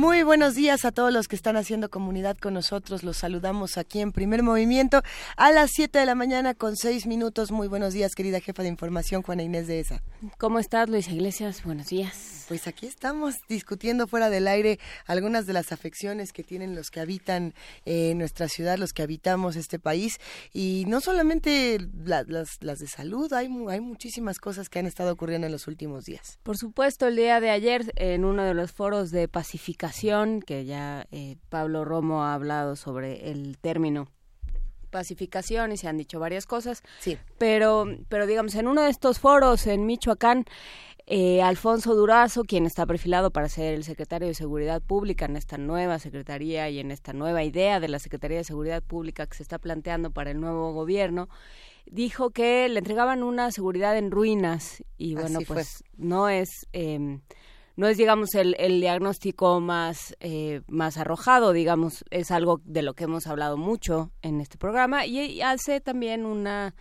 Muy buenos días a todos los que están haciendo comunidad con nosotros. Los saludamos aquí en Primer Movimiento a las 7 de la mañana con 6 minutos. Muy buenos días, querida jefa de información, Juana Inés de ESA. ¿Cómo estás, Luisa Iglesias? Buenos días. Pues aquí estamos discutiendo fuera del aire algunas de las afecciones que tienen los que habitan eh, nuestra ciudad, los que habitamos este país. Y no solamente las, las de salud, hay, hay muchísimas cosas que han estado ocurriendo en los últimos días. Por supuesto, el día de ayer, en uno de los foros de pacificación, que ya eh, Pablo Romo ha hablado sobre el término pacificación y se han dicho varias cosas. Sí. Pero, pero digamos, en uno de estos foros en Michoacán, eh, Alfonso Durazo, quien está perfilado para ser el secretario de Seguridad Pública en esta nueva secretaría y en esta nueva idea de la Secretaría de Seguridad Pública que se está planteando para el nuevo gobierno, dijo que le entregaban una seguridad en ruinas y bueno, pues no es... Eh, no es, digamos, el, el diagnóstico más, eh, más arrojado, digamos, es algo de lo que hemos hablado mucho en este programa. Y hace también una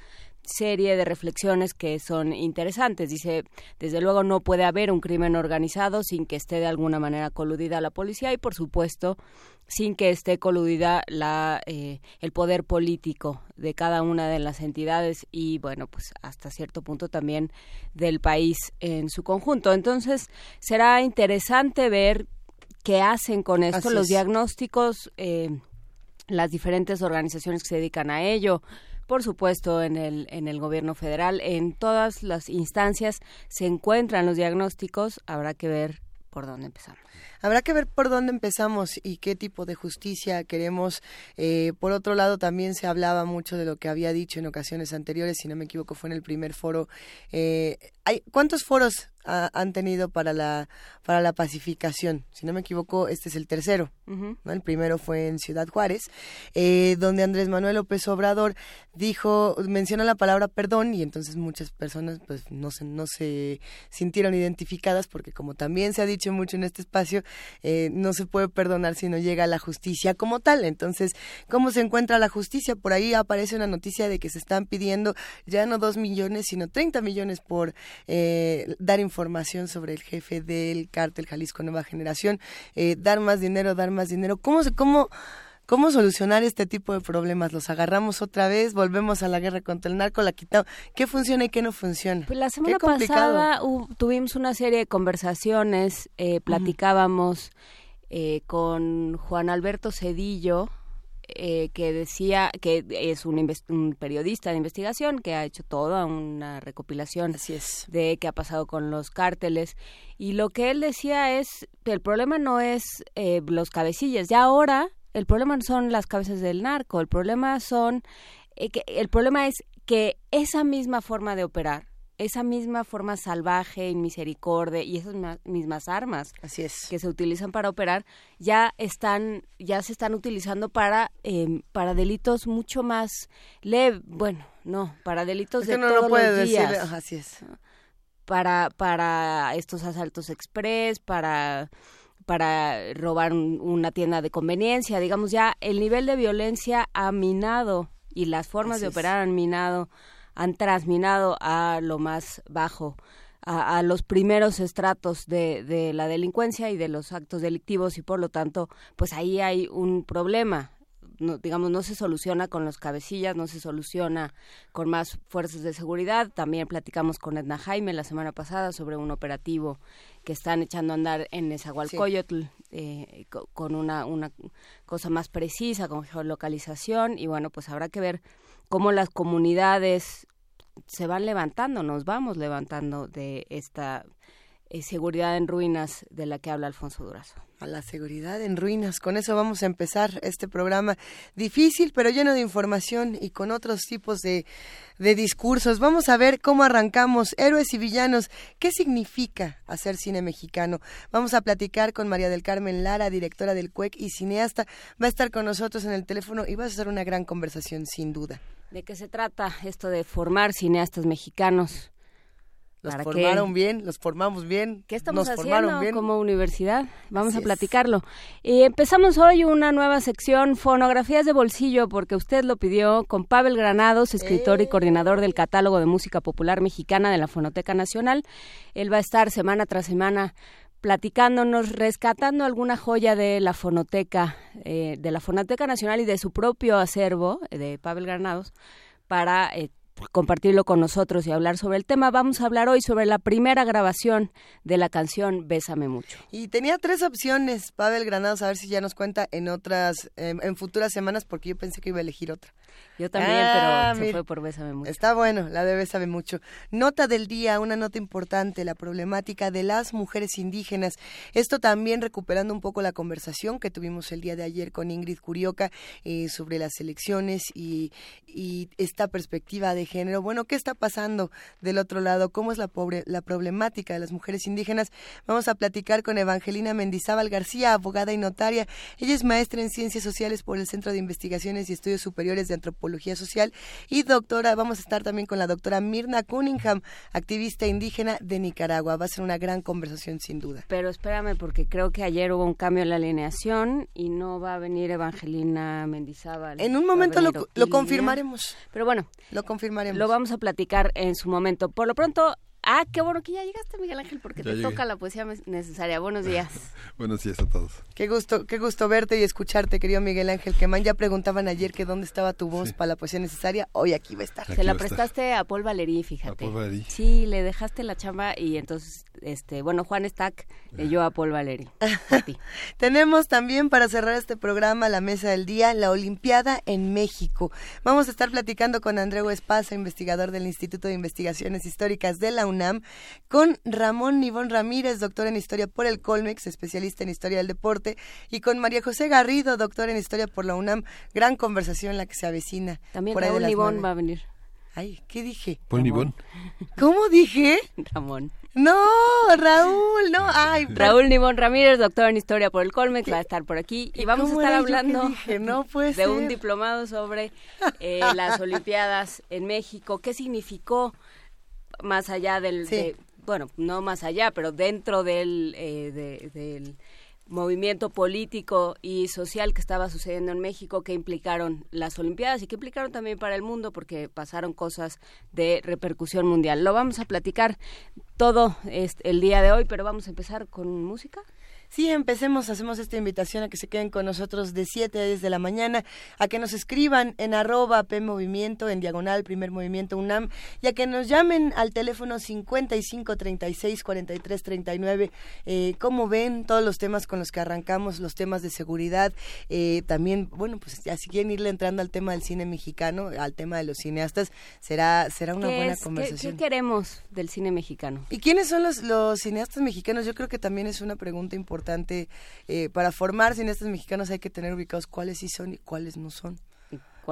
serie de reflexiones que son interesantes. Dice, desde luego no puede haber un crimen organizado sin que esté de alguna manera coludida la policía y, por supuesto, sin que esté coludida la, eh, el poder político de cada una de las entidades y, bueno, pues hasta cierto punto también del país en su conjunto. Entonces, será interesante ver qué hacen con esto los diagnósticos. Eh, las diferentes organizaciones que se dedican a ello, por supuesto, en el, en el gobierno federal, en todas las instancias se encuentran los diagnósticos, habrá que ver por dónde empezamos. Habrá que ver por dónde empezamos y qué tipo de justicia queremos. Eh, por otro lado, también se hablaba mucho de lo que había dicho en ocasiones anteriores, si no me equivoco, fue en el primer foro. Eh, hay, ¿Cuántos foros han tenido para la para la pacificación. Si no me equivoco, este es el tercero. ¿no? El primero fue en Ciudad Juárez, eh, donde Andrés Manuel López Obrador dijo, menciona la palabra perdón y entonces muchas personas pues no se, no se sintieron identificadas porque como también se ha dicho mucho en este espacio, eh, no se puede perdonar si no llega la justicia como tal. Entonces, ¿cómo se encuentra la justicia? Por ahí aparece una noticia de que se están pidiendo ya no dos millones, sino 30 millones por eh, dar información sobre el jefe del cártel Jalisco Nueva Generación, eh, dar más dinero, dar más dinero. ¿Cómo se, cómo, cómo solucionar este tipo de problemas? ¿Los agarramos otra vez? ¿Volvemos a la guerra contra el narco? ¿La quitamos? ¿Qué funciona y qué no funciona? Pues la semana pasada tuvimos una serie de conversaciones, eh, platicábamos eh, con Juan Alberto Cedillo, eh, que decía que es un, periodista de investigación que ha hecho toda una recopilación de qué ha pasado con los cárteles. Y lo que él decía es que el problema no es eh, los cabecillas. Ya ahora el problema no son las cabezas del narco el problema son eh, que el problema es que esa misma forma de operar esa misma forma salvaje, misericordia y esas mismas armas Así es. que se utilizan para operar ya están ya se están utilizando para em, para delitos mucho más leve, bueno, no, para delitos de todos los días. así es. Para para estos asaltos express, para para robar una tienda de conveniencia, digamos ya el nivel de violencia ha minado y las formas de operar han minado han transminado a lo más bajo, a, los primeros estratos de, de, la delincuencia y de los actos delictivos y por lo tanto, pues ahí hay un problema. No, digamos, no se soluciona con los cabecillas, no se soluciona con más fuerzas de seguridad. También platicamos con Edna Jaime la semana pasada sobre un operativo que están echando a andar en Nezahualcóyotl eh, con una, una cosa más precisa, con geolocalización y bueno, pues habrá que ver cómo las comunidades se van levantando, nos vamos levantando de esta eh, seguridad en ruinas de la que habla Alfonso Durazo. A la seguridad en ruinas. Con eso vamos a empezar este programa difícil, pero lleno de información y con otros tipos de, de discursos. Vamos a ver cómo arrancamos Héroes y Villanos. ¿Qué significa hacer cine mexicano? Vamos a platicar con María del Carmen Lara, directora del CUEC y cineasta. Va a estar con nosotros en el teléfono y va a ser una gran conversación, sin duda. ¿De qué se trata esto de formar cineastas mexicanos? Los formaron bien, los formamos bien. ¿Qué estamos nos haciendo bien. como universidad? Vamos a platicarlo. Y empezamos hoy una nueva sección, Fonografías de Bolsillo, porque usted lo pidió, con Pavel Granados, escritor y eh. coordinador del catálogo de música popular mexicana de la Fonoteca Nacional. Él va a estar semana tras semana platicándonos, rescatando alguna joya de la fonoteca, eh, de la Fonoteca Nacional y de su propio acervo, eh, de Pavel Granados, para eh, compartirlo con nosotros y hablar sobre el tema. Vamos a hablar hoy sobre la primera grabación de la canción Bésame mucho. Y tenía tres opciones, Pavel Granados, a ver si ya nos cuenta en otras, en futuras semanas, porque yo pensé que iba a elegir otra. Yo también, pero ah, se fue por Bésame Mucho. Está bueno, la de Bésame Mucho. Nota del día, una nota importante, la problemática de las mujeres indígenas. Esto también recuperando un poco la conversación que tuvimos el día de ayer con Ingrid Curioca eh, sobre las elecciones y, y, esta perspectiva de género. Bueno, ¿qué está pasando del otro lado? ¿Cómo es la, pobre, la problemática de las mujeres indígenas? Vamos a platicar con Evangelina Mendizábal García, abogada y notaria. Ella es maestra en Ciencias Sociales por el Centro de Investigaciones y Estudios Superiores de Antropología Social y doctora, vamos a estar también con la doctora Mirna Cunningham, activista indígena de Nicaragua. Va a ser una gran conversación sin duda. Pero espérame porque creo que ayer hubo un cambio en la alineación y no va a venir Evangelina Mendizábal. En un momento lo, lo confirmaremos. Pero bueno, lo confirmaremos. Lo vamos a platicar en su momento. Por lo pronto, Ah, qué bueno que ya llegaste, Miguel Ángel, porque te toca la poesía necesaria. Buenos días. Buenos días a todos. Qué gusto, qué gusto verte y escucharte, querido Miguel Ángel man Ya preguntaban ayer que dónde estaba tu voz para la poesía necesaria. Hoy aquí va a estar. Se la prestaste a Paul Valerí, fíjate. A Paul Valerí. Sí, le dejaste la chamba y entonces, este, bueno, Juan Stack yo a Paul Valerí. Tenemos también para cerrar este programa la mesa del día, la Olimpiada en México. Vamos a estar platicando con Andreu Espasa, investigador del Instituto de Investigaciones Históricas de la UNAM, con Ramón Nivón Ramírez, doctor en Historia por el Colmex, especialista en Historia del Deporte, y con María José Garrido, doctor en Historia por la UNAM. Gran conversación la que se avecina. También por Raúl Nivón va a venir. Ay, ¿qué dije? Paul Nivón. ¿Cómo dije? Ramón. No, Raúl, no, ay. Raúl Nivón Ramírez, doctor en Historia por el Colmex, va a estar por aquí y vamos a estar hablando no de un diplomado sobre eh, las Olimpiadas en México, qué significó más allá del, bueno, no más allá, pero dentro del, eh, del movimiento político y social que estaba sucediendo en México que implicaron las Olimpiadas y que implicaron también para el mundo porque pasaron cosas de repercusión mundial. Lo vamos a platicar todo el día de hoy, pero vamos a empezar con música. Sí, empecemos, hacemos esta invitación a que se queden con nosotros de 7 a 10 de la mañana, a que nos escriban en arroba P Movimiento, en diagonal Primer Movimiento UNAM, y a que nos llamen al teléfono 55 36 43 39. Eh, ¿Cómo ven todos los temas con los que arrancamos, los temas de seguridad? Eh, también, bueno, pues ya si quieren irle entrando al tema del cine mexicano, al tema de los cineastas, será, será una buena conversación. ¿qué, queremos del cine mexicano? ¿Y quiénes son los, los cineastas mexicanos? Yo creo que también es una pregunta importante importante. Eh, para formar cineastas mexicanos hay que tener ubicados cuáles sí son y cuáles no son.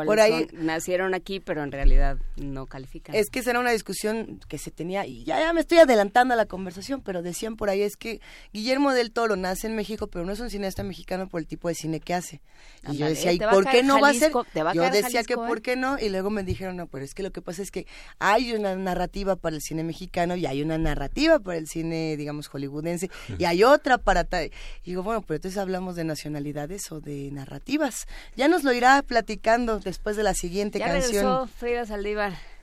Por ahí nacieron aquí, pero en realidad no califican. Es que será una discusión que se tenía, y ya, ya me estoy adelantando a la conversación, pero decían por ahí, es que Guillermo del Toro nace en México, pero no es un cineasta mexicano por el tipo de cine que hace. Y yo decía, ¿y por qué no va a ser? yo decía que por qué no, y luego me dijeron, no, pero es que lo que pasa es que hay una narrativa para el cine mexicano y hay una narrativa para el cine, digamos, hollywoodense, y hay otra para... Y digo, bueno, pero entonces hablamos de nacionalidades o de narrativas. Ya nos lo irá platicando después de la siguiente ya canción. Regresó Frida Saldívar.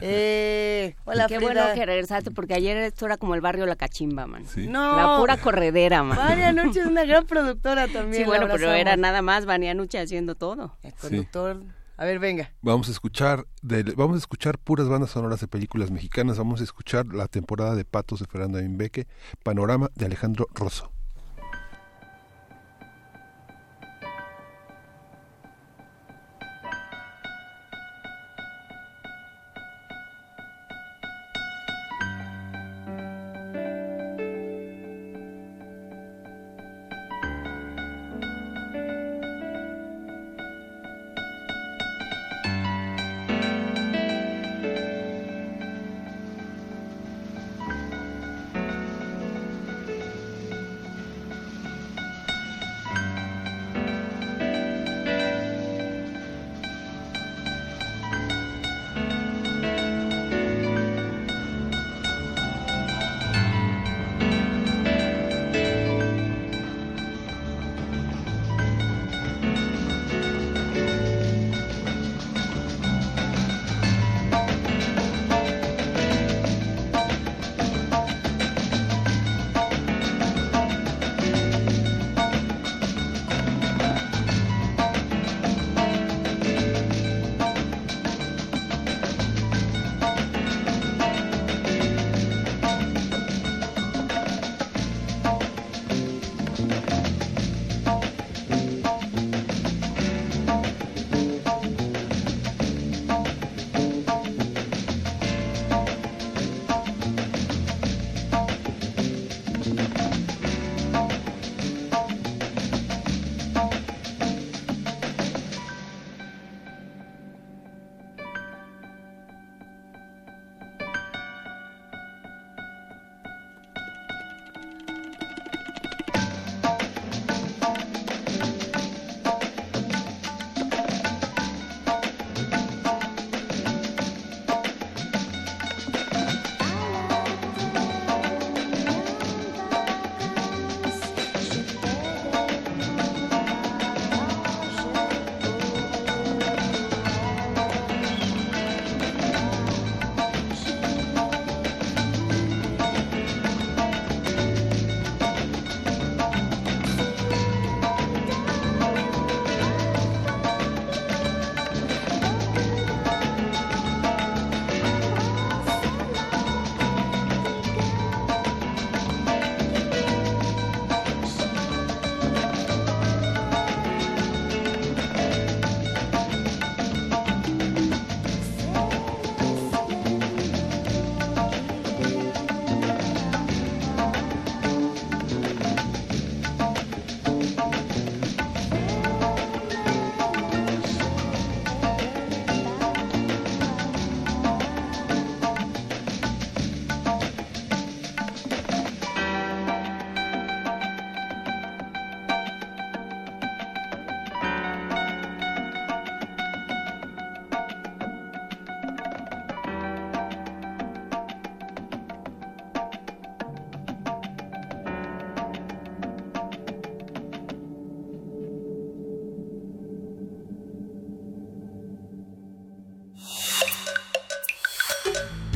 Eh, hola, Qué bueno que regresaste porque ayer esto era como el barrio La Cachimba, man. No, la pura corredera, man. Vania Nuche es una gran productora también. Sí, bueno, pero era nada más Vania Nuche haciendo todo. El conductor. A ver, venga. Vamos a escuchar de, vamos a escuchar puras bandas sonoras de películas mexicanas. Vamos a escuchar la temporada de Patos de Fernando Imbeque, Panorama de Alejandro Rosso.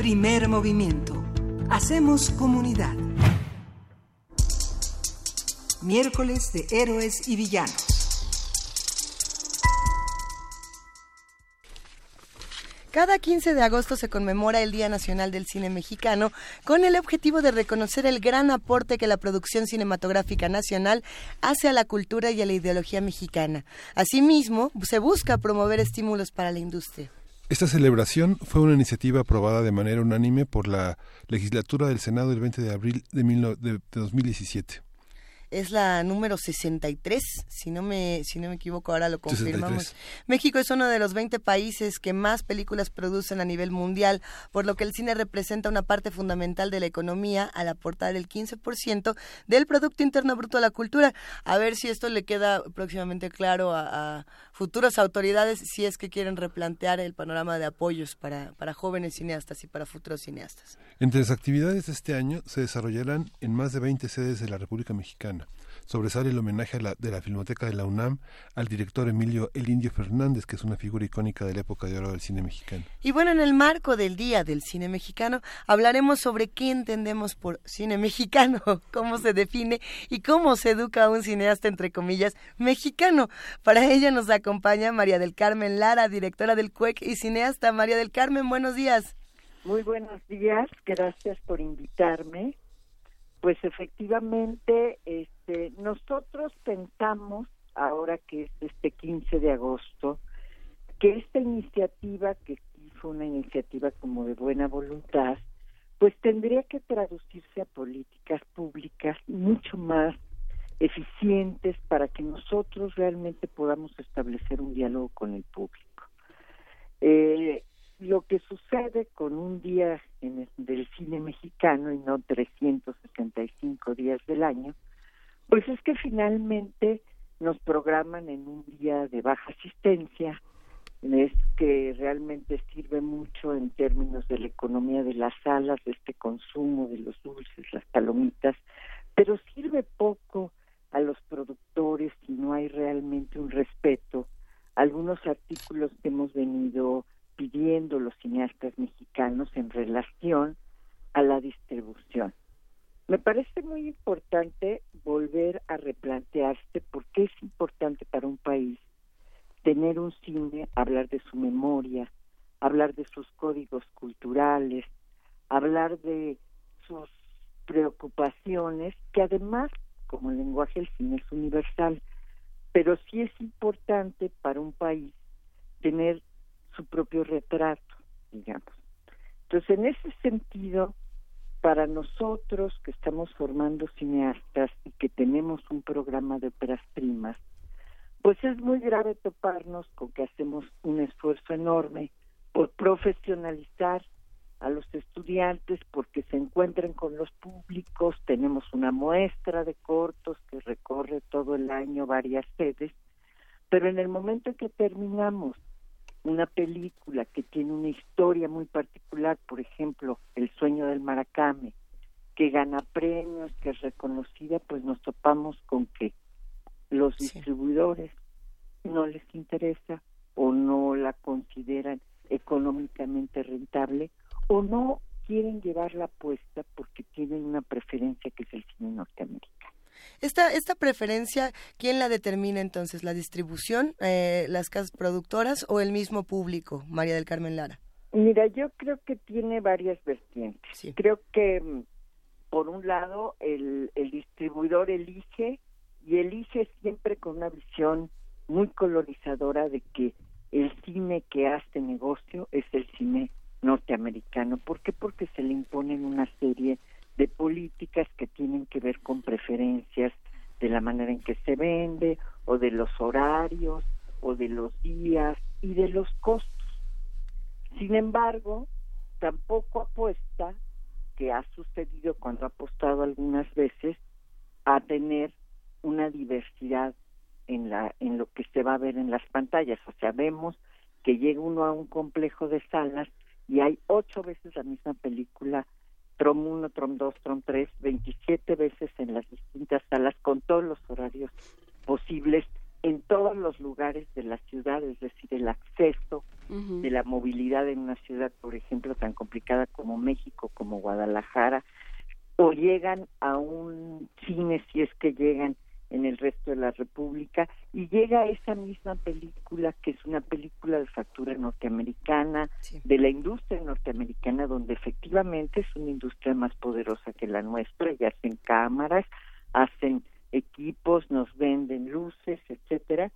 Primer movimiento. Hacemos comunidad. Miércoles de Héroes y Villanos. Cada 15 de agosto se conmemora el Día Nacional del Cine Mexicano con el objetivo de reconocer el gran aporte que la producción cinematográfica nacional hace a la cultura y a la ideología mexicana. Asimismo, se busca promover estímulos para la industria. Esta celebración fue una iniciativa aprobada de manera unánime por la legislatura del Senado el 20 de abril de, de 2017 es la número 63, si no me si no me equivoco, ahora lo confirmamos. México es uno de los 20 países que más películas producen a nivel mundial, por lo que el cine representa una parte fundamental de la economía al aportar el 15% del producto interno bruto a la cultura. A ver si esto le queda próximamente claro a, futuras autoridades si es que quieren replantear el panorama de apoyos para, para jóvenes cineastas y para futuros cineastas. Entre las actividades de este año se desarrollarán en más de 20 sedes de la República Mexicana. Sobresale el homenaje de la Filmoteca de la UNAM al director Emilio El Indio Fernández, que es una figura icónica de la época de oro del cine mexicano. Y bueno, en el marco del Día del Cine Mexicano, hablaremos sobre qué entendemos por cine mexicano, cómo se define y cómo se educa a un cineasta, entre comillas, mexicano. Para ella nos acompaña María del Carmen Lara, directora del CUEC y cineasta. María del Carmen, buenos días. Muy buenos días, gracias por invitarme. Pues efectivamente, este, nosotros pensamos, ahora que es este 15 de agosto, que esta iniciativa, que fue una iniciativa como de buena voluntad, pues tendría que traducirse a políticas públicas mucho más eficientes para que nosotros realmente podamos establecer un diálogo con el público. Eh, lo que sucede con un día en el, del cine mexicano y no 365 días del año, pues es que finalmente nos programan en un día de baja asistencia, es que realmente sirve mucho en términos de la economía de las salas, de este consumo de los dulces, las palomitas, pero sirve poco a los productores si no hay realmente un respeto. Algunos artículos que hemos venido pidiendo los cineastas mexicanos en relación a la distribución. Me parece muy importante volver a replantearse por qué es importante para un país tener un cine, hablar de su memoria, hablar de sus códigos culturales, hablar de sus preocupaciones, que además, como el lenguaje del cine es universal, pero sí es importante para un país tener su propio retrato, digamos. Entonces, en ese sentido, para nosotros que estamos formando cineastas y que tenemos un programa de óperas primas, pues es muy grave toparnos con que hacemos un esfuerzo enorme por profesionalizar a los estudiantes porque se encuentren con los públicos, tenemos una muestra de cortos que recorre todo el año varias sedes, pero en el momento en que terminamos una película que tiene una historia muy particular, por ejemplo, El sueño del Maracame, que gana premios, que es reconocida, pues nos topamos con que los distribuidores no les interesa o no la consideran económicamente rentable o no quieren llevar la apuesta porque tienen una preferencia que es el cine norteamericano. Esta, esta preferencia, ¿quién la determina entonces? ¿La distribución, eh, las casas productoras o el mismo público, María del Carmen Lara? Mira, yo creo que tiene varias vertientes. Creo que, mm, por un lado, el, el distribuidor elige y elige siempre con una visión muy colorizadora de que el cine que hace negocio es el cine norteamericano. ¿Por qué? Porque se le imponen una serie de políticas que tienen que ver con preferencias de la manera en que se vende o de los horarios o de los días y de los costos. Sin embargo, tampoco apuesta, que ha sucedido cuando ha apostado algunas veces, a tener una diversidad en la en lo que se va a ver en las pantallas. O sea, vemos que llega uno a un complejo de salas y hay ocho veces la misma película Trom 1, Trom 2, Trom 3, 27 veces en las distintas salas con todos los horarios posibles en todos los lugares de la ciudad, es decir, el acceso de la movilidad en una ciudad, por ejemplo, tan complicada como México, como Guadalajara, o llegan a un cine si es que llegan en el resto de la República y llega esa misma película que es una película de factura norteamericana, de la industria norteamericana, donde efectivamente es una industria más poderosa que la nuestra, y hacen cámaras, hacen equipos, nos venden luces, etcétera,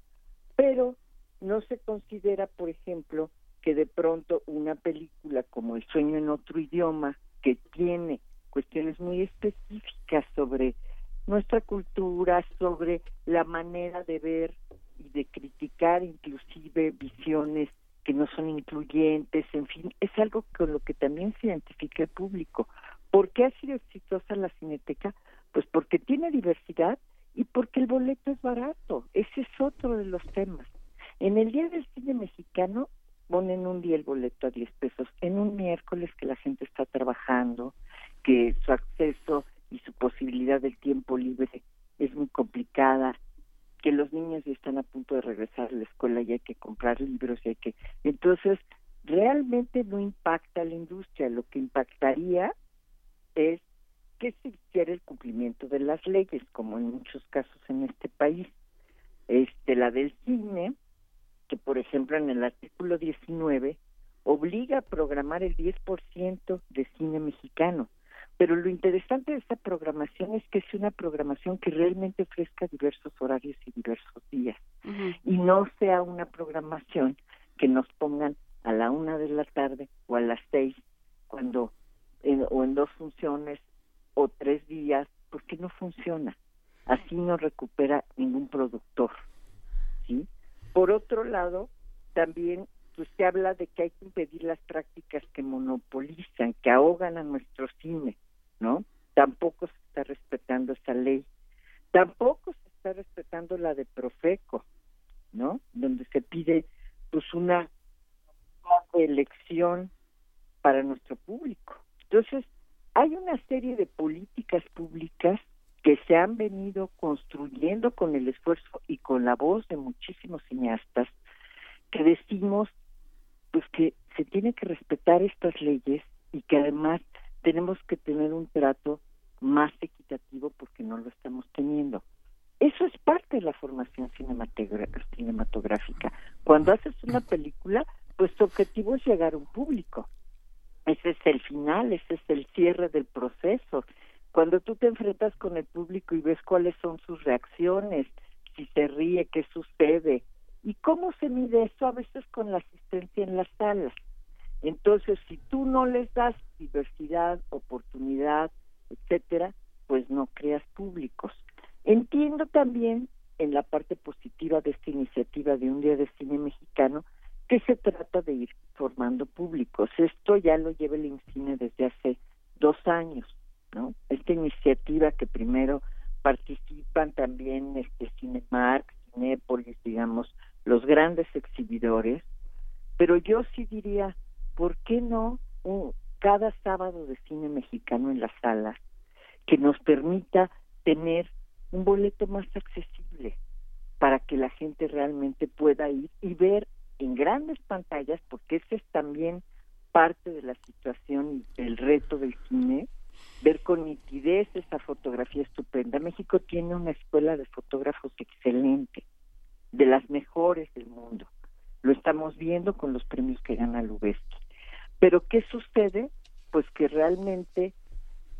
pero no se considera, por ejemplo, que de pronto una película como El sueño en otro idioma, que tiene cuestiones muy específicas sobre nuestra cultura, sobre la manera de ver y de criticar inclusive visiones que no son incluyentes, en fin, es algo con lo que también se identifica el público. ¿Por qué ha sido exitosa la cineteca? Pues porque tiene diversidad y porque el boleto es barato. Ese es otro de los temas. En el Día del Cine Mexicano ponen un día el boleto a 10 pesos. En un miércoles que la gente está trabajando, que su acceso y su posibilidad del tiempo libre es muy complicada, que los niños están a punto de regresar a la escuela y hay que comprar libros y hay que... Entonces, realmente no impacta la industria, lo que impactaría es que se hiciera el cumplimiento de las leyes, como en muchos casos en este país. Este, la del cine, que por ejemplo en el artículo 19 obliga a programar el 10% de cine mexicano. Pero lo interesante de esta programación es que es una programación que realmente ofrezca diversos horarios y diversos días. Y no sea una programación que nos pongan a la una de la tarde o a las seis, cuando, o en dos funciones o tres días, porque no funciona. Así no recupera ningún productor. ¿sí? Por otro lado, también pues, se habla de que hay que impedir las prácticas que monopolizan, que ahogan a nuestro cine. ¿No? Tampoco se está respetando esta ley. Tampoco se está respetando la de Profeco, ¿no? Donde se pide pues una elección para nuestro público. Entonces, hay una serie de políticas públicas que se han venido construyendo con el esfuerzo y con la voz de muchísimos cineastas que decimos pues que se tiene que respetar estas leyes y que además tenemos que tener un trato más equitativo porque no lo estamos teniendo. Eso es parte de la formación cinematográfica. Cuando haces una película, pues tu objetivo es llegar a un público. Ese es el final, ese es el cierre del proceso. Cuando tú te enfrentas con el público y ves cuáles son sus reacciones, si se ríe, qué sucede, y cómo se mide eso a veces con la asistencia en las salas. Entonces, si tú no les das diversidad, oportunidad, etcétera, pues no creas públicos. Entiendo también en la parte positiva de esta iniciativa de un día de cine mexicano que se trata de ir formando públicos. Esto ya lo lleva el INCINE desde hace dos años, ¿no? Esta iniciativa que primero participan también este Cinemark, Cinépolis, digamos, los grandes exhibidores, pero yo sí diría, ¿por qué no cada sábado de cine mexicano en las salas que nos permita tener un boleto más accesible para que la gente realmente pueda ir y ver en grandes pantallas, porque ese es también parte de la situación y del reto del cine, ver con nitidez esa fotografía estupenda. México tiene una escuela de fotógrafos excelente, de las mejores del mundo. Lo estamos viendo con los premios que gana Lubeski. Pero ¿qué sucede? Pues que realmente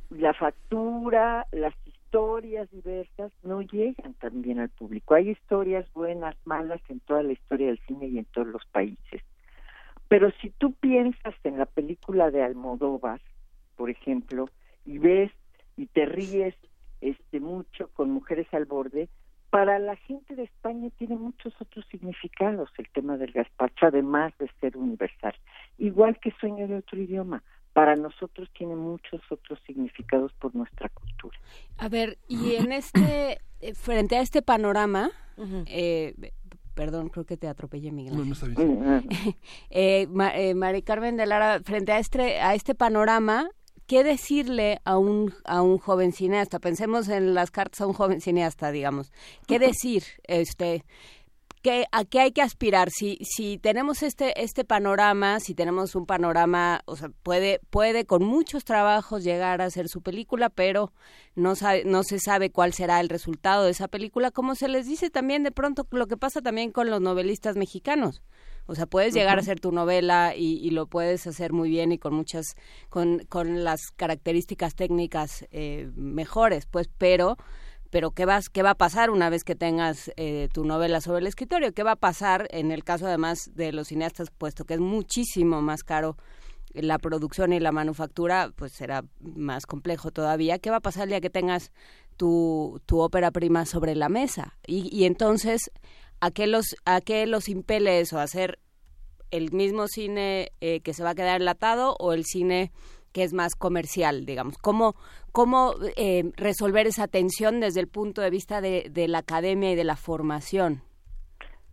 la factura, las historias diversas no llegan también al público. Hay historias buenas, malas en toda la historia del cine y en todos los países. Pero si tú piensas en la película de Almodóvar, por ejemplo, y ves y te ríes este mucho con Mujeres al borde, para la gente de España tiene muchos otros significados el tema del gazpacho, además de ser universal. Igual que Sueño de otro idioma, para nosotros tiene muchos otros significados por nuestra cultura. A ver, y en este, eh, frente a este panorama, eh, perdón, creo que te atropellé, Miguel. No, no está bien. eh, eh, Mari Carmen de Lara, frente a este, a este panorama, ¿qué decirle a un, a un joven cineasta? Pensemos en las cartas a un joven cineasta, digamos. ¿Qué decir? Este, ¿qué, ¿A qué hay que aspirar? Si, si tenemos este, este panorama, si tenemos un panorama, o sea, puede, puede con muchos trabajos llegar a hacer su película, pero no, sabe, no se sabe cuál será el resultado de esa película, como se les dice también de pronto lo que pasa también con los novelistas mexicanos o sea, puedes llegar a hacer tu novela y, lo puedes hacer muy bien y con muchas, con, con las características técnicas eh, mejores, pues, pero pero ¿qué, vas, ¿qué va a pasar una vez que tengas eh, tu novela sobre el escritorio? ¿Qué va a pasar en el caso además de los cineastas, puesto que es muchísimo más caro la producción y la manufactura, pues será más complejo todavía. ¿Qué va a pasar el día que tengas tu, tu ópera prima sobre la mesa? Y, y entonces ¿a qué los, a qué los impele eso? ¿A hacer el mismo cine eh, que se va a quedar enlatado o el cine que es más comercial, digamos? ¿Cómo, cómo eh, resolver esa tensión desde el punto de vista de, de la academia y de la formación?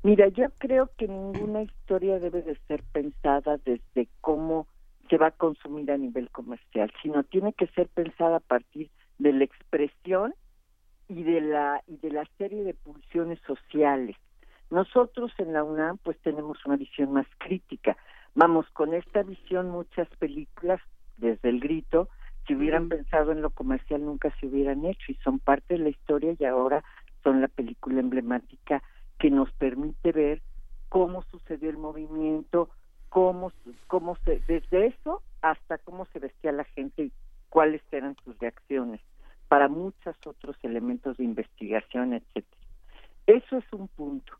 Mira, yo creo que ninguna historia debe de ser pensada desde cómo se va a consumir a nivel comercial, sino tiene que ser pensada a partir de la expresión y de la y de la serie de pulsiones sociales nosotros en la UNAM pues tenemos una visión más crítica. Vamos, con esta visión muchas películas, desde el grito, si hubieran pensado en lo comercial nunca se hubieran hecho y son parte de la historia y ahora son la película emblemática que nos permite ver cómo sucedió el movimiento, cómo, cómo se, desde eso hasta cómo se vestía la gente y cuáles eran sus reacciones para muchos otros elementos de investigación, etcétera. Eso es un punto.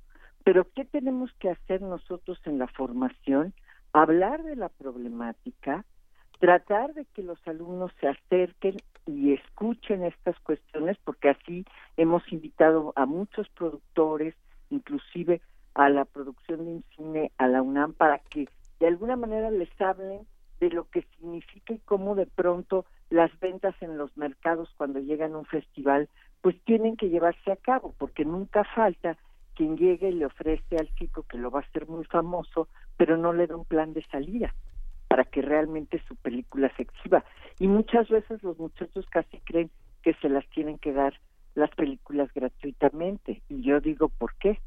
Pero ¿qué tenemos que hacer nosotros en la formación? Hablar de la problemática, tratar de que los alumnos se acerquen y escuchen estas cuestiones, porque así hemos invitado a muchos productores, inclusive a la producción de un cine, a la UNAM, para que de alguna manera les hablen de lo que significa y cómo de pronto las ventas en los mercados cuando llegan a un festival pues tienen que llevarse a cabo, porque nunca falta quien llegue y le ofrece al chico que lo va a hacer muy famoso, pero no le da un plan de salida para que realmente su película se exhiba. Y muchas veces los muchachos casi creen que se las tienen que dar las películas gratuitamente. Y yo digo, ¿por qué?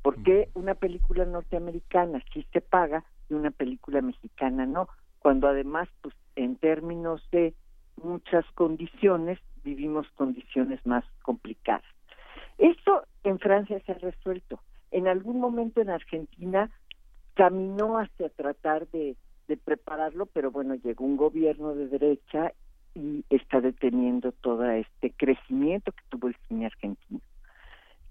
¿Por qué una película norteamericana sí se paga y una película mexicana no? Cuando además, pues, en términos de muchas condiciones, vivimos condiciones más complicadas. Esto en Francia se ha resuelto. En algún momento en Argentina caminó hacia tratar de, prepararlo, pero bueno, llegó un gobierno de derecha y está deteniendo todo este crecimiento que tuvo el cine argentino.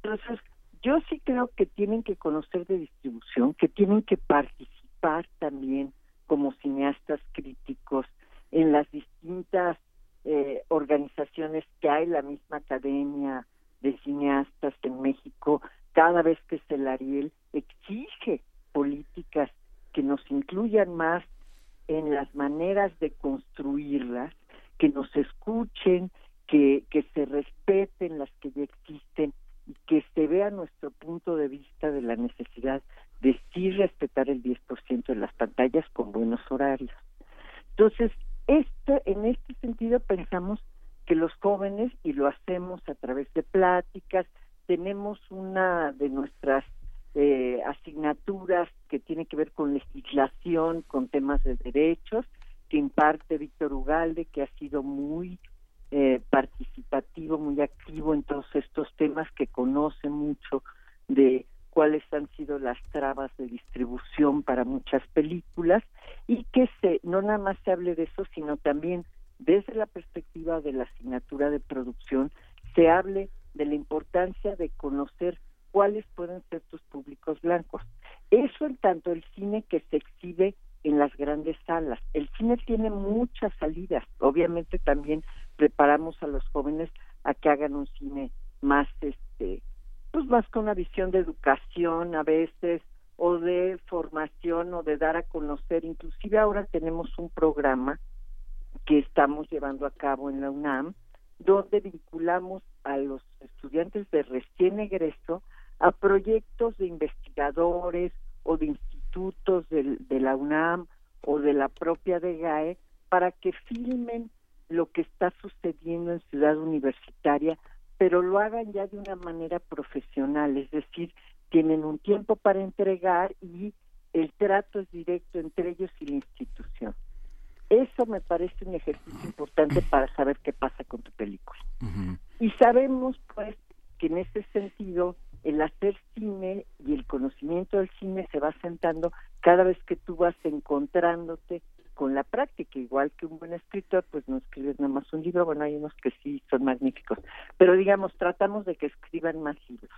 Entonces, yo sí creo que tienen que conocer de distribución, que tienen que participar también como cineastas críticos en las distintas eh, organizaciones que hay, la misma academia de cineastas en México, cada vez que es el Ariel, exige políticas que nos incluyan más en las maneras de construirlas, que nos escuchen, que, que se respeten las que ya existen y que se vea nuestro punto de vista de la necesidad de sí respetar el 10% de las pantallas con buenos horarios. Entonces, este, en este sentido pensamos que los jóvenes, y lo hacemos a través de pláticas, tenemos una de nuestras eh, asignaturas que tiene que ver con legislación, con temas de derechos, que imparte Víctor Ugalde, que ha sido muy eh, participativo, muy activo en todos estos temas, que conoce mucho de cuáles han sido las trabas de distribución para muchas películas y que se no nada más se hable de eso, sino también desde la perspectiva de la asignatura de producción, se hable de la importancia de conocer cuáles pueden ser tus públicos blancos. Eso en tanto el cine que se exhibe en las grandes salas. El cine tiene muchas salidas. Obviamente también preparamos a los jóvenes a que hagan un cine más este pues más con una visión de educación a veces o de formación o de dar a conocer. Inclusive ahora tenemos un programa que estamos llevando a cabo en la UNAM, donde vinculamos a los estudiantes de recién egreso a proyectos de investigadores o de institutos de, la UNAM o de la propia DGAE para que filmen lo que está sucediendo en Ciudad Universitaria, pero lo hagan ya de una manera profesional, es decir, tienen un tiempo para entregar y el trato es directo entre ellos y la institución. Eso me parece un ejercicio importante para saber qué pasa con tu película. Y sabemos, pues, que en ese sentido el hacer cine y el conocimiento del cine se va sentando cada vez que tú vas encontrándote con la práctica, igual que un buen escritor, pues no escribes nada más un libro, bueno, hay unos que sí son magníficos, pero digamos, tratamos de que escriban más libros,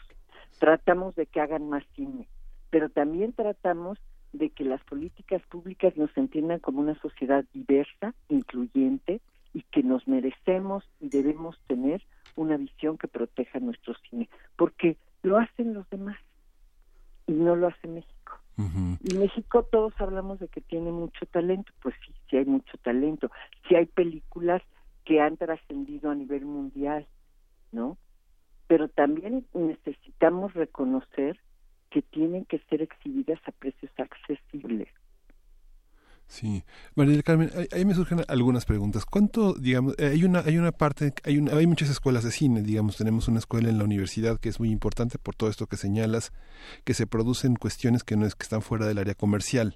tratamos de que hagan más cine, pero también tratamos de que las políticas públicas nos entiendan como una sociedad diversa, incluyente, y que nos merecemos y debemos tener una visión que proteja nuestro cine, porque lo hacen los demás y no lo hace México. Y México todos hablamos de que tiene mucho talento, pues sí, sí hay mucho talento, sí hay películas que han trascendido a nivel mundial, ¿no? Pero también necesitamos reconocer que tienen que ser exhibidas a precios accesibles. Sí, María del Carmen, ahí, me surgen algunas preguntas. ¿Cuánto, digamos, eh, hay una, hay una parte, hay, una, hay muchas escuelas de cine, digamos, tenemos una escuela en la universidad que es muy importante por todo esto que señalas, que se producen cuestiones que no es que están fuera del área comercial,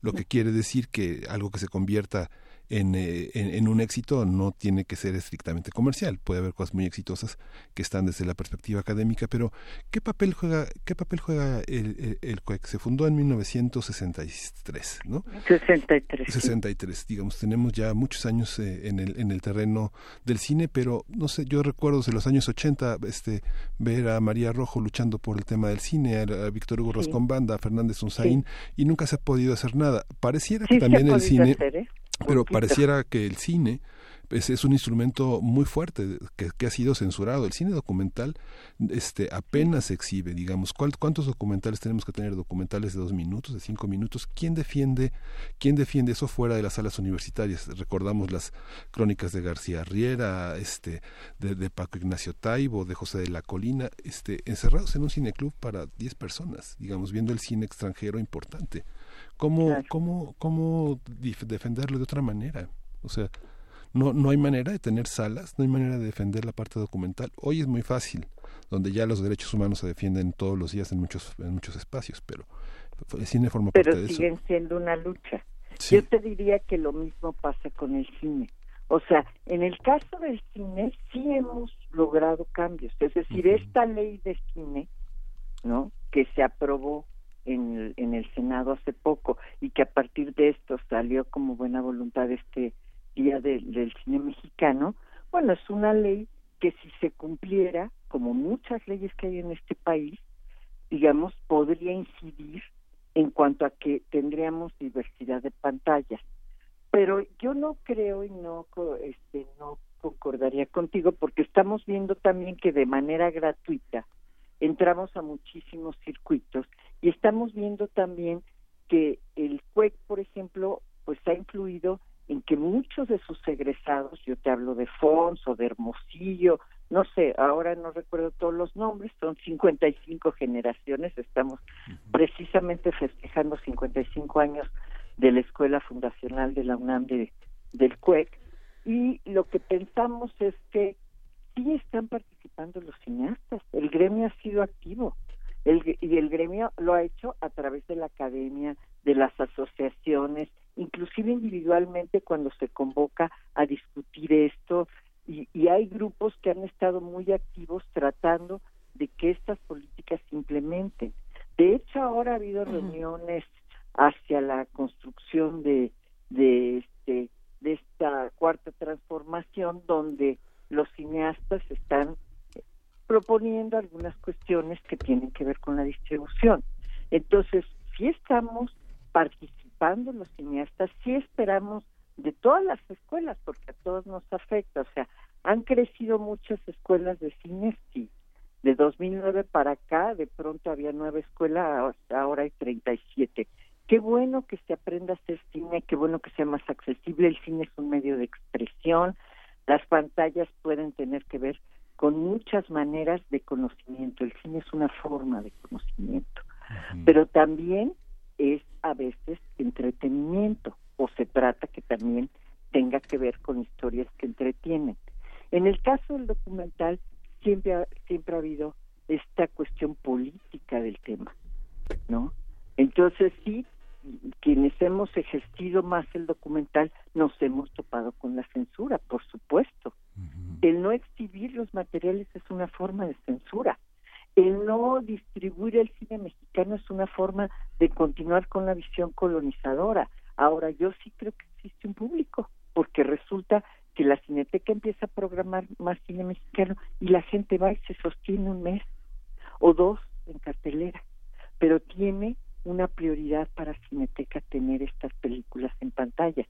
lo que quiere decir que algo que se convierta eh, en, en, un éxito no tiene que ser estrictamente comercial. Puede haber cosas muy exitosas que están desde la perspectiva académica, pero ¿qué papel juega, qué papel juega el, el, CUEC? Se fundó en 1963, ¿no? 63. 63, digamos, tenemos ya muchos años eh, en, el, en el terreno del cine, pero no sé, yo recuerdo de los años 80 este, ver a María Rojo luchando por el tema del cine, a, Víctor Hugo sí. Banda, a Fernández Unzaín, y nunca se ha podido hacer nada. Pareciera que también el cine... Hacer, ¿eh? Pero pareciera que el cine es, es, un instrumento muy fuerte que, que, ha sido censurado. El cine documental este, apenas se exhibe, digamos. ¿Cuántos documentales tenemos que tener? Documentales de dos minutos, de cinco minutos. ¿Quién defiende, quién defiende eso fuera de las salas universitarias? Recordamos las crónicas de García Riera, este, de, de Paco Ignacio Taibo, de José de la Colina, este, encerrados en un cineclub para diez personas, digamos, viendo el cine extranjero importante. ¿Cómo, claro. cómo, cómo defenderlo de otra manera? O sea, no, no hay manera de tener salas, no hay manera de defender la parte documental. Hoy es muy fácil, donde ya los derechos humanos se defienden todos los días en muchos, en muchos espacios, pero el cine forma pero parte de eso. Pero siguen siendo una lucha. Sí. Yo te diría que lo mismo pasa con el cine. O sea, en el caso del cine sí hemos logrado cambios. Es decir, uh -huh. esta ley de cine, ¿no? Que se aprobó en el, en el Senado hace poco y que a partir de esto salió como buena voluntad este Día de, del Cine Mexicano, bueno, es una ley que si se cumpliera, como muchas leyes que hay en este país, digamos, podría incidir en cuanto a que tendríamos diversidad de pantallas. Pero yo no creo y no, este, no concordaría contigo porque estamos viendo también que de manera gratuita entramos a muchísimos circuitos y estamos viendo también que el CUEC, por ejemplo, pues ha influido en que muchos de sus egresados, yo te hablo de Fons o de Hermosillo, no sé, ahora no recuerdo todos los nombres, son 55 generaciones, estamos precisamente festejando 55 años de la Escuela Fundacional de la UNAM de, del CUEC, y lo que pensamos es que sí están participando los cineastas, el gremio ha sido activo, el, y el gremio lo ha hecho a través de la academia, de las asociaciones, inclusive individualmente cuando se convoca a discutir esto, y, y hay grupos que han estado muy activos tratando de que estas políticas se implementen. De hecho, ahora ha habido reuniones hacia la construcción de, de, este, de esta cuarta transformación donde los cineastas están proponiendo algunas cuestiones que tienen que ver con la distribución. Entonces, si estamos participando los cineastas, sí esperamos de todas las escuelas, porque a todos nos afecta, o sea, han crecido muchas escuelas de cine, sí. De 2009 para acá, de pronto había nueve escuelas, ahora hay 37. Qué bueno que se aprenda a hacer cine, qué bueno que sea más accesible. El cine es un medio de expresión. Las pantallas pueden tener que ver con muchas maneras de conocimiento. El cine es una forma de conocimiento, uh -huh. pero también es a veces entretenimiento o se trata que también tenga que ver con historias que entretienen. En el caso del documental siempre ha, siempre ha habido esta cuestión política del tema, ¿no? Entonces sí, quienes hemos ejercido más el documental nos hemos topado con la censura, por supuesto. El no exhibir los materiales es una forma de censura. El no distribuir el cine mexicano es una forma de continuar con la visión colonizadora. Ahora, yo sí creo que existe un público, porque resulta que la Cineteca empieza a programar más cine mexicano y la gente va y se sostiene un mes o dos en cartelera, pero tiene una prioridad para Cineteca tener estas películas en pantalla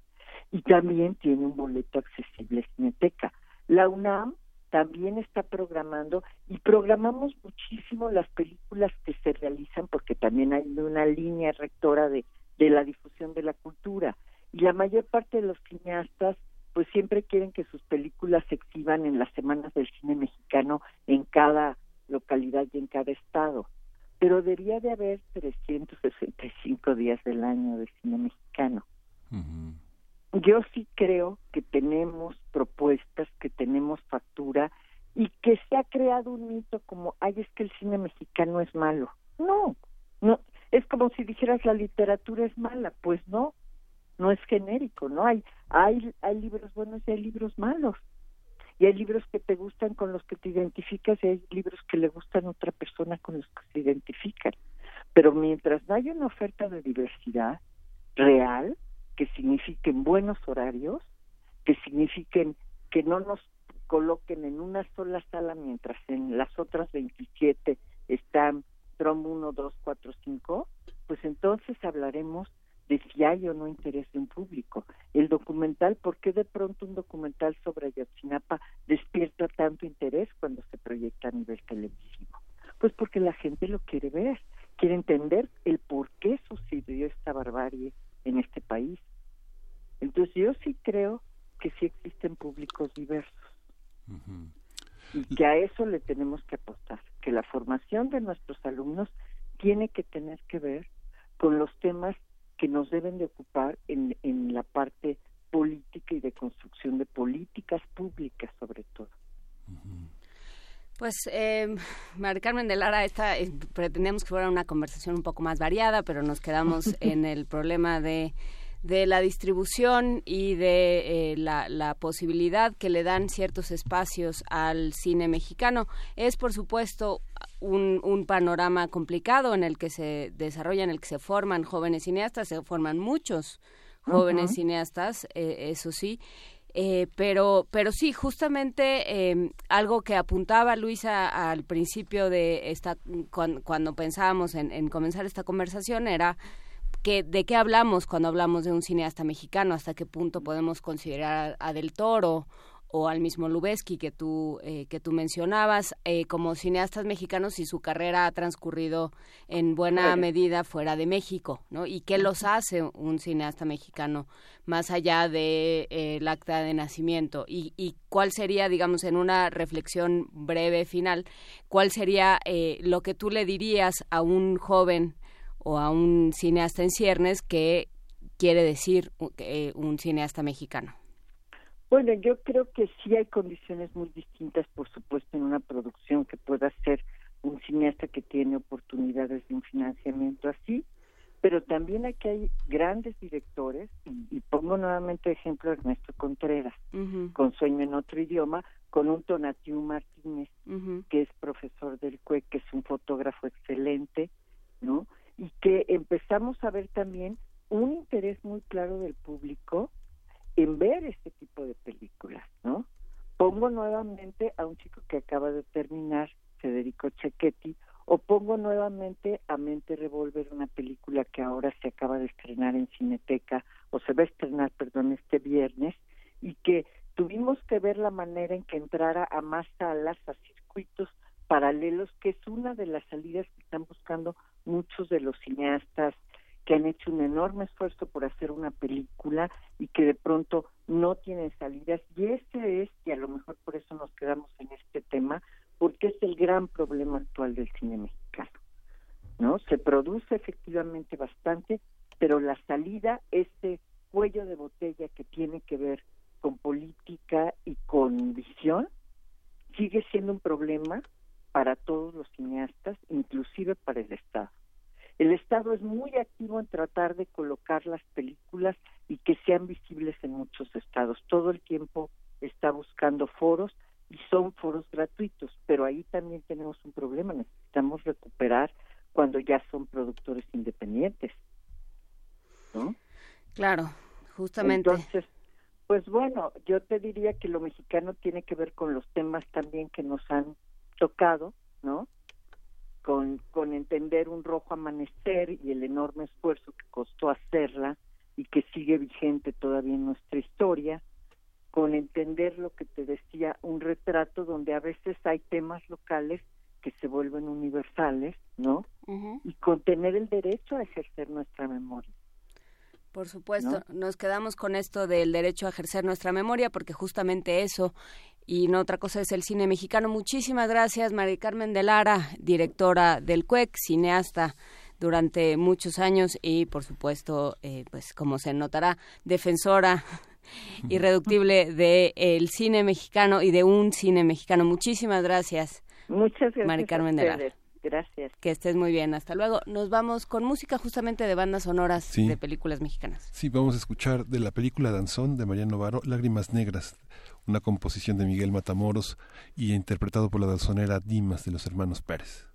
y también tiene un boleto accesible Cineteca. La UNAM también está programando y programamos muchísimo las películas que se realizan porque también hay una línea rectora de, de la difusión de la cultura y la mayor parte de los cineastas pues siempre quieren que sus películas se exhiban en las semanas del cine mexicano en cada localidad y en cada estado. Pero debería de haber 365 días del año de cine mexicano. Yo sí creo que tenemos propuestas, que tenemos factura y que se ha creado un mito como, ay, es que el cine mexicano es malo. No, no, es como si dijeras la literatura es mala, pues no, no es genérico, ¿no? Hay, hay, hay libros buenos y hay libros malos y hay libros que te gustan con los que te identificas y hay libros que le gustan a otra persona con los que se identifican. Pero mientras no haya una oferta de diversidad real, que signifiquen buenos horarios, que signifiquen que no nos coloquen en una sola sala mientras en las otras 27 están Trom 1, 2, 4, 5, pues entonces hablaremos de si hay o no interés de un público. El documental, ¿por qué de pronto un documental sobre Ayotzinapa despierta tanto interés cuando se proyecta a nivel televisivo? Pues porque la gente lo quiere ver, quiere entender el por qué sucedió esta barbarie en este país. Entonces yo sí creo que sí existen públicos diversos y que a eso le tenemos que apostar, que la formación de nuestros alumnos tiene que tener que ver con los temas que nos deben de ocupar en, en la parte política y de construcción de políticas públicas sobre todo. Pues, eh, María Carmen de Lara, esta, eh, pretendíamos que fuera una conversación un poco más variada, pero nos quedamos en el problema de, de la distribución y de eh, la, la, posibilidad que le dan ciertos espacios al cine mexicano. Es, por supuesto, un, un, panorama complicado en el que se desarrollan, en el que se forman jóvenes cineastas, se forman muchos jóvenes cineastas, eh, eso sí. Eh, pero, pero sí, justamente eh, algo que apuntaba Luisa al principio de esta, cuando, cuando pensábamos en, en, comenzar esta conversación era que de qué hablamos cuando hablamos de un cineasta mexicano, hasta qué punto podemos considerar a Del Toro o al mismo Lubeski que tú, eh, que tú mencionabas, eh, como cineastas mexicanos y su carrera ha transcurrido en buena medida fuera de México, ¿no? ¿Y qué los hace un cineasta mexicano más allá del de, eh, acta de nacimiento? ¿Y, ¿Y, cuál sería, digamos, en una reflexión breve final, cuál sería eh, lo que tú le dirías a un joven o a un cineasta en ciernes que quiere decir eh, un cineasta mexicano? Bueno, yo creo que sí hay condiciones muy distintas, por supuesto, en una producción que pueda ser un cineasta que tiene oportunidades de un financiamiento así, pero también aquí hay grandes directores, y, pongo nuevamente ejemplo Ernesto Contreras, con Sueño en otro idioma, con un Tonatiu Martínez, que es profesor del CUE, que es un fotógrafo excelente, ¿no? Y que empezamos a ver también un interés muy claro del público en ver este tipo de películas, ¿no? Pongo nuevamente a un chico que acaba de terminar, Federico Cecchetti, o pongo nuevamente a Mente Revolver, una película que ahora se acaba de estrenar en Cineteca, o se va a estrenar, perdón, este viernes, y que tuvimos que ver la manera en que entrara a más salas, a circuitos paralelos, que es una de las salidas que están buscando muchos de los cineastas que han hecho un enorme esfuerzo por hacer una película y que de pronto no tienen salidas. Y ese es, y a lo mejor por eso nos quedamos en este tema, porque es el gran problema actual del cine mexicano. ¿No? Se produce efectivamente bastante, pero la salida, este cuello de botella que tiene que ver con política y con visión sigue siendo un problema para todos los cineastas, inclusive para el Estado. El Estado es muy activo en tratar de colocar las películas y que sean visibles en muchos estados. Todo el tiempo está buscando foros y son foros gratuitos, pero ahí también tenemos un problema, necesitamos recuperar cuando ya son productores independientes. ¿No? Claro, justamente. Entonces, pues bueno, yo te diría que lo mexicano tiene que ver con los temas también que nos han tocado, ¿no? Con, con entender un rojo amanecer y el enorme esfuerzo que costó hacerla y que sigue vigente todavía en nuestra historia, con entender lo que te decía, un retrato donde a veces hay temas locales que se vuelven universales, ¿no? Y con tener el derecho a ejercer nuestra memoria. Por supuesto, nos quedamos con esto del derecho a ejercer nuestra memoria, porque justamente eso y no otra cosa es el cine mexicano. Muchísimas gracias, María Carmen de Lara, directora del CUEC, cineasta durante muchos años y, por supuesto, eh, pues como se notará, defensora irreductible del cine mexicano y de un cine mexicano. Muchísimas gracias. Muchas gracias. Mari Carmen de Lara. Gracias. Que estés muy bien. Hasta luego. Nos vamos con música justamente de bandas sonoras de películas mexicanas. Sí, vamos a escuchar de la película Danzón de Mariano Varo, Lágrimas Negras, una composición de Miguel Matamoros y interpretado por la danzonera Dimas de los hermanos Pérez.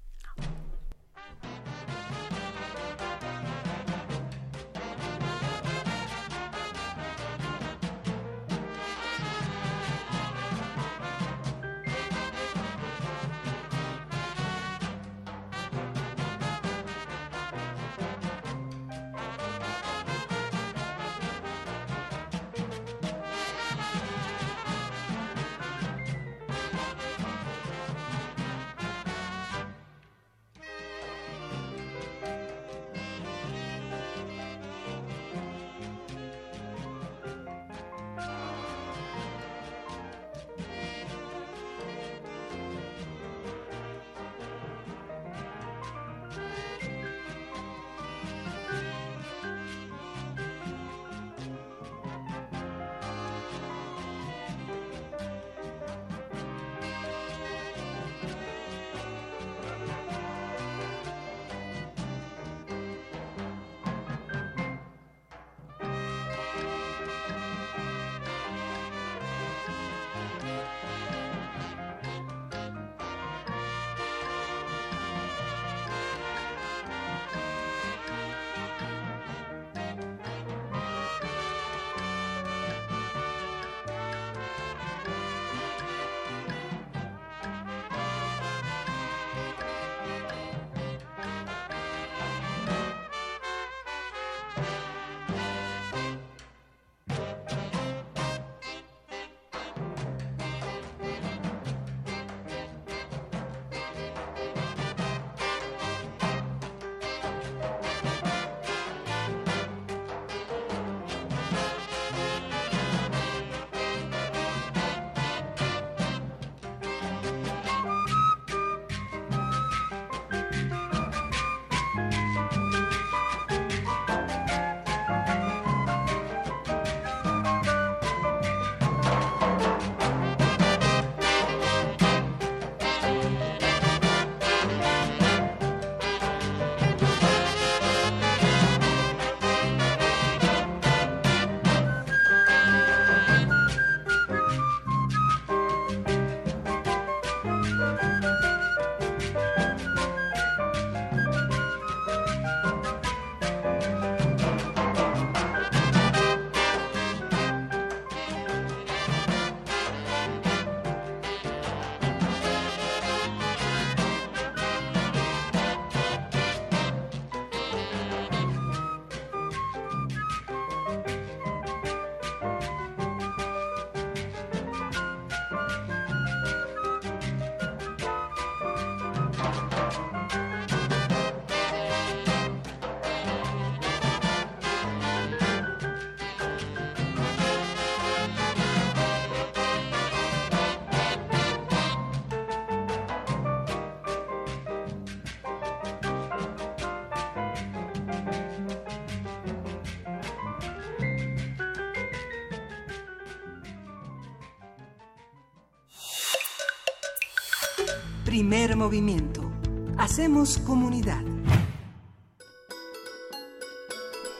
Hacemos comunidad.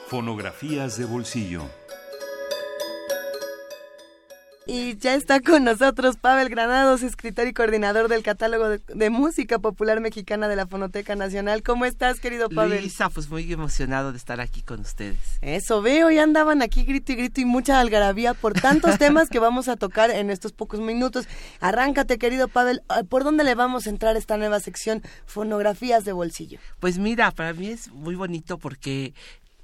Fonografías de bolsillo. Y ya está con nosotros Pavel Granados, escritor y coordinador del catálogo de, música popular mexicana de la Fonoteca Nacional. ¿Cómo estás, querido Pavel? Luisa, pues muy emocionado de estar aquí con ustedes. Eso veo, ya andaban aquí grito y grito y mucha algarabía por tantos temas que vamos a tocar en estos pocos minutos. Arráncate, querido Pavel, ah, ¿por dónde le vamos a entrar esta nueva sección, Fonografías de Bolsillo? Pues mira, para mí es muy bonito porque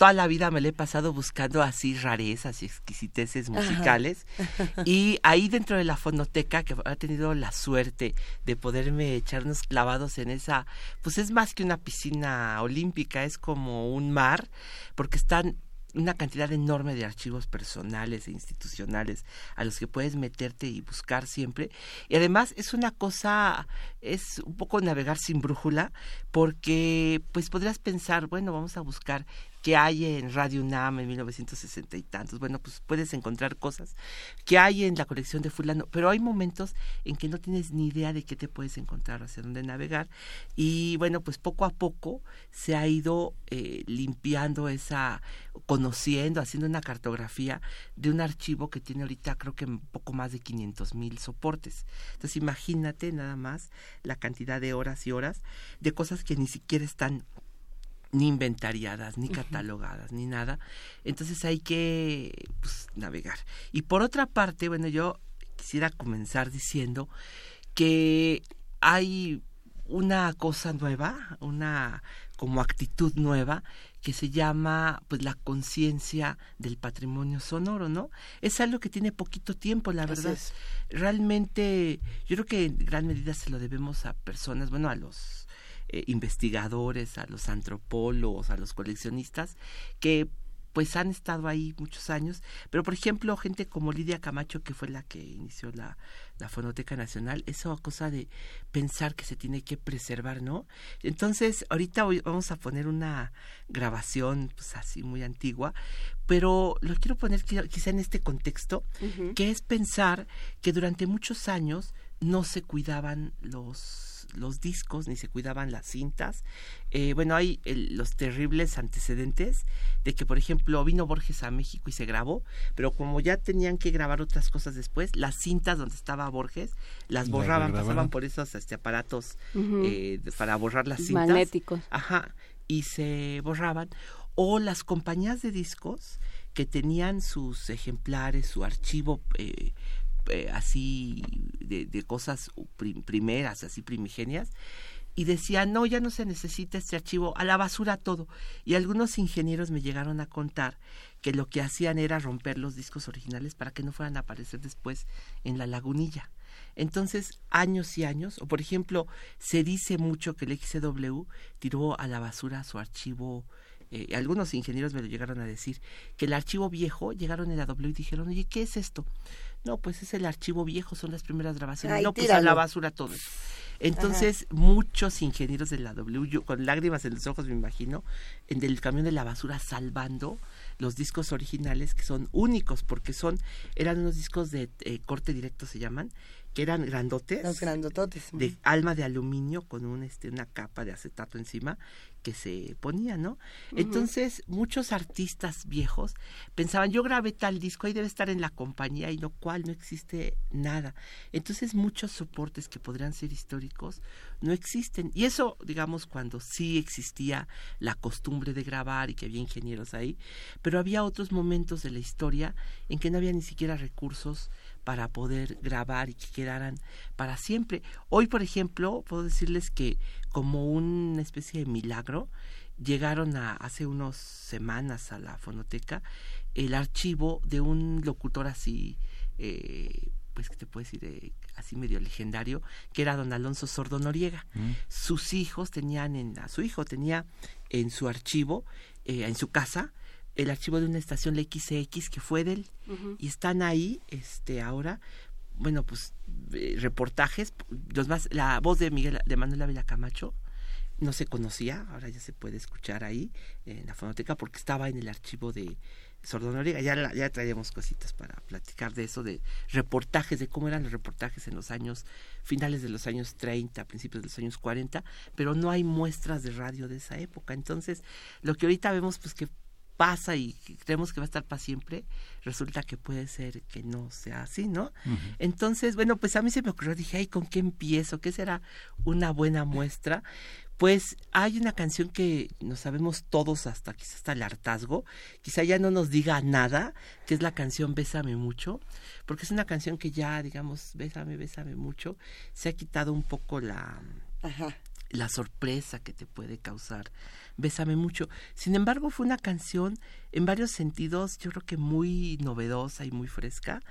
toda la vida me la he pasado buscando así rarezas y exquisiteces musicales. Y ahí dentro de la fonoteca, que ha tenido la suerte de poderme echar unos clavados en esa, pues es más que una piscina olímpica, es como un mar, porque están una cantidad enorme de archivos personales e institucionales a los que puedes meterte y buscar siempre. Y además es una cosa, es un poco navegar sin brújula, porque pues podrías pensar, bueno, vamos a buscar que hay en Radio UNAM en 1960 y tantos. Bueno, pues puedes encontrar cosas que hay en la colección de fulano, pero hay momentos en que no tienes ni idea de qué te puedes encontrar, hacia dónde navegar. Y bueno, pues poco a poco se ha ido eh, limpiando esa, conociendo, haciendo una cartografía de un archivo que tiene ahorita creo que un poco más de 500 mil soportes. Entonces imagínate nada más la cantidad de horas y horas de cosas que ni siquiera están ni inventariadas, ni catalogadas, ni nada. Entonces hay que pues, navegar. Y por otra parte, bueno, yo quisiera comenzar diciendo que hay una cosa nueva, una como actitud nueva que se llama pues la conciencia del patrimonio sonoro, ¿no? Es algo que tiene poquito tiempo, la verdad. Realmente yo creo que en gran medida se lo debemos a personas, bueno, a los eh, investigadores, a los antropólogos, a los coleccionistas, que pues han estado ahí muchos años, pero por ejemplo gente como Lidia Camacho, que fue la que inició la, la Fonoteca Nacional, eso cosa de pensar que se tiene que preservar, ¿no? Entonces, ahorita vamos a poner una grabación, pues así muy antigua, pero lo quiero poner quizá en este contexto, que es pensar que durante muchos años no se cuidaban los los discos ni se cuidaban las cintas. Eh, bueno, hay los terribles antecedentes de que, por ejemplo, vino Borges a México y se grabó, pero como ya tenían que grabar otras cosas después, las cintas donde estaba Borges las borraban, pasaban por esos este, aparatos eh, para borrar las cintas. Magnéticos. Ajá, y se borraban. O las compañías de discos que tenían sus ejemplares, su archivo eh, eh, así de, de cosas primeras, así primigenias, y decía, no, ya no se necesita este archivo, a la basura todo. Y algunos ingenieros me llegaron a contar que lo que hacían era romper los discos originales para que no fueran a aparecer después en la lagunilla. Entonces, años y años, o por ejemplo, se dice mucho que el XW tiró a la basura su archivo eh, algunos ingenieros me lo llegaron a decir, que el archivo viejo, llegaron en la W y dijeron, oye, ¿qué es esto? No, pues es el archivo viejo, son las primeras grabaciones. no, pues a la basura todo. Entonces, muchos ingenieros de la W, con lágrimas en los ojos, me imagino, en el camión de la basura salvando los discos originales que son únicos porque son eran unos discos de eh, corte directo se llaman que eran grandotes los grandototes de alma de aluminio con un este una capa de acetato encima que se ponía, ¿no? Entonces, muchos artistas viejos pensaban, yo grabé tal disco, ahí debe estar en la compañía y lo cual no existe nada. Entonces, muchos soportes que podrían ser históricos no existen. Y eso, digamos, cuando sí existía la costumbre de grabar y que había ingenieros ahí, pero había otros momentos de la historia en que no había ni siquiera recursos para poder grabar y que quedaran para siempre. Hoy, por ejemplo, puedo decirles que como una especie de milagro, llegaron a, hace unas semanas a la fonoteca el archivo de un locutor así, eh, pues que te puedo decir, eh, así medio legendario, que era don Alonso Sordo Noriega. Mm. Sus hijos tenían, en, a su hijo tenía en su archivo, eh, en su casa, el archivo de una estación la XX que fue de él y están ahí este ahora bueno pues eh, reportajes los más la voz de Miguel de Manuel Ávila Camacho no se conocía ahora ya se puede escuchar ahí en la fonoteca porque estaba en el archivo de Sordonoriga. Ya, ya traíamos cositas para platicar de eso, de reportajes, de cómo eran los reportajes en los años, finales de los años 30, principios de los años 40, pero no hay muestras de radio de esa época. Entonces, lo que ahorita vemos, pues que pasa y creemos que va a estar para siempre, resulta que puede ser que no sea así, ¿no? Entonces, bueno, pues a mí se me ocurrió, dije, ay, ¿con qué empiezo? ¿Qué será una buena muestra? Pues hay una canción que nos sabemos todos hasta quizás hasta el hartazgo, quizá ya no nos diga nada, que es la canción Bésame mucho, porque es una canción que ya, digamos, Bésame, Bésame mucho, se ha quitado un poco la, la sorpresa que te puede causar Bésame mucho. Sin embargo, fue una canción en varios sentidos, yo creo que muy novedosa y muy fresca.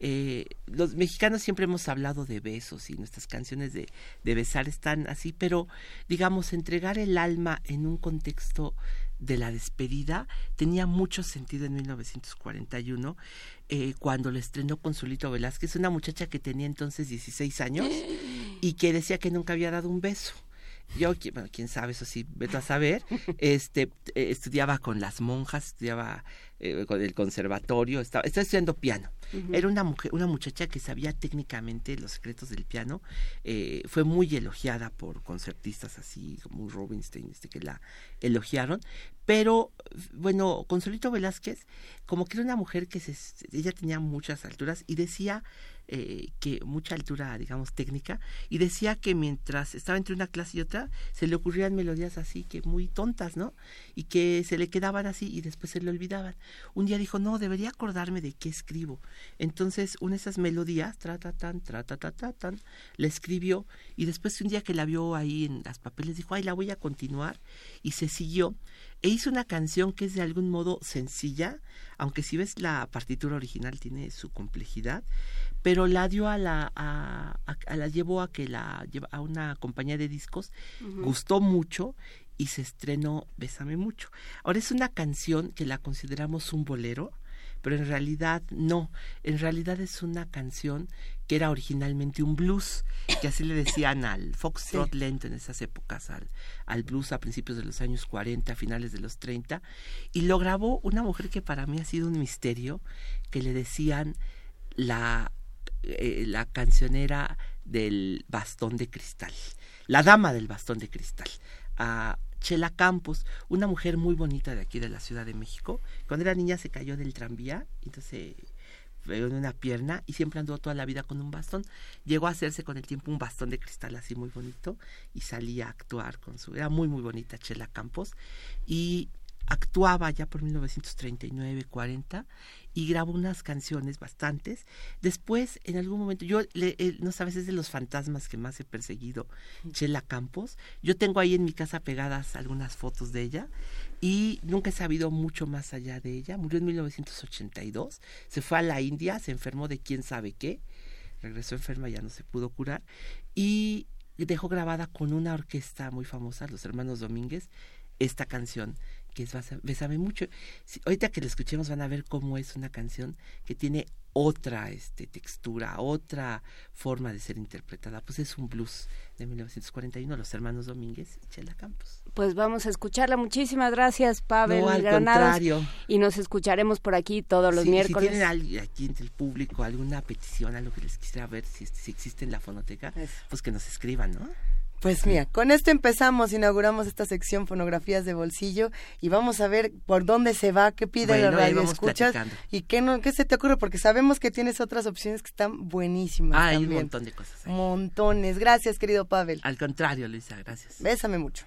Eh, los mexicanos siempre hemos hablado de besos y nuestras canciones de, de besar están así, pero digamos, entregar el alma en un contexto de la despedida tenía mucho sentido en 1941 eh, cuando lo estrenó Consulito Velázquez, una muchacha que tenía entonces 16 años y que decía que nunca había dado un beso yo, bueno, quién sabe, eso sí, vete a saber, este, eh, estudiaba con las monjas, estudiaba eh, con el conservatorio, estaba, estaba estudiando piano. Era una mujer, una muchacha que sabía técnicamente los secretos del piano, eh, fue muy elogiada por concertistas así como Rubinstein, este, que la elogiaron, pero bueno, Consolito Velázquez, como que era una mujer que se, ella tenía muchas alturas y decía eh, que mucha altura, digamos, técnica, y decía que mientras estaba entre una clase y otra, se le ocurrían melodías así que muy tontas, ¿no? Y que se le quedaban así y después se le olvidaban. Un día dijo, no, debería acordarme de qué escribo. Entonces, una de esas melodías, tra, ta, tan, tra, ta, ta, ta, tan, la escribió y después un día que la vio ahí en las papeles, dijo, ay, la voy a continuar y se siguió e hizo una canción que es de algún modo sencilla, aunque si ves la partitura original tiene su complejidad, pero la dio a la a, la llevó a que la a una compañía de discos gustó mucho y se estrenó Bésame mucho. Ahora es una canción que la consideramos un bolero, pero en realidad no, en realidad es una canción que era originalmente un blues, que así le decían al foxtrot lento en esas épocas, al, al blues a principios de los años 40, finales de los 30, y lo grabó una mujer que para mí ha sido un misterio, que le decían la eh, la cancionera del bastón de cristal, la dama del bastón de cristal, a Chela Campos, una mujer muy bonita de aquí de la Ciudad de México. Cuando era niña se cayó del tranvía, entonces en una pierna y siempre andó toda la vida con un bastón. Llegó a hacerse con el tiempo un bastón de cristal así muy bonito y salía a actuar con su... Era muy, muy bonita Chela Campos y actuaba ya por 1939, 40 y grabó unas canciones bastantes. Después, en algún momento, yo, le, no sabes, es de los fantasmas que más he perseguido, Chela Campos. Yo tengo ahí en mi casa pegadas algunas fotos de ella y nunca he sabido mucho más allá de ella. Murió en 1982, se fue a la India, se enfermó de quién sabe qué, regresó enferma, ya no se pudo curar y dejó grabada con una orquesta muy famosa, los hermanos Domínguez, esta canción que es mucho. ahorita que lo escuchemos van a ver cómo es una canción que tiene otra este, textura, otra forma de ser interpretada. Pues es un blues de 1941, los hermanos Domínguez y Chela Campos. Pues vamos a escucharla. Muchísimas gracias, Pavel no, Granados. Y nos escucharemos por aquí todos los miércoles. Si tienen aquí entre el público alguna petición, algo que les quisiera ver, si, si existe en la fonoteca, pues que nos escriban, ¿no? Pues mira, con esto empezamos, inauguramos esta sección Fonografías de Bolsillo y vamos a ver por dónde se va, qué pide la radio escuchas y qué no, qué se te ocurre, porque sabemos que tienes otras opciones que están buenísimas. Ah, hay un montón de cosas. Montones. Gracias, querido Pavel. Al contrario, Luisa, gracias. Bésame mucho.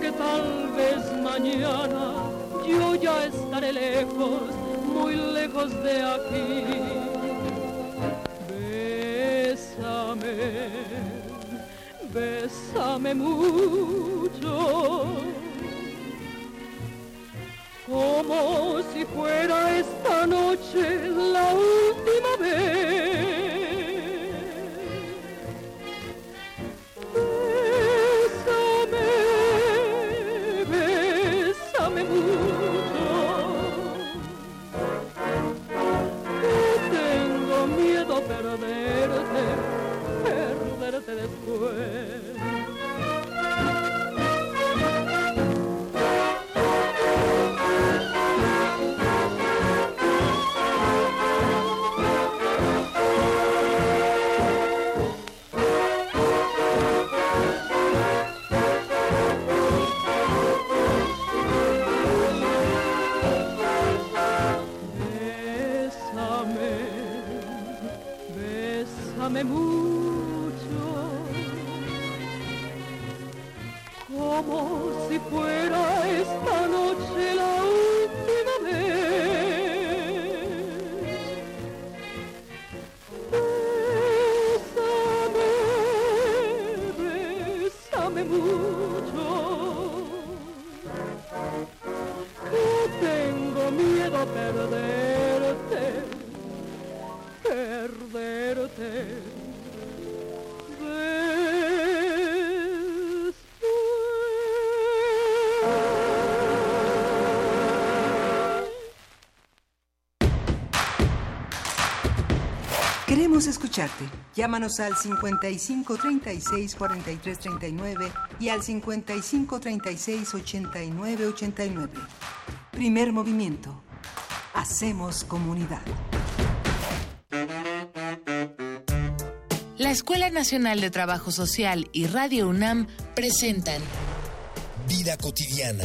que tal vez mañana yo ya estaré lejos, muy lejos de aquí. Bésame bésame mucho, como si fuera esta noche la última vez. 对 como si fuera Llámanos al 55 36 43 39 y al 55 36 89 89. Primer movimiento. Hacemos comunidad. La Escuela Nacional de Trabajo Social y Radio UNAM presentan Vida cotidiana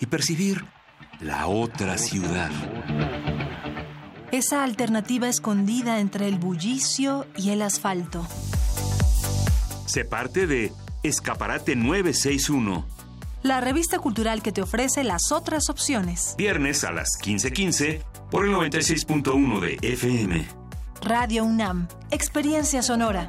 y percibir la otra ciudad. Esa alternativa escondida entre el bullicio y el asfalto. Se parte de Escaparate 961. La revista cultural que te ofrece las otras opciones. Viernes a las 15:15 por el 96.1 de FM. Radio UNAM, Experiencia Sonora.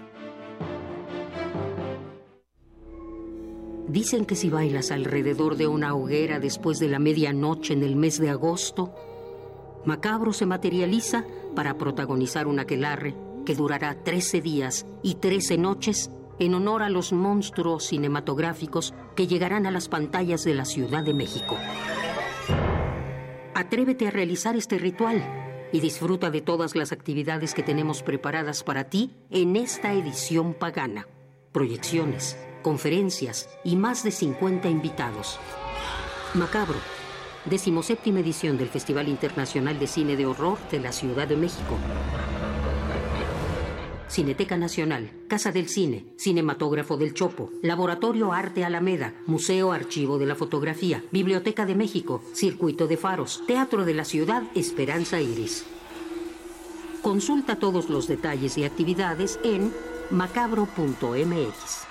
Dicen que si bailas alrededor de una hoguera después de la medianoche en el mes de agosto, Macabro se materializa para protagonizar un aquelarre que durará 13 días y 13 noches en honor a los monstruos cinematográficos que llegarán a las pantallas de la Ciudad de México. Atrévete a realizar este ritual y disfruta de todas las actividades que tenemos preparadas para ti en esta edición pagana. Proyecciones, conferencias y más de 50 invitados. Macabro, decimoséptima edición del Festival Internacional de Cine de Horror de la Ciudad de México. Cineteca Nacional, Casa del Cine, Cinematógrafo del Chopo, Laboratorio Arte Alameda, Museo Archivo de la Fotografía, Biblioteca de México, Circuito de Faros, Teatro de la Ciudad Esperanza Iris. Consulta todos los detalles y actividades en macabro.mx.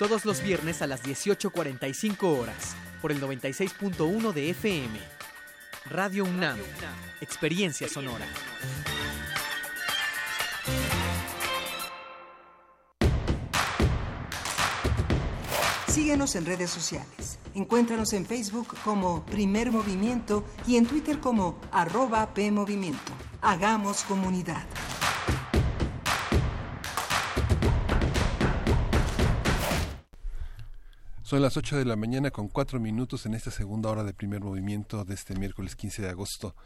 Todos los viernes a las 18.45 horas, por el 96.1 de FM. Radio UNAM, Experiencia Sonora. Síguenos en redes sociales. Encuéntranos en Facebook como Primer Movimiento y en Twitter como arroba PMovimiento. Hagamos comunidad. Son las 8 de la mañana con 4 minutos en esta segunda hora de primer movimiento de este miércoles 15 de agosto.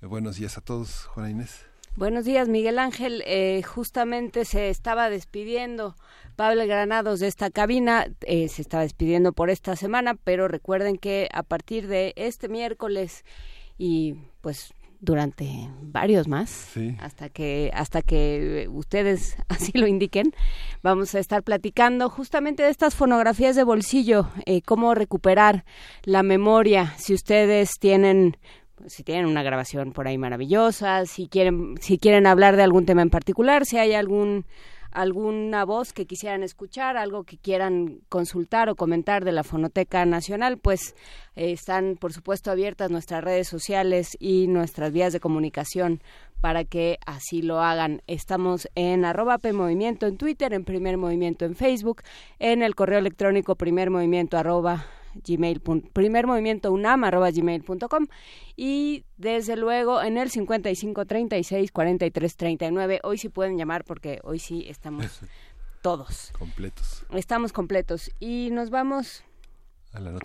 Eh, buenos días a todos, Juana Inés. Buenos días, Miguel Ángel. Eh, justamente se estaba despidiendo Pablo Granados de esta cabina. Eh, se estaba despidiendo por esta semana, pero recuerden que a partir de este miércoles y pues durante varios más hasta que hasta que ustedes así lo indiquen. Vamos a estar platicando justamente de estas fonografías de bolsillo eh, cómo recuperar la memoria. Si ustedes tienen si tienen una grabación por ahí maravillosa si quieren si quieren hablar de algún tema en particular si hay algún alguna voz que quisieran escuchar, algo que quieran consultar o comentar de la Fonoteca Nacional, pues eh, están, por supuesto, abiertas nuestras redes sociales y nuestras vías de comunicación para que así lo hagan. Estamos en arroba PMovimiento en Twitter, en Primer Movimiento en Facebook, en el correo electrónico primermovimiento arroba gmail primer movimiento unam arroba gmail.com y desde luego en el 55 36 43 39 hoy sí pueden llamar porque hoy sí estamos todos. Completos. Estamos completos. Y nos vamos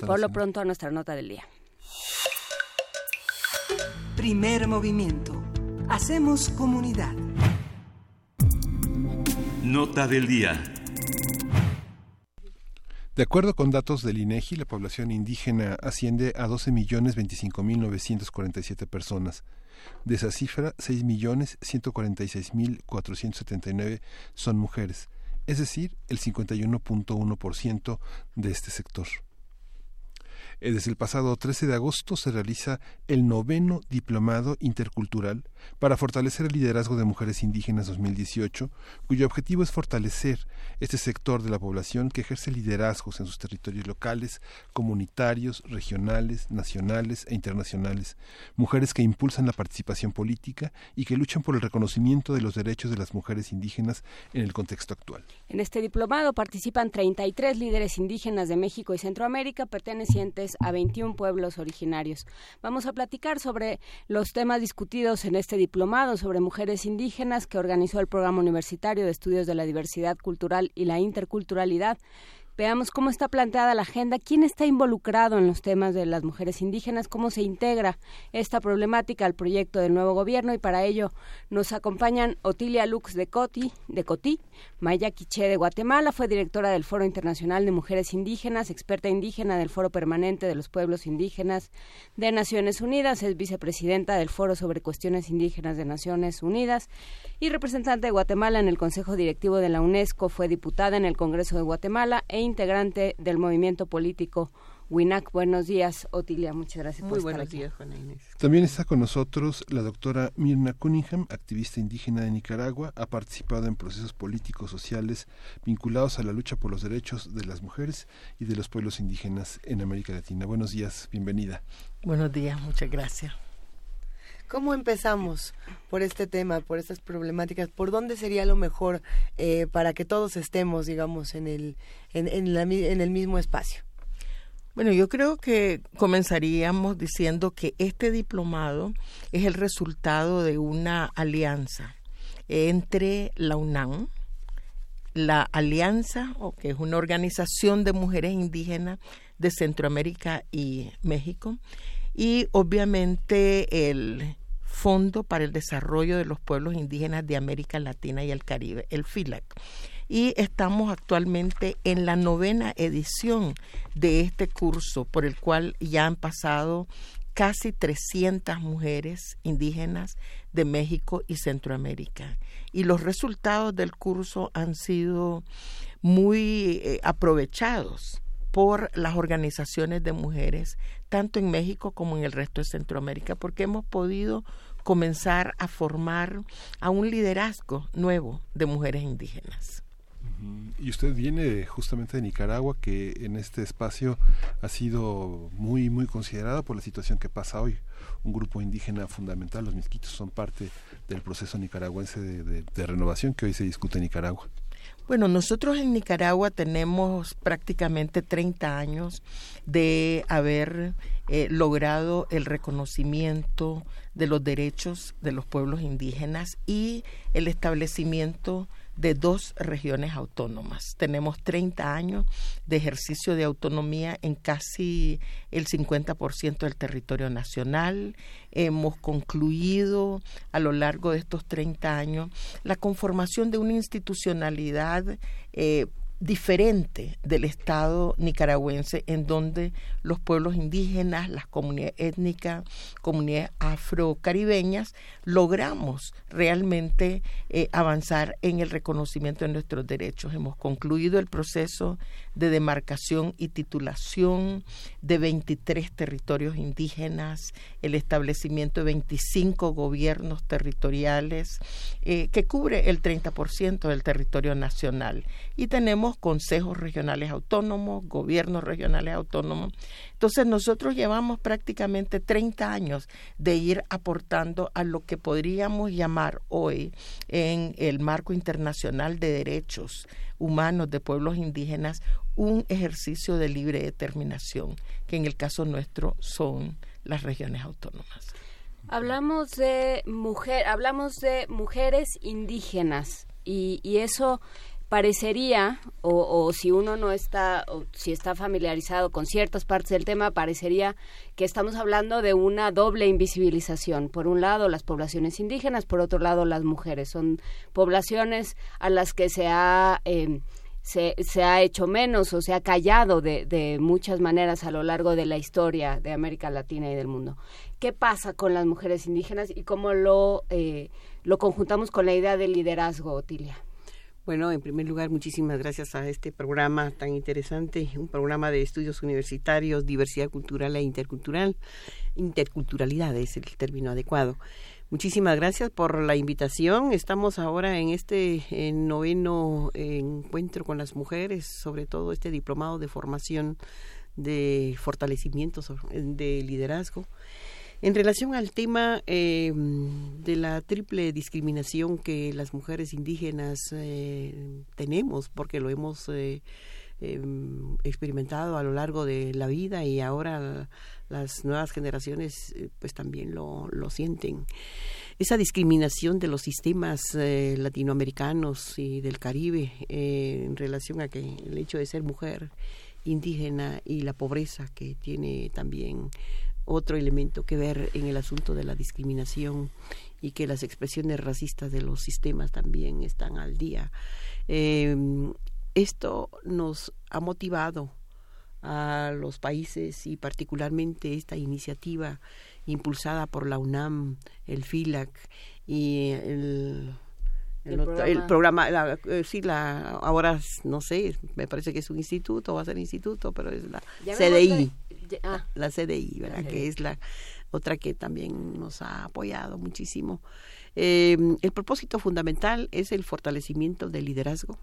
por lo pronto a nuestra nota del día. Primer movimiento. Hacemos comunidad. Nota del día de acuerdo con datos del INEGI, la población indígena asciende a 12.025.947 personas. De esa cifra, 6.146.479 son mujeres, es decir, el 51.1% de este sector. Desde el pasado 13 de agosto se realiza el noveno Diplomado Intercultural para fortalecer el liderazgo de mujeres indígenas 2018, cuyo objetivo es fortalecer este sector de la población que ejerce liderazgos en sus territorios locales, comunitarios, regionales, nacionales e internacionales, mujeres que impulsan la participación política y que luchan por el reconocimiento de los derechos de las mujeres indígenas en el contexto actual. En este diplomado participan 33 líderes indígenas de México y Centroamérica pertenecientes a 21 pueblos originarios. Vamos a platicar sobre los temas discutidos en este diplomado sobre mujeres indígenas que organizó el Programa Universitario de Estudios de la Diversidad Cultural y la Interculturalidad Veamos cómo está planteada la agenda, quién está involucrado en los temas de las mujeres indígenas, cómo se integra esta problemática al proyecto del nuevo gobierno. Y para ello nos acompañan Otilia Lux de Coti, de Cotí, Maya Quiché de Guatemala, fue directora del Foro Internacional de Mujeres Indígenas, experta indígena del Foro Permanente de los Pueblos Indígenas de Naciones Unidas, es vicepresidenta del Foro sobre Cuestiones Indígenas de Naciones Unidas y representante de Guatemala en el Consejo Directivo de la UNESCO, fue diputada en el Congreso de Guatemala e integrante del movimiento político WINAC. Buenos días, Otilia. Muchas gracias Muy por buenos estar aquí. días, Juana Inés. También está con nosotros la doctora Mirna Cunningham, activista indígena de Nicaragua. Ha participado en procesos políticos sociales vinculados a la lucha por los derechos de las mujeres y de los pueblos indígenas en América Latina. Buenos días, bienvenida. Buenos días, muchas gracias. ¿Cómo empezamos por este tema, por estas problemáticas? ¿Por dónde sería lo mejor eh, para que todos estemos, digamos, en el, en, el mismo espacio? Bueno, yo creo que comenzaríamos diciendo que este diplomado es el resultado de una alianza entre la UNAM, la Alianza, que es una organización de mujeres indígenas de Centroamérica y México, y obviamente el Fondo para el Desarrollo de los Pueblos Indígenas de América Latina y el Caribe, el FILAC. Y estamos actualmente en la novena edición de este curso, por el cual ya han pasado casi 300 mujeres indígenas de México y Centroamérica. Y los resultados del curso han sido muy eh, aprovechados por las organizaciones de mujeres, tanto en México como en el resto de Centroamérica, porque hemos podido comenzar a formar a un liderazgo nuevo de mujeres indígenas. Y usted viene justamente de Nicaragua, que en este espacio ha sido muy, muy considerado por la situación que pasa hoy. Un grupo indígena fundamental, los misquitos, son parte del proceso nicaragüense de renovación que hoy se discute en Nicaragua. Bueno, nosotros en Nicaragua tenemos prácticamente 30 años de haber eh, logrado el reconocimiento de los derechos de los pueblos indígenas y el establecimiento dos regiones autónomas. Tenemos 30 años de ejercicio de autonomía en casi el 50% del territorio nacional. Hemos concluido a lo largo de estos 30 años la conformación de una institucionalidad eh, diferente del Estado nicaragüense en donde los pueblos indígenas, las comunidades étnicas, comunidades afrocaribeñas, logramos realmente eh, avanzar en el reconocimiento de nuestros derechos. Hemos concluido el proceso de demarcación y titulación de 23 territorios indígenas, el establecimiento de 25 gobiernos territoriales, eh, que cubre el 30% del territorio nacional. Y tenemos consejos regionales autónomos, gobiernos regionales autónomos. Entonces nosotros llevamos prácticamente 30 años de ir aportando a lo que podríamos llamar hoy en el marco internacional de derechos humanos de pueblos indígenas un ejercicio de libre determinación, que en el caso nuestro son las regiones autónomas. Hablamos de mujer, hablamos de mujeres indígenas y, y eso parecería, o, si uno no está, o si está familiarizado con ciertas partes del tema, parecería que estamos hablando de una doble invisibilización. Por un lado, las poblaciones indígenas, por otro lado, las mujeres. Son poblaciones a las que se ha... Eh, se, se, ha hecho menos o se ha callado de, de, muchas maneras a lo largo de la historia de América Latina y del mundo. ¿Qué pasa con las mujeres indígenas y cómo lo, eh, lo conjuntamos con la idea del liderazgo, Otilia? Bueno, en primer lugar, muchísimas gracias a este programa tan interesante, un programa de estudios universitarios, diversidad cultural e intercultural. Interculturalidad es el término adecuado. Muchísimas gracias por la invitación. Estamos ahora en este en noveno encuentro con las mujeres, sobre todo este diplomado de formación de fortalecimiento de liderazgo. En relación al tema eh, de la triple discriminación que las mujeres indígenas eh, tenemos, porque lo hemos eh, em, experimentado a lo largo de la vida y ahora las nuevas generaciones eh, pues también lo, lo sienten. Esa discriminación de los sistemas latinoamericanos y del Caribe eh, en relación a que el hecho de ser mujer indígena y la pobreza que tiene también otro elemento que ver en el asunto de la discriminación y que las expresiones racistas de los sistemas también están al día. esto nos ha motivado a los países y particularmente esta iniciativa impulsada por la UNAM, el FILAC y el, el, programa, eh, sí, la, ahora no sé, me parece que es un instituto, va a ser instituto, pero es la CDI, ah. la CDI, ¿verdad? Que es la otra que también nos ha apoyado muchísimo. Eh, el propósito fundamental es el fortalecimiento del liderazgo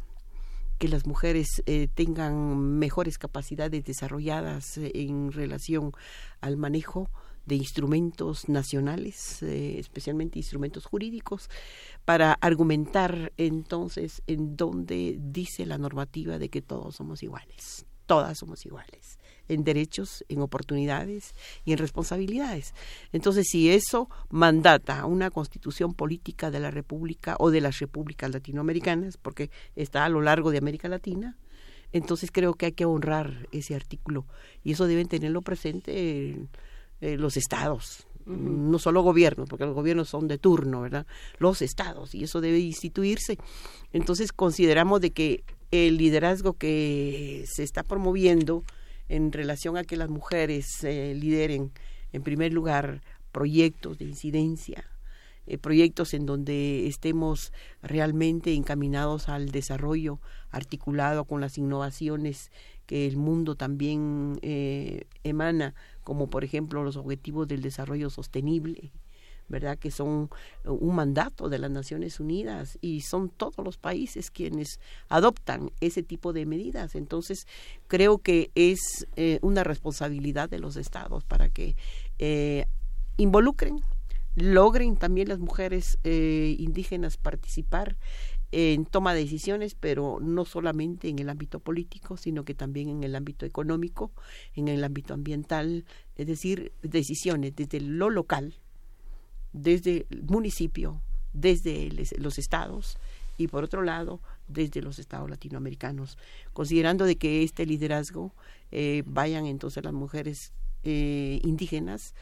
que las mujeres eh, tengan mejores capacidades desarrolladas eh, en relación al manejo de instrumentos nacionales, eh, especialmente instrumentos jurídicos, para argumentar entonces en dónde dice la normativa de que todos somos iguales, todas somos iguales en derechos, en oportunidades y en responsabilidades. Entonces, si eso mandata una constitución política de la República o de las repúblicas latinoamericanas, porque está a lo largo de América Latina, entonces creo que hay que honrar ese artículo y eso deben tenerlo presente eh, los estados, no solo gobiernos, porque los gobiernos son de turno, ¿verdad? Los estados, y eso debe instituirse. Entonces consideramos de que el liderazgo que se está promoviendo en relación a que las mujeres eh, lideren, en primer lugar, proyectos de incidencia, eh, proyectos en donde estemos realmente encaminados al desarrollo articulado con las innovaciones que el mundo también eh, emana, como por ejemplo los objetivos del desarrollo sostenible, ¿verdad? Que son eh, un mandato de las Naciones Unidas y son todos los países quienes adoptan ese tipo de medidas. Entonces, creo que es eh, una responsabilidad de los estados para que eh, involucren, logren también las mujeres indígenas participar en toma de decisiones, pero no solamente en el ámbito político, sino que también en el ámbito económico, en el ámbito ambiental, es decir, decisiones desde lo local, desde el municipio, desde los estados y por otro lado desde los estados latinoamericanos, considerando de que este liderazgo eh, vayan entonces las mujeres eh, indígenas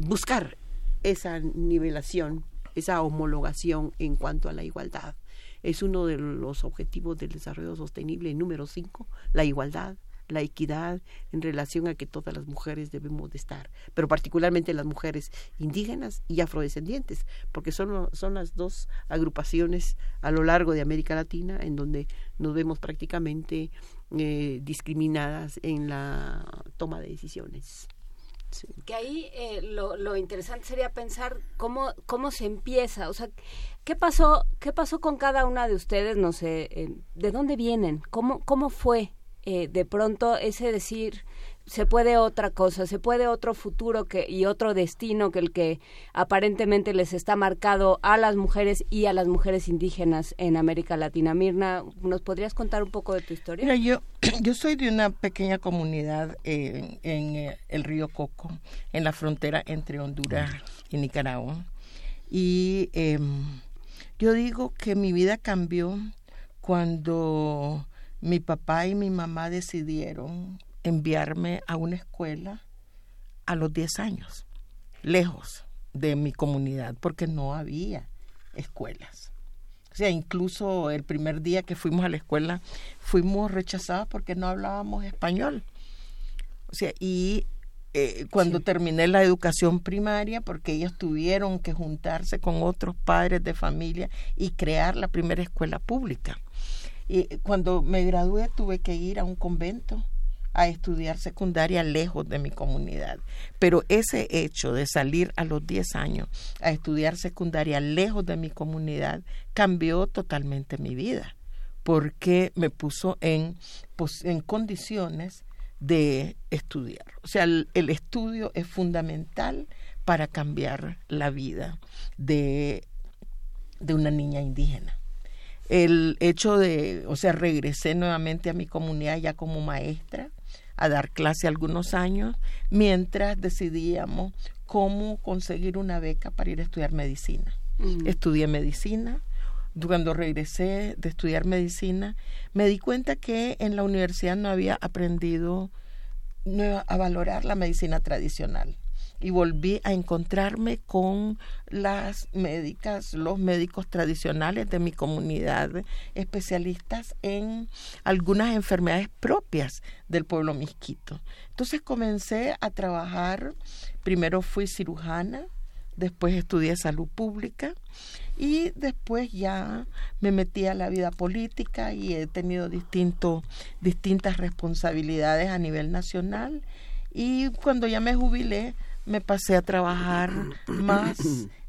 buscar esa nivelación, esa homologación en cuanto a la igualdad. Es uno de los objetivos del desarrollo sostenible número cinco, la igualdad, la equidad en relación a que todas las mujeres debemos de estar, pero particularmente las mujeres indígenas y afrodescendientes, porque son, son las dos agrupaciones a lo largo de América Latina en donde nos vemos prácticamente eh, discriminadas en la toma de decisiones. Que ahí eh, lo, lo, interesante sería pensar cómo, cómo se empieza, o sea, ¿qué pasó, qué pasó con cada una de ustedes? No sé, eh, ¿de dónde vienen? ¿Cómo, cómo fue eh, de pronto ese decir se puede otra cosa, se puede otro futuro que, y otro destino que el que aparentemente les está marcado a las mujeres y a las mujeres indígenas en América Latina. Mirna, ¿nos podrías contar un poco de tu historia? Mira, yo, yo soy de una pequeña comunidad en, eh, el río Coco, en la frontera entre Honduras y Nicaragua. Y em, yo digo que mi vida cambió cuando mi papá y mi mamá decidieron enviarme a una escuela a los 10 años, lejos de mi comunidad, porque no había escuelas. O sea, incluso el primer día que fuimos a la escuela fuimos rechazados porque no hablábamos español. O sea, y eh, cuando terminé la educación primaria, porque ellos tuvieron que juntarse con otros padres de familia y crear la primera escuela pública. Y cuando me gradué tuve que ir a un convento a estudiar secundaria lejos de mi comunidad. Pero ese hecho de salir a los 10 años a estudiar secundaria lejos de mi comunidad cambió totalmente mi vida, porque me puso en, en condiciones de estudiar. O sea, el, el estudio es fundamental para cambiar la vida de, de una niña indígena. El hecho de, o sea, regresé nuevamente a mi comunidad ya como maestra a dar clase algunos años, mientras decidíamos cómo conseguir una beca para ir a estudiar medicina. Estudié medicina. Cuando regresé de estudiar medicina, me di cuenta que en la universidad no había aprendido a valorar la medicina tradicional y volví a encontrarme con las médicas, los médicos tradicionales de mi comunidad, especialistas en algunas enfermedades propias del pueblo misquito. Entonces comencé a trabajar, primero fui cirujana, después estudié salud pública y después ya me metí a la vida política y he tenido distintas responsabilidades a nivel nacional y cuando ya me jubilé me pasé a trabajar más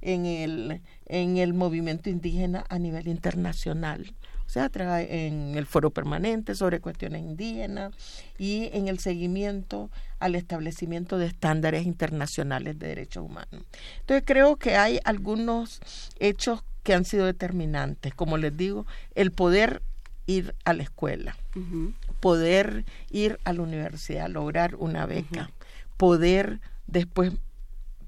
en el, en el movimiento indígena a nivel internacional. O sea, en el foro permanente sobre cuestiones indígenas y en el seguimiento al establecimiento de estándares internacionales de derechos humanos. Entonces creo que hay algunos hechos que han sido determinantes, como les digo, el poder ir a la escuela, poder ir a la universidad, lograr una beca, poder después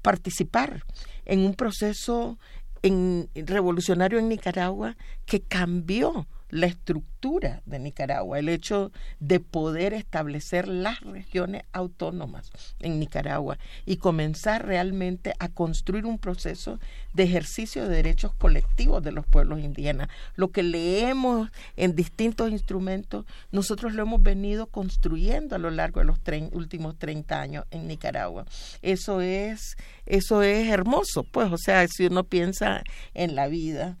participar en un proceso en, revolucionario en Nicaragua que cambió la estructura de Nicaragua, el hecho de poder establecer las regiones autónomas en Nicaragua y comenzar realmente a construir un proceso de ejercicio de derechos colectivos de los pueblos indígenas. Lo que leemos en distintos instrumentos, nosotros lo hemos venido construyendo a lo largo de los últimos 30 años en Nicaragua. Eso es, eso es hermoso, pues, o sea, si uno piensa en la vida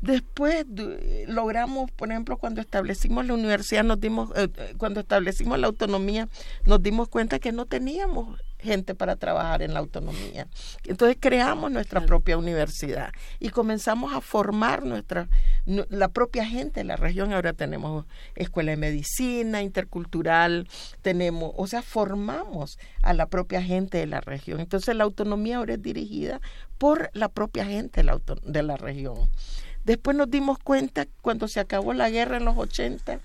Después logramos, por ejemplo, cuando establecimos la universidad, nos dimos, eh, eh, cuando establecimos la autonomía, nos dimos cuenta que no teníamos gente para trabajar en la autonomía. Entonces creamos nuestra propia universidad y comenzamos a formar nuestra la propia gente de la región. Ahora tenemos escuela de medicina intercultural, tenemos, o sea, formamos a la propia gente de la región. Entonces la autonomía ahora es dirigida por la propia gente de la, de la región. Después nos dimos cuenta, cuando se acabó la guerra en los 80,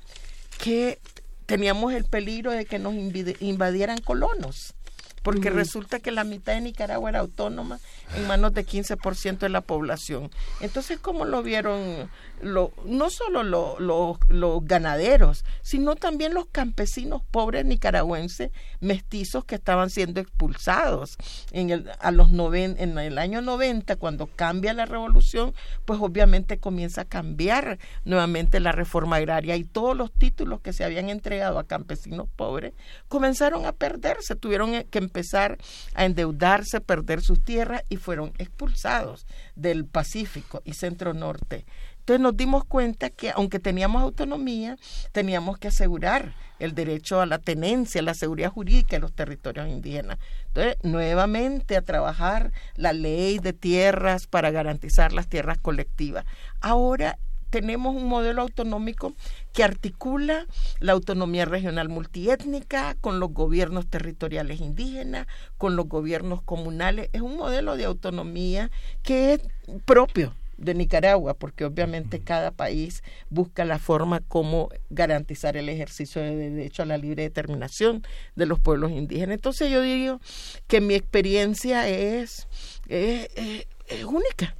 que teníamos el peligro de que nos invadieran colonos porque resulta que la mitad de Nicaragua era autónoma en manos de 15% de la población. Entonces, ¿cómo lo vieron lo, no solo los ganaderos, sino también los campesinos pobres nicaragüenses mestizos que estaban siendo expulsados en el, a los en el año 90, cuando cambia la revolución, pues obviamente comienza a cambiar nuevamente la reforma agraria y todos los títulos que se habían entregado a campesinos pobres comenzaron a perderse, tuvieron que empezar a endeudarse, perder sus tierras y fueron expulsados del Pacífico y Centro Norte. Entonces nos dimos cuenta que aunque teníamos autonomía, teníamos que asegurar el derecho a la tenencia, la seguridad jurídica de los territorios indígenas. Entonces, nuevamente a trabajar la ley de tierras para garantizar las tierras colectivas. Ahora tenemos un modelo autonómico que articula la autonomía regional multiétnica con los gobiernos territoriales indígenas, con los gobiernos comunales. Es un modelo de autonomía que es propio de Nicaragua, porque obviamente cada país busca la forma como garantizar el ejercicio de derecho a la libre determinación de los pueblos indígenas. Entonces yo digo que mi experiencia es, es única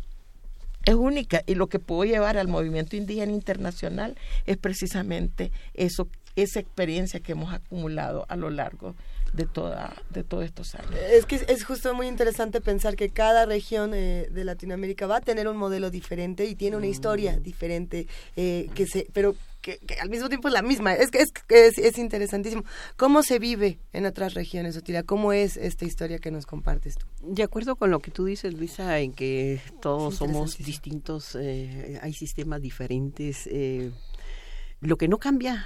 es única y lo que puedo llevar al movimiento indígena internacional es precisamente eso, esa experiencia que hemos acumulado a lo largo de toda de todos estos años. Es que es justo muy interesante pensar que cada región eh, de Latinoamérica va a tener un modelo diferente y tiene una historia mm. diferente eh, que se pero que, al mismo tiempo es la misma. Es que es, es, interesantísimo. ¿Cómo se vive en otras regiones? ¿Cómo es esta historia que nos compartes tú? De acuerdo con lo que tú dices, Luisa, en que todos somos distintos, eh, hay sistemas diferentes. Eh, lo que no cambia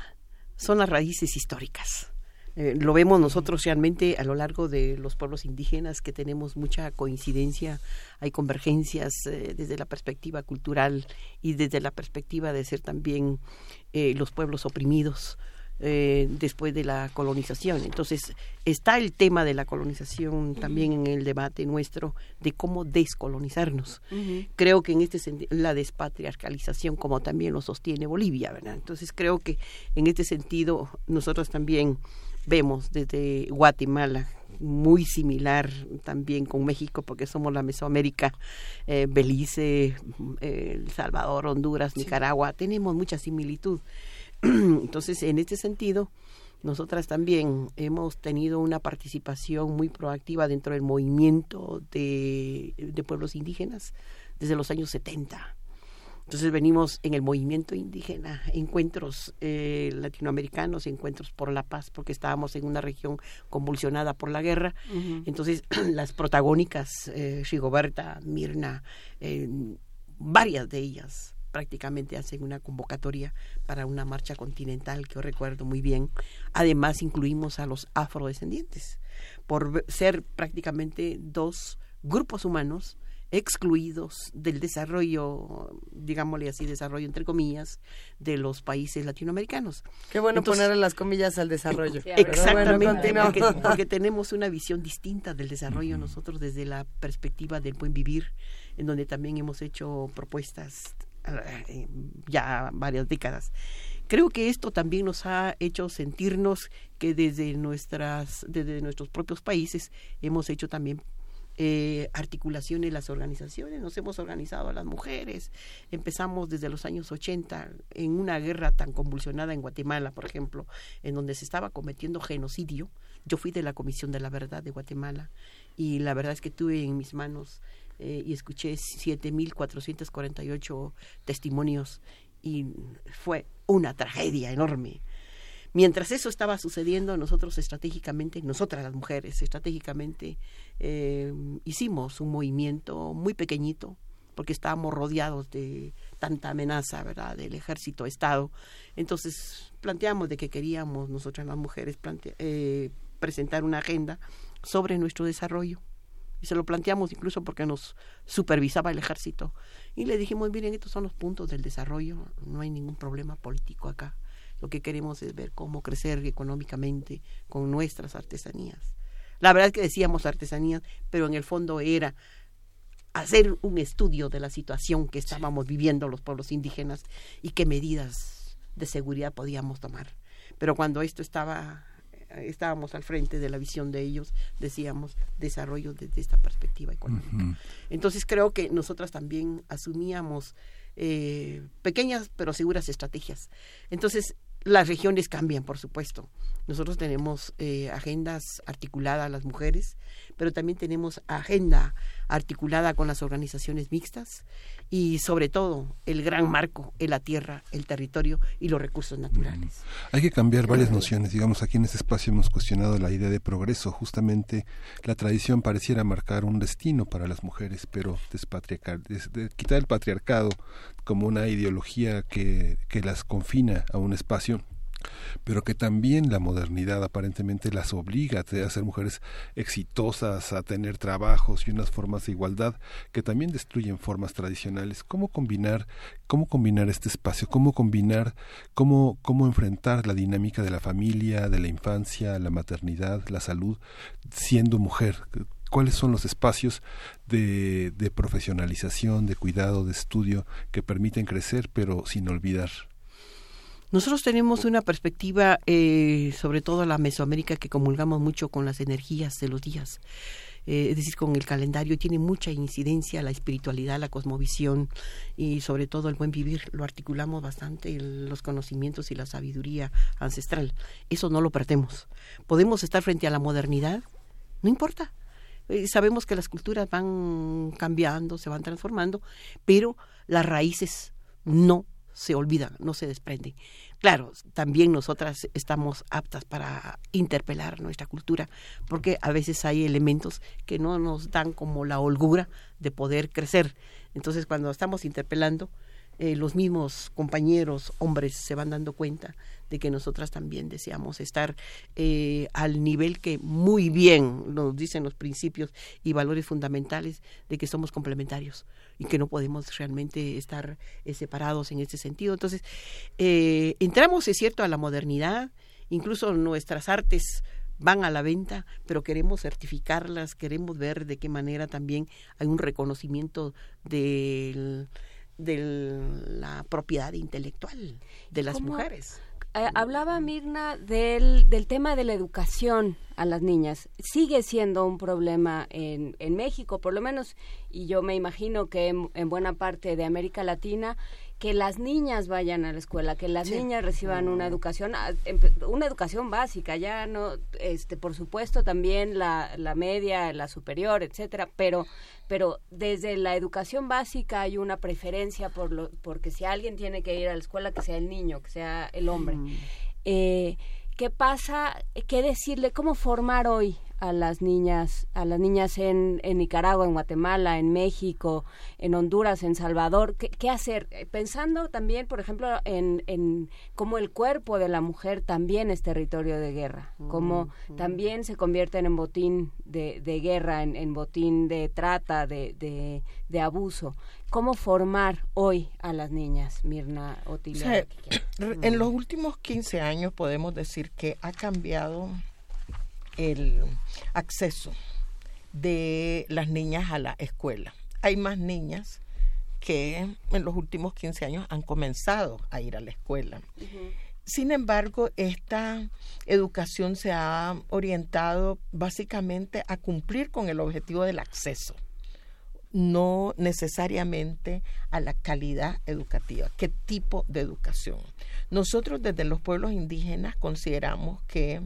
son las raíces históricas. Eh, lo vemos nosotros realmente a lo largo de los pueblos indígenas que tenemos mucha coincidencia, hay convergencias desde la perspectiva cultural y desde la perspectiva de ser también eh, los pueblos oprimidos. eh, después de la colonización. Entonces, está el tema de la colonización también en el debate nuestro de cómo descolonizarnos. Creo que en este sentido, la despatriarcalización, como también lo sostiene Bolivia, ¿verdad? Entonces, creo que en este sentido, nosotros también vemos desde Guatemala, muy similar también con México, porque somos la Mesoamérica, eh, Belice, eh, El Salvador, Honduras, Nicaragua, tenemos mucha similitud. Entonces, en este sentido, nosotras también hemos tenido una participación muy proactiva dentro del movimiento de, pueblos indígenas desde los años 70. Entonces venimos en el movimiento indígena, encuentros eh, latinoamericanos, encuentros por la paz, porque estábamos en una región convulsionada por la guerra. Entonces las protagónicas, eh, Rigoberta, Mirna, eh, varias de ellas prácticamente hacen una convocatoria para una marcha continental que yo recuerdo muy bien. Además incluimos a los afrodescendientes por ser prácticamente dos grupos humanos excluidos del desarrollo, digámosle así, desarrollo entre comillas, de los países latinoamericanos. Qué bueno ponerle las comillas al desarrollo. exactamente, porque, tenemos una visión distinta del desarrollo nosotros desde la perspectiva del buen vivir, en donde también hemos hecho propuestas eh, ya varias décadas. Creo que esto también nos ha hecho sentirnos que desde nuestras, desde nuestros propios países hemos hecho también eh, articulaciones las organizaciones, nos hemos organizado a las mujeres, empezamos desde los años 80 en una guerra tan convulsionada en Guatemala, por ejemplo, en donde se estaba cometiendo genocidio. Yo fui de la Comisión de la Verdad de Guatemala y la verdad es que tuve en mis manos eh, y escuché 7.448 testimonios y fue una tragedia enorme. Mientras eso estaba sucediendo, nosotros estratégicamente, nosotras las mujeres, estratégicamente eh, hicimos un movimiento muy pequeñito, porque estábamos rodeados de tanta amenaza, ¿verdad?, del ejército, Estado. Entonces planteamos de que queríamos nosotras las mujeres eh, presentar una agenda sobre nuestro desarrollo y se lo planteamos incluso porque nos supervisaba el ejército. Y le dijimos, miren, estos son los puntos del desarrollo, no hay ningún problema político acá. Lo que queremos es ver cómo crecer económicamente con nuestras artesanías. La verdad es que decíamos artesanías, pero en el fondo era hacer un estudio de la situación que estábamos viviendo los pueblos indígenas y qué medidas de seguridad podíamos tomar. Pero cuando esto estaba estábamos al frente de la visión de ellos, decíamos desarrollo desde esta perspectiva económica. Entonces creo que nosotras también asumíamos eh, pequeñas pero seguras estrategias. Entonces las regiones cambian, por supuesto. Nosotros tenemos eh, agendas articuladas a las mujeres, pero también tenemos agenda articulada con las organizaciones mixtas y sobre todo el gran marco en la tierra, el territorio y los recursos naturales. Hay que cambiar varias nociones. Digamos, aquí en este espacio hemos cuestionado la idea de progreso. Justamente la tradición pareciera marcar un destino para las mujeres, pero quitar el patriarcado como una ideología que, que las confina a un espacio pero que también la modernidad aparentemente las obliga a ser mujeres exitosas, a tener trabajos y unas formas de igualdad que también destruyen formas tradicionales. ¿Cómo combinar, cómo combinar este espacio? ¿Cómo combinar, cómo, cómo enfrentar la dinámica de la familia, de la infancia, la maternidad, la salud, siendo mujer? cuáles son los espacios de, de, profesionalización, de cuidado, de estudio que permiten crecer, pero sin olvidar nosotros tenemos una perspectiva, eh, sobre todo la Mesoamérica, que comulgamos mucho con las energías de los días. Eh, es decir, con el calendario tiene mucha incidencia la espiritualidad, la cosmovisión y sobre todo el buen vivir. Lo articulamos bastante, los conocimientos y la sabiduría ancestral. Eso no lo perdemos. Podemos estar frente a la modernidad, no importa. Eh, sabemos que las culturas van cambiando, se van transformando, pero las raíces no se olvida, no se desprende. Claro, también nosotras estamos aptas para interpelar nuestra cultura, porque a veces hay elementos que no nos dan como la holgura de poder crecer. Entonces, cuando estamos interpelando, eh, los mismos compañeros hombres se van dando cuenta de que nosotras también deseamos estar eh, al nivel que muy bien nos dicen los principios y valores fundamentales de que somos complementarios y que no podemos realmente estar eh, separados en ese sentido. Entonces, eh, entramos, es cierto, a la modernidad, incluso nuestras artes van a la venta, pero queremos certificarlas, queremos ver de qué manera también hay un reconocimiento del de la propiedad intelectual de las mujeres. Eh, hablaba Mirna del, del tema de la educación a las niñas. Sigue siendo un problema en, en México, por lo menos, y yo me imagino que en buena parte de América Latina que las niñas vayan a la escuela, que las niñas reciban una educación, ah, una educación básica, ya no, este, por supuesto también la, la media, la superior, etcétera, pero, pero desde la educación básica hay una preferencia por lo, porque si alguien tiene que ir a la escuela, que sea el niño, que sea el hombre. Eh, ¿Qué pasa? ¿Qué decirle? ¿Cómo formar hoy a las niñas, a las niñas en, en Nicaragua, en Guatemala, en México, en Honduras, en Salvador, ¿qué, hacer? Eh, pensando también, por ejemplo, en, en cómo el cuerpo de la mujer también es territorio de guerra, cómo también se convierten en botín de, de guerra, en, en, botín de trata, de, de, de, abuso. ¿Cómo formar hoy a las niñas, Mirna Otilia? en los últimos 15 años podemos decir que ha cambiado el acceso de las niñas a la escuela. Hay más niñas que en los últimos 15 años han comenzado a ir a la escuela. Sin embargo, esta educación se ha orientado básicamente a cumplir con el objetivo del acceso, no necesariamente a la calidad educativa. ¿Qué tipo de educación? Nosotros desde los pueblos indígenas consideramos que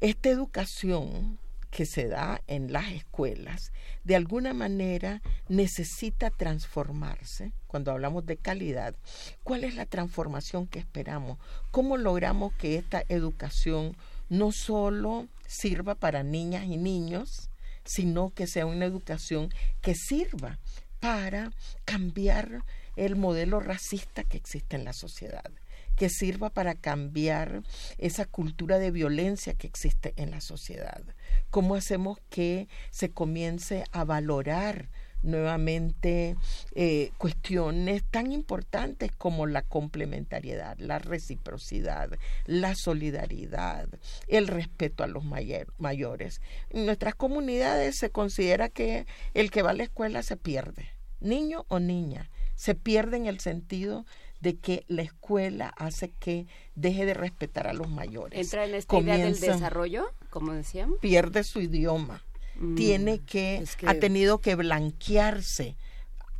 esta educación que se da en las escuelas, de alguna manera necesita transformarse. Cuando hablamos de calidad, ¿cuál es la transformación que esperamos? ¿Cómo logramos que esta educación no solo sirva para niñas y niños, sino que sea una educación que sirva para cambiar el modelo racista que existe en la sociedad? Que sirva para cambiar esa cultura de violencia que existe en la sociedad. ¿Cómo hacemos que se comience a valorar nuevamente eh, cuestiones tan importantes como la complementariedad, la reciprocidad, la solidaridad, el respeto a los mayores. En nuestras comunidades se considera que el que va a la escuela se pierde, niño o niña, se pierde en el sentido de que la escuela hace que deje de respetar a los mayores. Entra en esta idea del desarrollo, como decíamos. Pierde su idioma. Mm, tiene que, ha tenido que blanquearse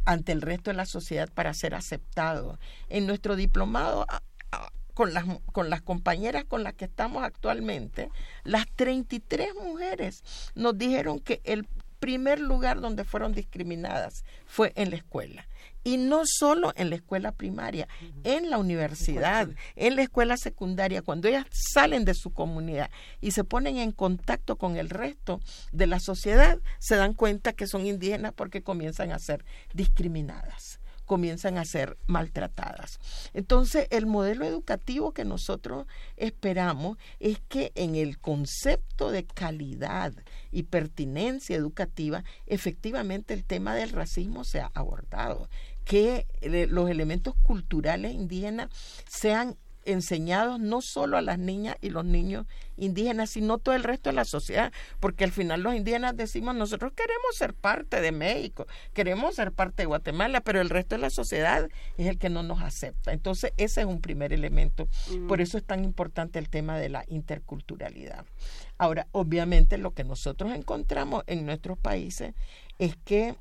ante el resto de la sociedad para ser aceptado. En nuestro diplomado con las, con las compañeras con las que estamos actualmente, las 33 mujeres nos dijeron que el primer lugar donde fueron discriminadas fue en la escuela y no solo en la escuela primaria, en la universidad, en la escuela secundaria, cuando ellas salen de su comunidad y se ponen en contacto con el resto de la sociedad, se dan cuenta que son indígenas porque comienzan a ser discriminadas comienzan a ser maltratadas. Entonces, el modelo educativo que nosotros esperamos es que en el concepto de calidad y pertinencia educativa, efectivamente el tema del racismo sea abordado que los elementos culturales indígenas sean enseñados no solo a las niñas y los niños indígenas, sino todo el resto de la sociedad, porque al final los indígenas decimos, nosotros queremos ser parte de México, queremos ser parte de Guatemala, pero el resto de la sociedad es el que no nos acepta. Entonces, ese es un primer elemento. Por eso es tan importante el tema de la interculturalidad. Ahora, obviamente lo que nosotros encontramos en nuestros países es que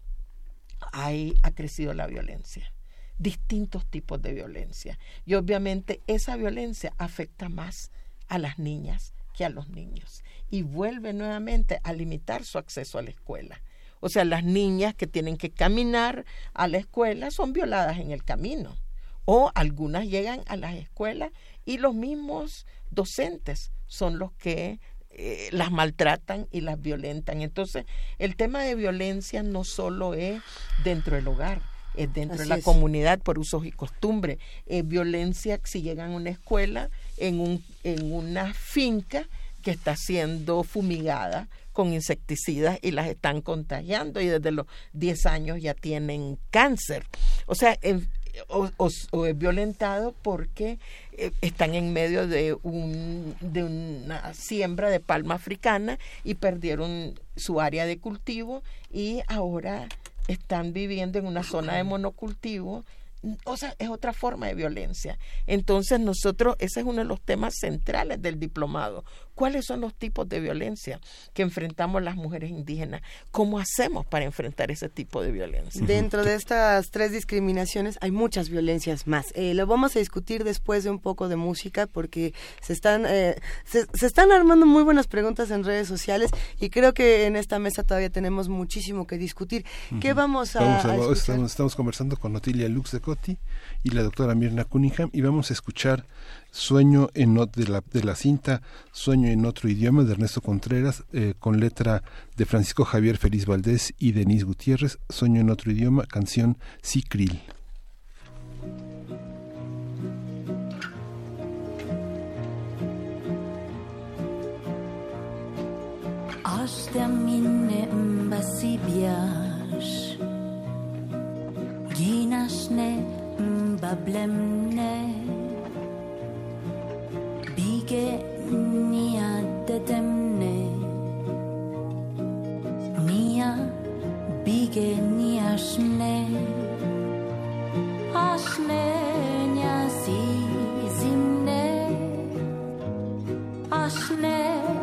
ahí ha crecido la violencia distintos tipos de violencia. Y obviamente esa violencia afecta más a las niñas que a los niños y vuelve nuevamente a limitar su acceso a la escuela. O sea, las niñas que tienen que caminar a la escuela son violadas en el camino. O algunas llegan a las escuelas y los mismos docentes son los que eh, las maltratan y las violentan. Entonces, el tema de violencia no solo es dentro del hogar, eh, dentro de la es. comunidad por usos y costumbres. Eh, violencia si llegan a una escuela, en, un, en una finca que está siendo fumigada con insecticidas y las están contagiando y desde los 10 años ya tienen cáncer. O sea, en- o, o- o es violentado porque eh, están en medio de, de una siembra de palma africana y perdieron su área de cultivo y ahora están viviendo en una zona de monocultivo. O sea, es otra forma de violencia. Entonces nosotros, ese es uno de los temas centrales del diplomado. ¿Cuáles son los tipos de violencia que enfrentamos las mujeres indígenas? ¿Cómo hacemos para enfrentar ese tipo de violencia? Dentro de estas tres discriminaciones hay muchas violencias más. Eh, lo vamos a discutir después de un poco de música porque se están eh, se, se están armando muy buenas preguntas en redes sociales y creo que en esta mesa todavía tenemos muchísimo que discutir. ¿Qué vamos a, Vamos a a- escuchar? estamos, estamos conversando con Otilia Lux de Coti y la doctora Mirna Cunningham y vamos a escuchar Sueño en ot- de, la, de la cinta Sueño en otro idioma de Ernesto Contreras eh, con letra de Francisco Javier Feliz Valdés y Denise Gutiérrez Sueño en otro idioma canción Sicril. Mine mbasibiash Ginashne mbablemne Bige mía de nia mía bige ni si zimne ashne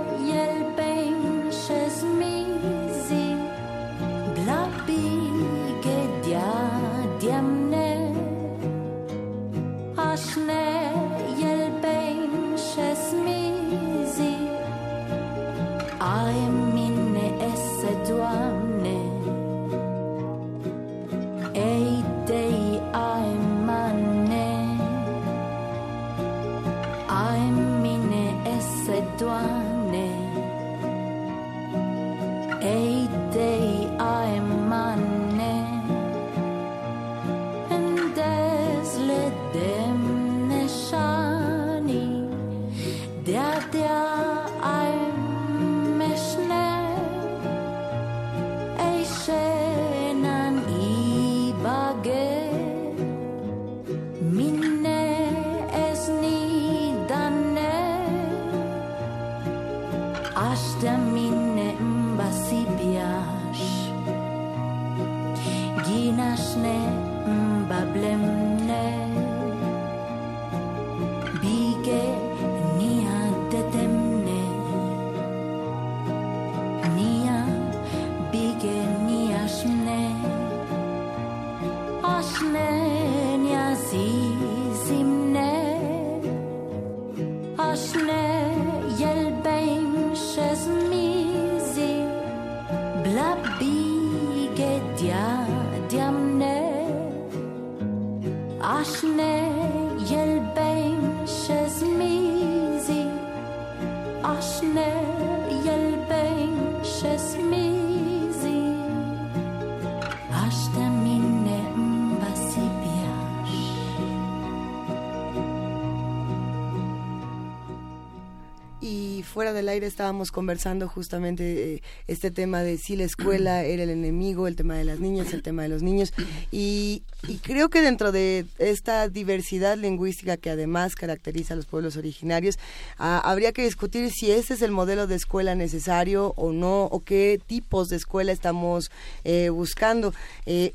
estábamos conversando justamente eh, este tema de si la escuela era el enemigo, el tema de las niñas, el tema de los niños. Y, y creo que dentro de esta diversidad lingüística que además caracteriza a los pueblos originarios, ah, habría que discutir si ese es el modelo de escuela necesario o no, o qué tipos de escuela estamos eh, buscando. Eh,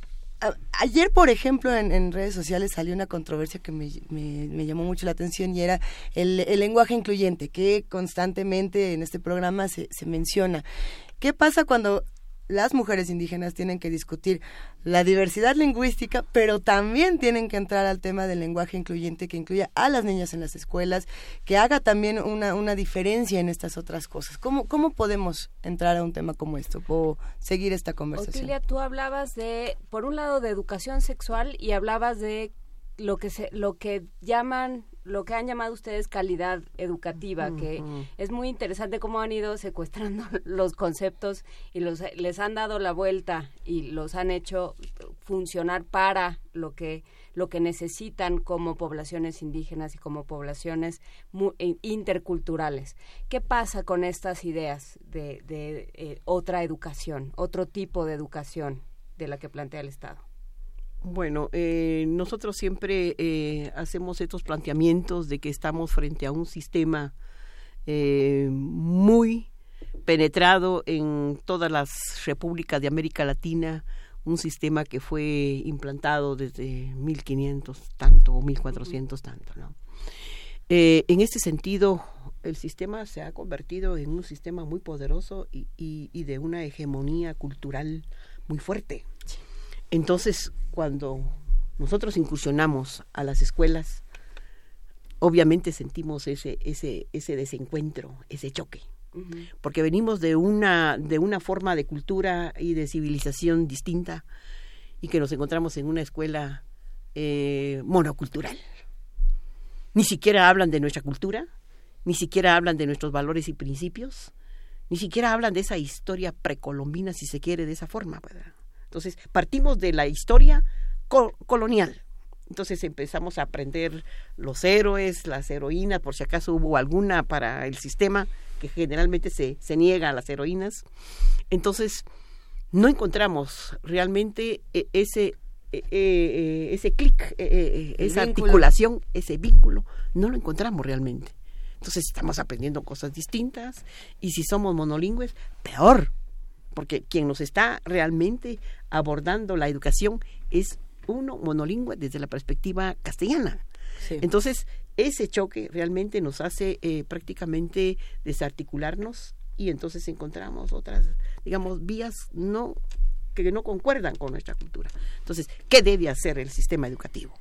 Ayer, por ejemplo, en, redes sociales salió una controversia que me llamó mucho la atención y era el, el lenguaje incluyente, que constantemente en este programa se, se menciona. ¿Qué pasa cuando las mujeres indígenas tienen que discutir la diversidad lingüística, pero también tienen que entrar al tema del lenguaje incluyente que incluya a las niñas en las escuelas, que haga también una, una diferencia en estas otras cosas? ¿Cómo, ¿Cómo podemos entrar a un tema como esto o seguir esta conversación? Otilia, tú hablabas de, por un lado, de educación sexual y hablabas de lo que se, lo que llaman, lo que han llamado ustedes calidad educativa, que es muy interesante cómo han ido secuestrando los conceptos y los les han dado la vuelta y los han hecho funcionar para lo que lo que necesitan como poblaciones indígenas y como poblaciones eh, interculturales. ¿Qué pasa con estas ideas de, eh, otra educación, otro tipo de educación de la que plantea el Estado? Bueno, eh, nosotros siempre hacemos estos planteamientos de que estamos frente a un sistema muy penetrado en todas las repúblicas de América Latina, un sistema que fue implantado desde 1500 tanto o 1400 tanto, ¿no? Eh, en este sentido, el sistema se ha convertido en un sistema muy poderoso y, y, de una hegemonía cultural muy fuerte. Entonces, cuando nosotros incursionamos a las escuelas, obviamente sentimos ese, ese, ese desencuentro, ese choque porque venimos de una, de una forma de cultura y de civilización distinta y que nos encontramos en una escuela eh, monocultural. Ni siquiera hablan de nuestra cultura, ni siquiera hablan de nuestros valores y principios, ni siquiera hablan de esa historia precolombina, si se quiere, de esa forma. Entonces, partimos de la historia colonial. Entonces empezamos a aprender los héroes, las heroínas, por si acaso hubo alguna para el sistema, que generalmente se, se niega a las heroínas. Entonces, no encontramos realmente e, ese, e, e, ese clic, esa articulación, ese vínculo, no lo encontramos realmente. Entonces estamos aprendiendo cosas distintas y si somos monolingües, peor, porque quien nos está realmente abordando la educación es uno monolingüe desde la perspectiva castellana. Entonces, ese choque realmente nos hace eh, prácticamente desarticularnos y entonces encontramos otras, digamos, vías no que no concuerdan con nuestra cultura. Entonces, ¿qué debe hacer el sistema educativo?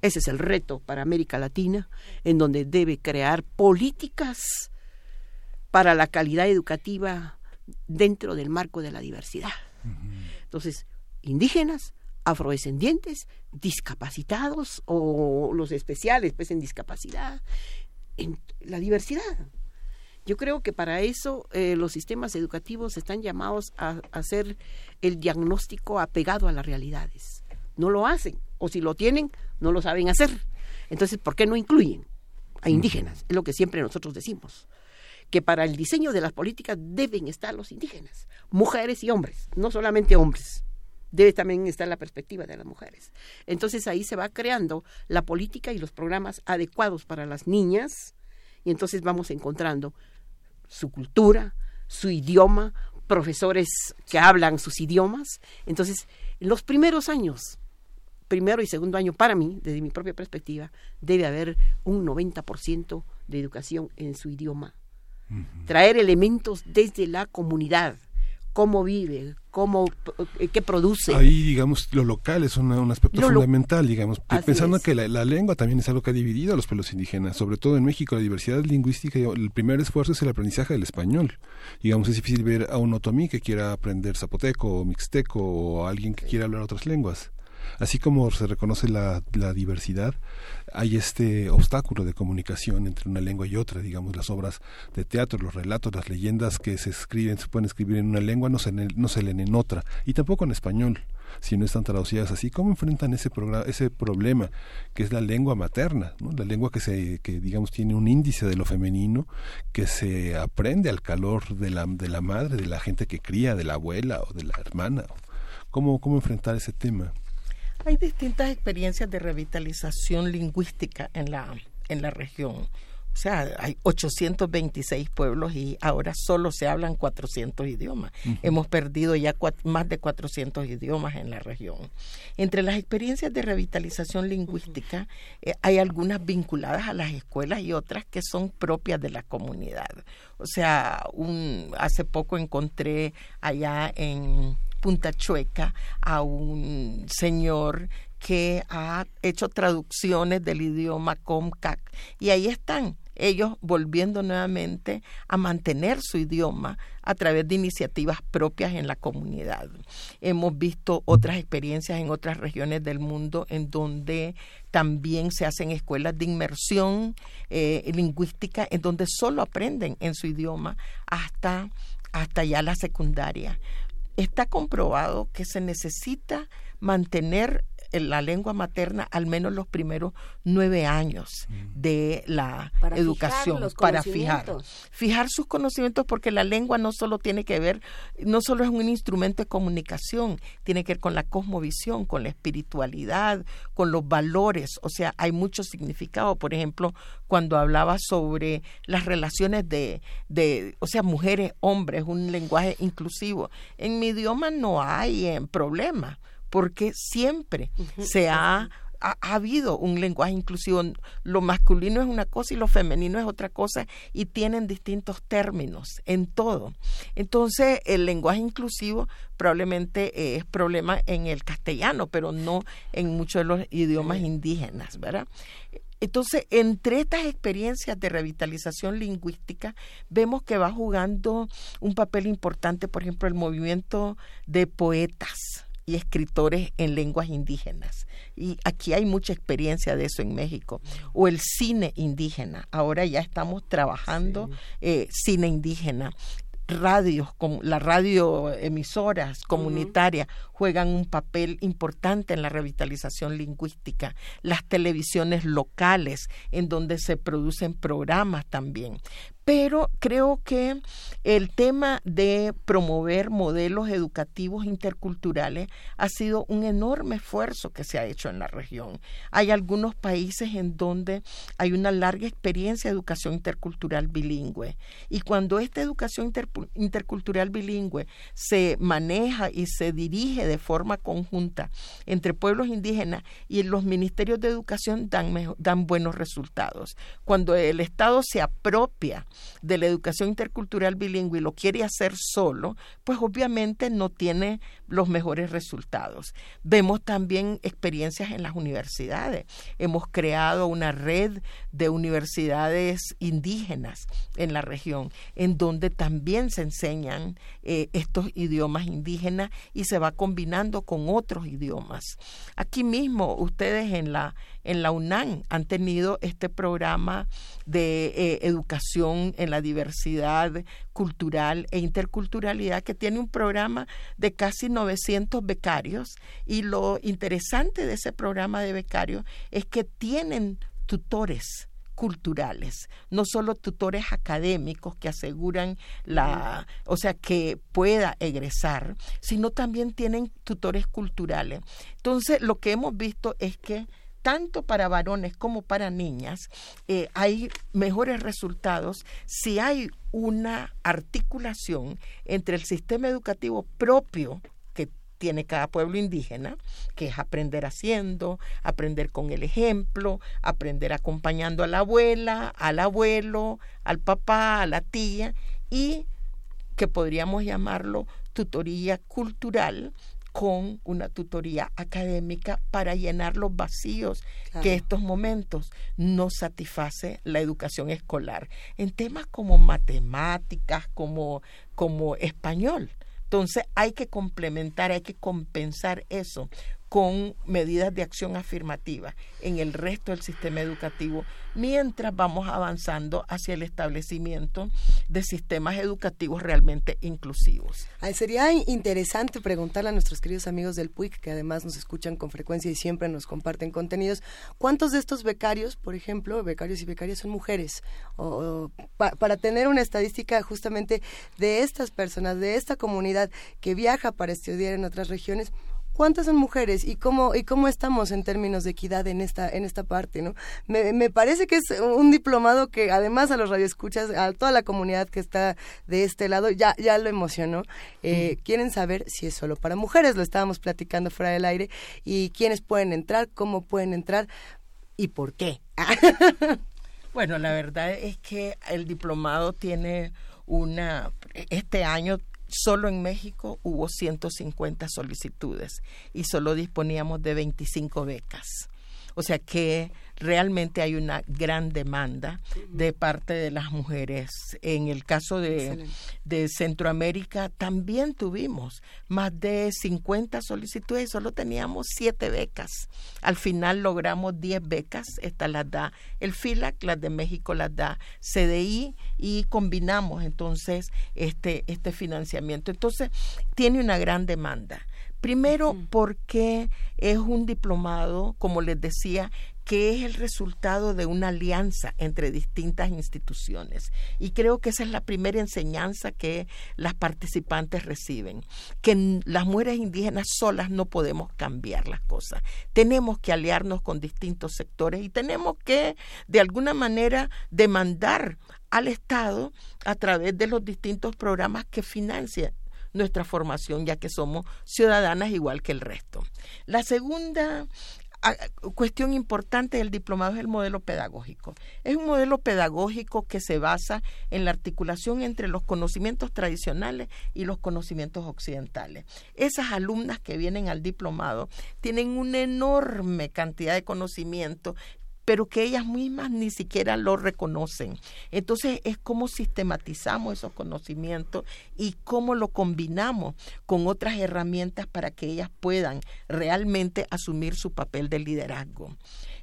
Ese es el reto para América Latina, en donde debe crear políticas para la calidad educativa dentro del marco de la diversidad. Entonces, indígenas, afrodescendientes, discapacitados o los especiales, pues en discapacidad, en la diversidad. Yo creo que para eso eh, los sistemas educativos están llamados a, hacer el diagnóstico apegado a las realidades. No lo hacen, o si lo tienen, no lo saben hacer. Entonces, ¿por qué no incluyen a indígenas? Es lo que siempre nosotros decimos que para el diseño de las políticas deben estar los indígenas, mujeres y hombres, no solamente hombres debe también estar la perspectiva de las mujeres. Entonces ahí se va creando la política y los programas adecuados para las niñas y entonces vamos encontrando su cultura, su idioma, profesores que hablan sus idiomas. Entonces, en los primeros años, primero y segundo año, para mí, desde mi propia perspectiva, debe haber un 90% de educación en su idioma. Traer elementos desde la comunidad, cómo vive, cómo, eh, qué produce. Ahí, digamos, lo local es un aspecto fundamental, digamos, pensando que la, lengua también es algo que ha dividido a los pueblos indígenas, sobre todo en México, la diversidad lingüística, el primer esfuerzo es el aprendizaje del español. Digamos, es difícil ver a un otomí que quiera aprender zapoteco o mixteco o alguien que quiera hablar otras lenguas. Así como se reconoce la, diversidad, hay este obstáculo de comunicación entre una lengua y otra. Digamos, las obras de teatro, los relatos, las leyendas que se escriben, se pueden escribir en una lengua, no se, leen en otra, y tampoco en español si no están traducidas así. ¿Cómo enfrentan ese, ese problema que es la lengua materna, ¿no? la lengua que, se, que digamos tiene un índice de lo femenino, que se aprende al calor de la, de la madre, de la gente que cría, de la abuela o de la hermana? ¿Cómo, cómo enfrentar ese tema? Hay distintas experiencias de revitalización lingüística en la, en la región. O sea, hay 826 pueblos y ahora solo se hablan 400 idiomas. Hemos perdido ya más de 400 idiomas en la región. Entre las experiencias de revitalización lingüística eh, hay algunas vinculadas a las escuelas y otras que son propias de la comunidad. O sea, un, hace poco encontré allá en Punta Chueca a un señor que ha hecho traducciones del idioma Comcac y ahí están ellos volviendo nuevamente a mantener su idioma a través de iniciativas propias en la comunidad. Hemos visto otras experiencias en otras regiones del mundo en donde también se hacen escuelas de inmersión eh, lingüística en donde solo aprenden en su idioma hasta, hasta ya la secundaria está comprobado que se necesita mantener la lengua materna al menos los primeros nueve años Mm. de la Para fijar educación los para fijar conocimientos. fijar sus conocimientos porque la lengua no solo tiene que ver no solo es un instrumento de comunicación tiene que ver con la cosmovisión con la espiritualidad con los valores o sea hay mucho significado por ejemplo cuando hablaba sobre las relaciones de de o sea mujeres hombres un lenguaje inclusivo en mi idioma no hay eh, problema porque siempre se ha, ha, ha habido un lenguaje inclusivo. Lo masculino es una cosa y lo femenino es otra cosa y tienen distintos términos en todo. Entonces, el lenguaje inclusivo probablemente eh, es problema en el castellano, pero no en muchos de los idiomas indígenas, ¿verdad? Entonces, entre estas experiencias de revitalización lingüística, vemos que va jugando un papel importante, por ejemplo, el movimiento de poetas y escritores en lenguas indígenas. Y aquí hay mucha experiencia de eso en México. O el cine indígena. Ahora ya estamos trabajando eh, cine indígena radios, como la radio emisoras comunitarias juegan un papel importante en la revitalización lingüística, las televisiones locales en donde se producen programas también. Pero creo que el tema de promover modelos educativos interculturales ha sido un enorme esfuerzo que se ha hecho en la región. Hay algunos países en donde hay una larga experiencia de educación intercultural bilingüe. Y cuando esta educación intercultural bilingüe se maneja y se dirige de forma conjunta entre pueblos indígenas y los ministerios de educación dan, dan buenos resultados. Cuando el Estado se apropia de la educación intercultural bilingüe y lo quiere hacer solo, pues obviamente no tiene los mejores resultados. Vemos también experiencias en las universidades. Hemos creado una red de universidades indígenas en la región, en donde también se enseñan eh, estos idiomas indígenas y se va combinando con otros idiomas. Aquí mismo ustedes en la en la UNAM han tenido este programa de eh, educación en la diversidad cultural e interculturalidad que tiene un programa de casi 900 becarios y lo interesante de ese programa de becarios es que tienen tutores culturales, no solo tutores académicos que aseguran la, o sea, que pueda egresar, sino también tienen tutores culturales. Entonces, lo que hemos visto es que tanto para varones como para niñas, eh, hay mejores resultados si hay una articulación entre el sistema educativo propio que tiene cada pueblo indígena, que es aprender haciendo, aprender con el ejemplo, aprender acompañando a la abuela, al abuelo, al papá, a la tía, y que podríamos llamarlo tutoría cultural, con una tutoría académica para llenar los vacíos Claro. que estos momentos no satisface la educación escolar en temas como matemáticas, como, como español. Entonces hay que complementar, hay que compensar eso con medidas de acción afirmativa en el resto del sistema educativo, mientras vamos avanzando hacia el establecimiento de sistemas educativos realmente inclusivos. Ay, sería interesante preguntarle a nuestros queridos amigos del PUIC, que además nos escuchan con frecuencia y siempre nos comparten contenidos, ¿cuántos de estos becarios, por ejemplo, becarios y becarias son mujeres? O, o pa- para tener una estadística justamente de estas personas, de esta comunidad que viaja para estudiar en otras regiones, ¿Cuántas son mujeres y cómo y cómo estamos en términos de equidad en esta en esta parte, no? Me, me parece que es un diplomado que además a los radioescuchas, a toda la comunidad que está de este lado ya ya lo emocionó. Eh, Quieren saber si es solo para mujeres, lo estábamos platicando fuera del aire y quiénes pueden entrar, cómo pueden entrar y por qué. Bueno, la verdad es que el diplomado tiene una, este año solo en México hubo 150 solicitudes y solo disponíamos de 25 becas. O sea que realmente hay una gran demanda de parte de las mujeres. En el caso de, de, Centroamérica también tuvimos más de 50 solicitudes solo teníamos 7 becas. Al final logramos 10 becas, estas las da el FILAC, las de México las da CDI y combinamos entonces este, este financiamiento. Entonces tiene una gran demanda. Primero porque es un diplomado, como les decía, que es el resultado de una alianza entre distintas instituciones. Y creo que esa es la primera enseñanza que las participantes reciben, que las mujeres indígenas solas no podemos cambiar las cosas. Tenemos que aliarnos con distintos sectores y tenemos que, de alguna manera, demandar al Estado a través de los distintos programas que financian nuestra formación, ya que somos ciudadanas igual que el resto. La segunda ah, cuestión importante del diplomado es el modelo pedagógico. Es un modelo pedagógico que se basa en la articulación entre los conocimientos tradicionales y los conocimientos occidentales. Esas alumnas que vienen al diplomado tienen una enorme cantidad de conocimiento pero que ellas mismas ni siquiera lo reconocen. Entonces es cómo sistematizamos esos conocimientos y cómo lo combinamos con otras herramientas para que ellas puedan realmente asumir su papel de liderazgo.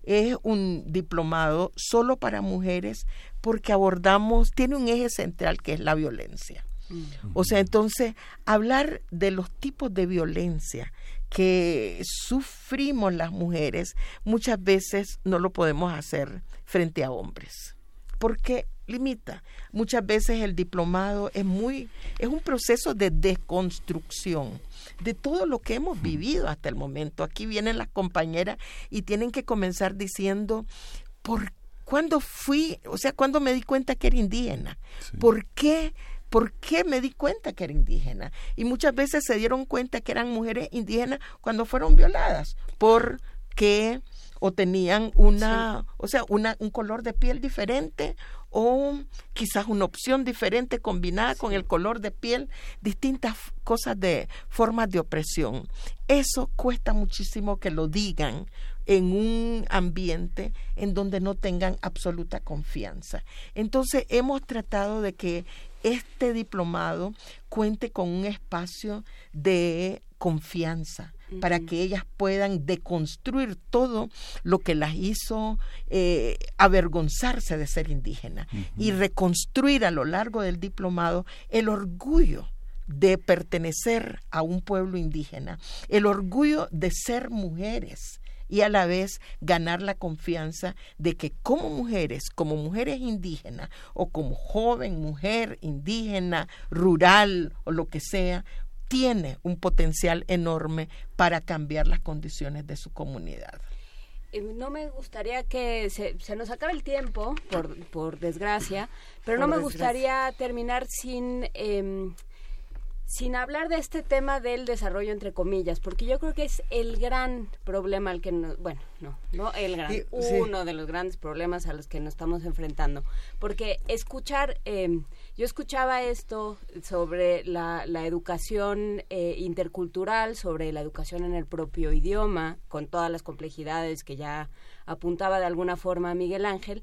Es un diplomado solo para mujeres porque abordamos, tiene un eje central que es la violencia. Mm. O sea, entonces, hablar de los tipos de violencia que sufrimos las mujeres, muchas veces no lo podemos hacer frente a hombres, porque limita. Muchas veces el diplomado es muy es un proceso de desconstrucción de todo lo que hemos vivido hasta el momento. Aquí vienen las compañeras y tienen que comenzar diciendo por cuándo fui, o sea, cuando me di cuenta que era indígena, por qué ¿Por qué me di cuenta que era indígena? Y muchas veces se dieron cuenta que eran mujeres indígenas cuando fueron violadas, porque o tenían una, o sea, una, un color de piel diferente o quizás una opción diferente combinada con el color de piel, distintas cosas de formas de opresión. Eso cuesta muchísimo que lo digan en un ambiente en donde no tengan absoluta confianza. Entonces hemos tratado de que este diplomado cuente con un espacio de confianza para que ellas puedan deconstruir todo lo que las hizo eh, avergonzarse de ser indígena y reconstruir a lo largo del diplomado el orgullo de pertenecer a un pueblo indígena, el orgullo de ser mujeres, y a la vez ganar la confianza de que como mujeres, como mujeres indígenas o como joven mujer indígena, rural o lo que sea, tiene un potencial enorme para cambiar las condiciones de su comunidad. Eh, no me gustaría que se, nos acabe el tiempo, por, por desgracia, pero no me gustaría terminar sin... Em, sin hablar de este tema del desarrollo entre comillas, porque yo creo que es el gran problema al que nos, bueno, no, no el gran, uno de los grandes problemas a los que nos estamos enfrentando, porque escuchar, eh, yo escuchaba esto sobre la, la educación eh, intercultural, sobre la educación en el propio idioma, con todas las complejidades que ya apuntaba de alguna forma Miguel Ángel,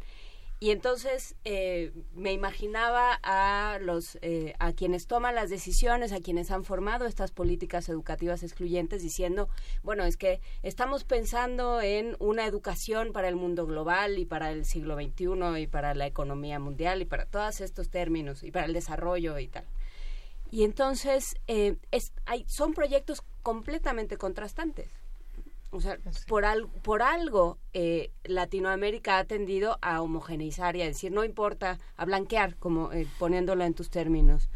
y entonces eh, me imaginaba a los eh, a quienes toman las decisiones, a quienes han formado estas políticas educativas excluyentes, diciendo, bueno, es que estamos pensando en una educación para el mundo global y para el siglo XXI y para la economía mundial y para todos estos términos y para el desarrollo y tal. Y entonces eh, hay, son proyectos completamente contrastantes. O sea, por, por algo eh, Latinoamérica ha tendido a homogeneizar y a decir, no importa, a blanquear, como eh, poniéndolo en tus términos,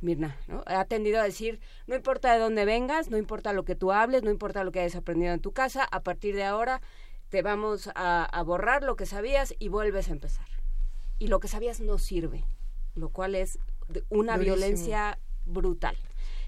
Mirna, ¿no? Ha tendido a decir, no importa de dónde vengas, no importa lo que tú hables, no importa lo que hayas aprendido en tu casa, a partir de ahora te vamos a, borrar lo que sabías y vuelves a empezar. Y lo que sabías no sirve, lo cual es una violencia brutal.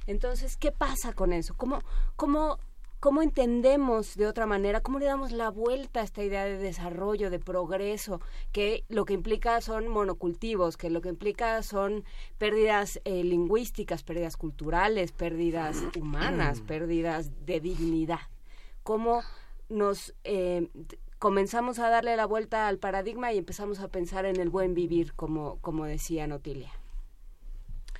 Entonces, ¿qué pasa con eso? ¿Cómo, cómo ¿Cómo entendemos de otra manera? ¿Cómo le damos la vuelta a esta idea de desarrollo, de progreso, que lo que implica son monocultivos, que lo que implica son pérdidas eh, lingüísticas, pérdidas culturales, pérdidas humanas, pérdidas de dignidad? ¿Cómo nos... Eh, comenzamos a darle la vuelta al paradigma y empezamos a pensar en el buen vivir, como, como decía Notilia.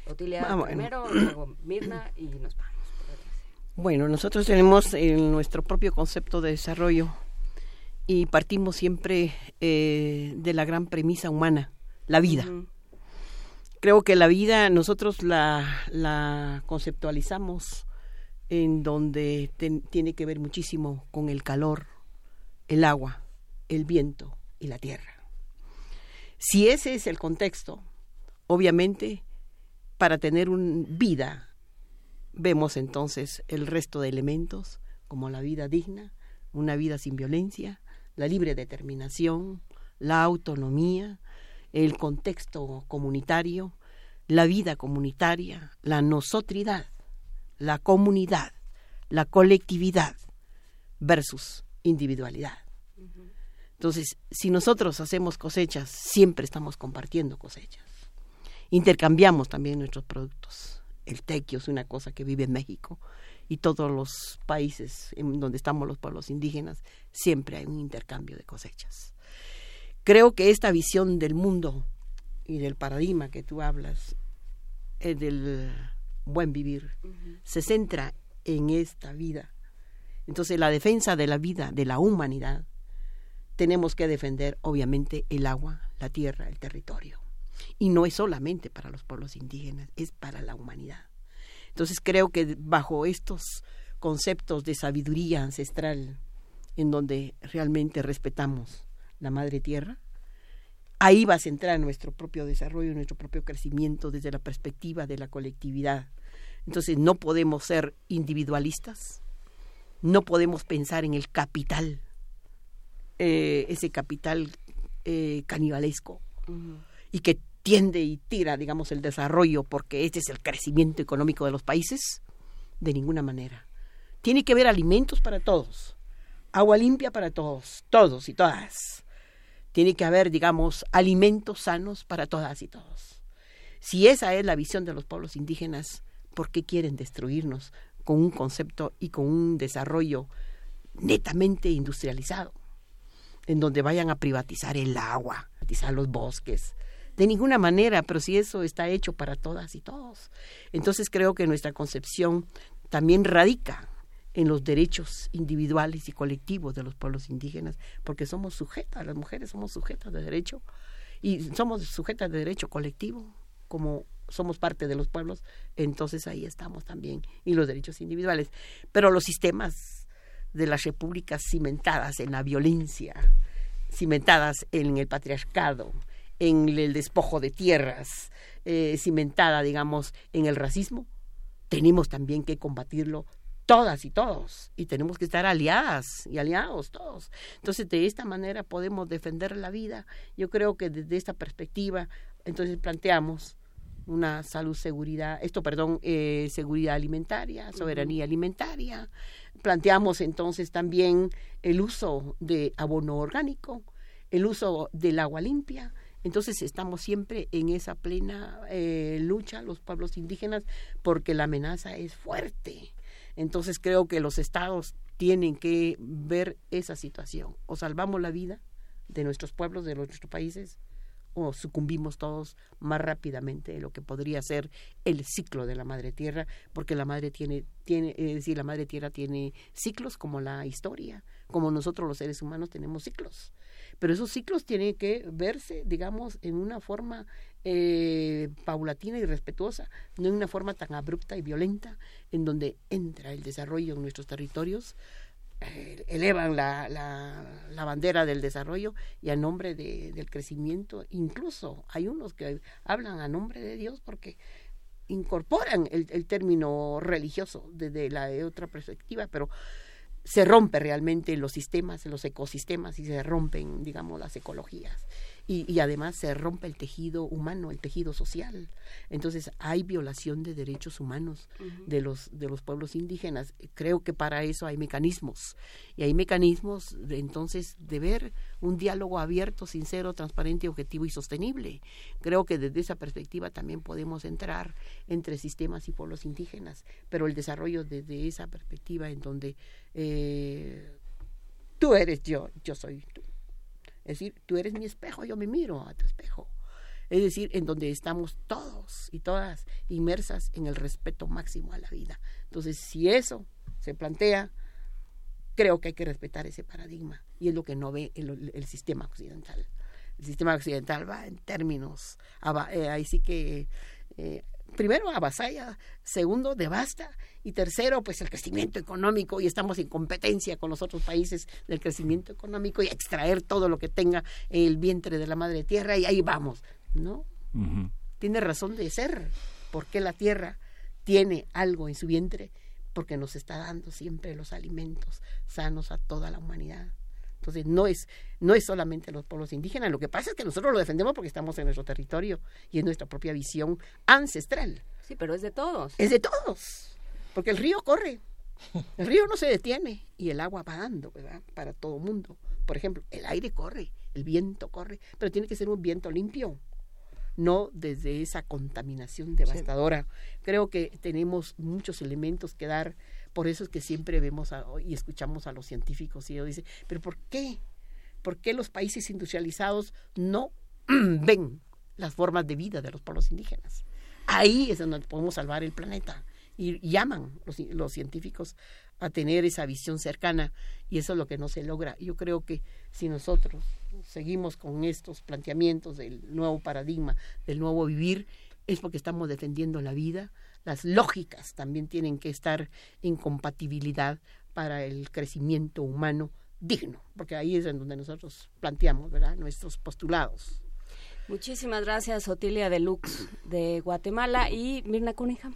Otilia Ah, bueno. primero, luego Mirna y nos vamos. Bueno, nosotros tenemos eh, nuestro propio concepto de desarrollo y partimos siempre eh, de la gran premisa humana, la vida. Creo que la vida nosotros la, la conceptualizamos en donde ten- tiene que ver muchísimo con el calor, el agua, el viento y la tierra. Si ese es el contexto, obviamente, para tener una vida, vemos entonces el resto de elementos, como la vida digna, una vida sin violencia, la libre determinación, la autonomía, el contexto comunitario, la vida comunitaria, la nosotridad, la comunidad, la colectividad versus individualidad. Entonces, si nosotros hacemos cosechas, siempre estamos compartiendo cosechas. Intercambiamos también nuestros productos. El tequio es una cosa que vive en México y todos los países en donde estamos los pueblos indígenas, siempre hay un intercambio de cosechas. Creo que esta visión del mundo y del paradigma que tú hablas, eh, del buen vivir, se centra en esta vida. Entonces, la defensa de la vida, de la humanidad, tenemos que defender, obviamente, el agua, la tierra, el territorio. Y no es solamente para los pueblos indígenas, es para la humanidad. Entonces, creo que bajo estos conceptos de sabiduría ancestral, en donde realmente respetamos la madre tierra, ahí va a centrar nuestro propio desarrollo, nuestro propio crecimiento desde la perspectiva de la colectividad. Entonces no podemos ser individualistas, no podemos pensar en el capital, eh, ese capital eh, canibalesco y que tiende y tira, digamos, el desarrollo porque este es el crecimiento económico de los países, de ninguna manera. Tiene que haber alimentos para todos, agua limpia para todos, todos y todas. Tiene que haber, digamos, alimentos sanos para todas y todos. Si esa es la visión de los pueblos indígenas, ¿por qué quieren destruirnos con un concepto y con un desarrollo netamente industrializado? En donde vayan a privatizar el agua, privatizar los bosques. De ninguna manera, pero si eso está hecho para todas y todos. Entonces creo que nuestra concepción también radica en los derechos individuales y colectivos de los pueblos indígenas, porque somos sujetas, las mujeres somos sujetas de derecho y somos sujetas de derecho colectivo, como somos parte de los pueblos, entonces ahí estamos también, y los derechos individuales. Pero los sistemas de las repúblicas cimentadas en la violencia, cimentadas en el patriarcado, en el despojo de tierras, eh, cimentada, digamos, en el racismo, tenemos también que combatirlo todas y todos y tenemos que estar aliadas y aliados todos. Entonces, de esta manera podemos defender la vida. Yo creo que desde esta perspectiva, entonces planteamos una salud, seguridad, esto, perdón, eh, seguridad alimentaria, soberanía alimentaria. Planteamos entonces también el uso de abono orgánico, el uso del agua limpia. Entonces estamos siempre en esa plena eh, lucha, los pueblos indígenas, porque la amenaza es fuerte. Entonces creo que los estados tienen que ver esa situación. O salvamos la vida de nuestros pueblos, de nuestros países, o sucumbimos todos más rápidamente de lo que podría ser el ciclo de la madre tierra, porque la madre tiene, tiene, es decir, la madre tierra tiene ciclos como la historia, como nosotros los seres humanos tenemos ciclos. Pero esos ciclos tienen que verse, digamos, en una forma eh, paulatina y respetuosa, no en una forma tan abrupta y violenta, en donde entra el desarrollo en nuestros territorios, eh, elevan la, la, bandera del desarrollo y a nombre de, del crecimiento. Incluso hay unos que hablan a nombre de Dios porque incorporan el, el término religioso desde la otra perspectiva, pero se rompe realmente los sistemas, los ecosistemas y se rompen, digamos, las ecologías. Y, y, además se rompe el tejido humano, el tejido social. Entonces hay violación de derechos humanos uh -huh. de los de los pueblos indígenas. Creo que para eso hay mecanismos y hay mecanismos de, entonces de ver un diálogo abierto, sincero, transparente, objetivo y sostenible. Creo que desde esa perspectiva también podemos entrar entre sistemas y pueblos indígenas, pero el desarrollo desde esa perspectiva en donde eh, tú eres yo, yo soy tú. Es decir, tú eres mi espejo, yo me miro a tu espejo. Es decir, en donde estamos todos y todas inmersas en el respeto máximo a la vida. Entonces, si eso se plantea, creo que hay que respetar ese paradigma y es lo que no ve el, sistema occidental. El sistema occidental va en términos, eh, ahí sí que eh, primero avasalla, segundo devasta y tercero pues el crecimiento económico y estamos en competencia con los otros países del crecimiento económico y extraer todo lo que tenga el vientre de la madre tierra y ahí vamos, ¿no? Tiene razón de ser, porque la tierra tiene algo en su vientre porque nos está dando siempre los alimentos sanos a toda la humanidad. Entonces, no es, no es solamente los pueblos indígenas, lo que pasa es que nosotros lo defendemos porque estamos en nuestro territorio y es nuestra propia visión ancestral. Sí, pero es de todos. Es de todos, porque el río corre, el río no se detiene y el agua va dando, ¿verdad? Para todo mundo. Por ejemplo, el aire corre, el viento corre, pero tiene que ser un viento limpio, no desde esa contaminación devastadora. Creo que tenemos muchos elementos que dar por eso es que siempre vemos y escuchamos a los científicos y ellos dicen, pero ¿por qué? ¿Por qué los países industrializados no ven las formas de vida de los pueblos indígenas? Ahí es donde podemos salvar el planeta. Y llaman los, los científicos a tener esa visión cercana y eso es lo que no se logra. Yo creo que si nosotros seguimos con estos planteamientos del nuevo paradigma, del nuevo vivir, es porque estamos defendiendo la vida, las lógicas también tienen que estar en compatibilidad para el crecimiento humano digno, porque ahí es en donde nosotros planteamos ¿verdad? nuestros postulados. Muchísimas gracias, Otilia Deluxe de Guatemala y Mirna Cunningham.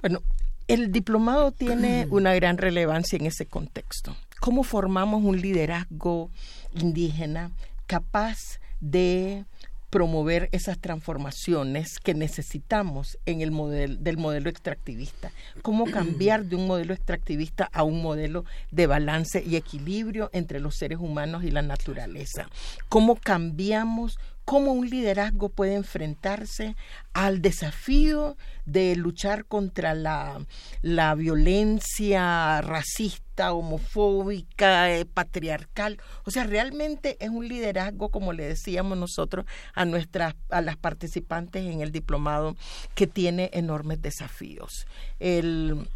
Bueno, el diplomado tiene una gran relevancia en ese contexto. ¿Cómo formamos un liderazgo indígena capaz de promover esas transformaciones que necesitamos en el modelo del modelo extractivista. Cómo cambiar de un modelo extractivista a un modelo de balance y equilibrio entre los seres humanos y la naturaleza. Cómo cambiamos cómo un liderazgo puede enfrentarse al desafío de luchar contra la, la violencia racista, homofóbica, eh, patriarcal. O sea, realmente es un liderazgo, como le decíamos nosotros a nuestras, a las participantes en el diplomado, que tiene enormes desafíos. El,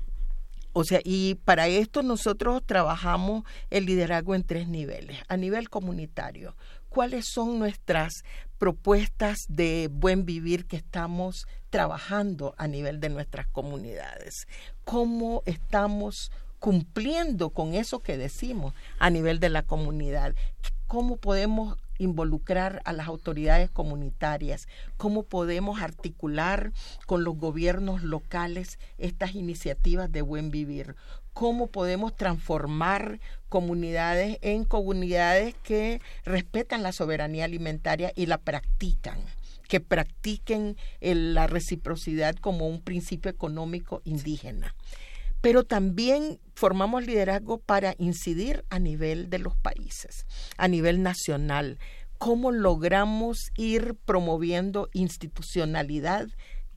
o sea, y para esto nosotros trabajamos el liderazgo en tres niveles. A nivel comunitario, cuáles son nuestras propuestas de buen vivir que estamos trabajando a nivel de nuestras comunidades, cómo estamos cumpliendo con eso que decimos a nivel de la comunidad, cómo podemos involucrar a las autoridades comunitarias, cómo podemos articular con los gobiernos locales estas iniciativas de buen vivir, cómo podemos transformar comunidades en comunidades que respetan la soberanía alimentaria y la practican que practiquen la reciprocidad como un principio económico indígena. Pero también formamos liderazgo para incidir a nivel de los países, a nivel nacional. ¿Cómo logramos ir promoviendo institucionalidad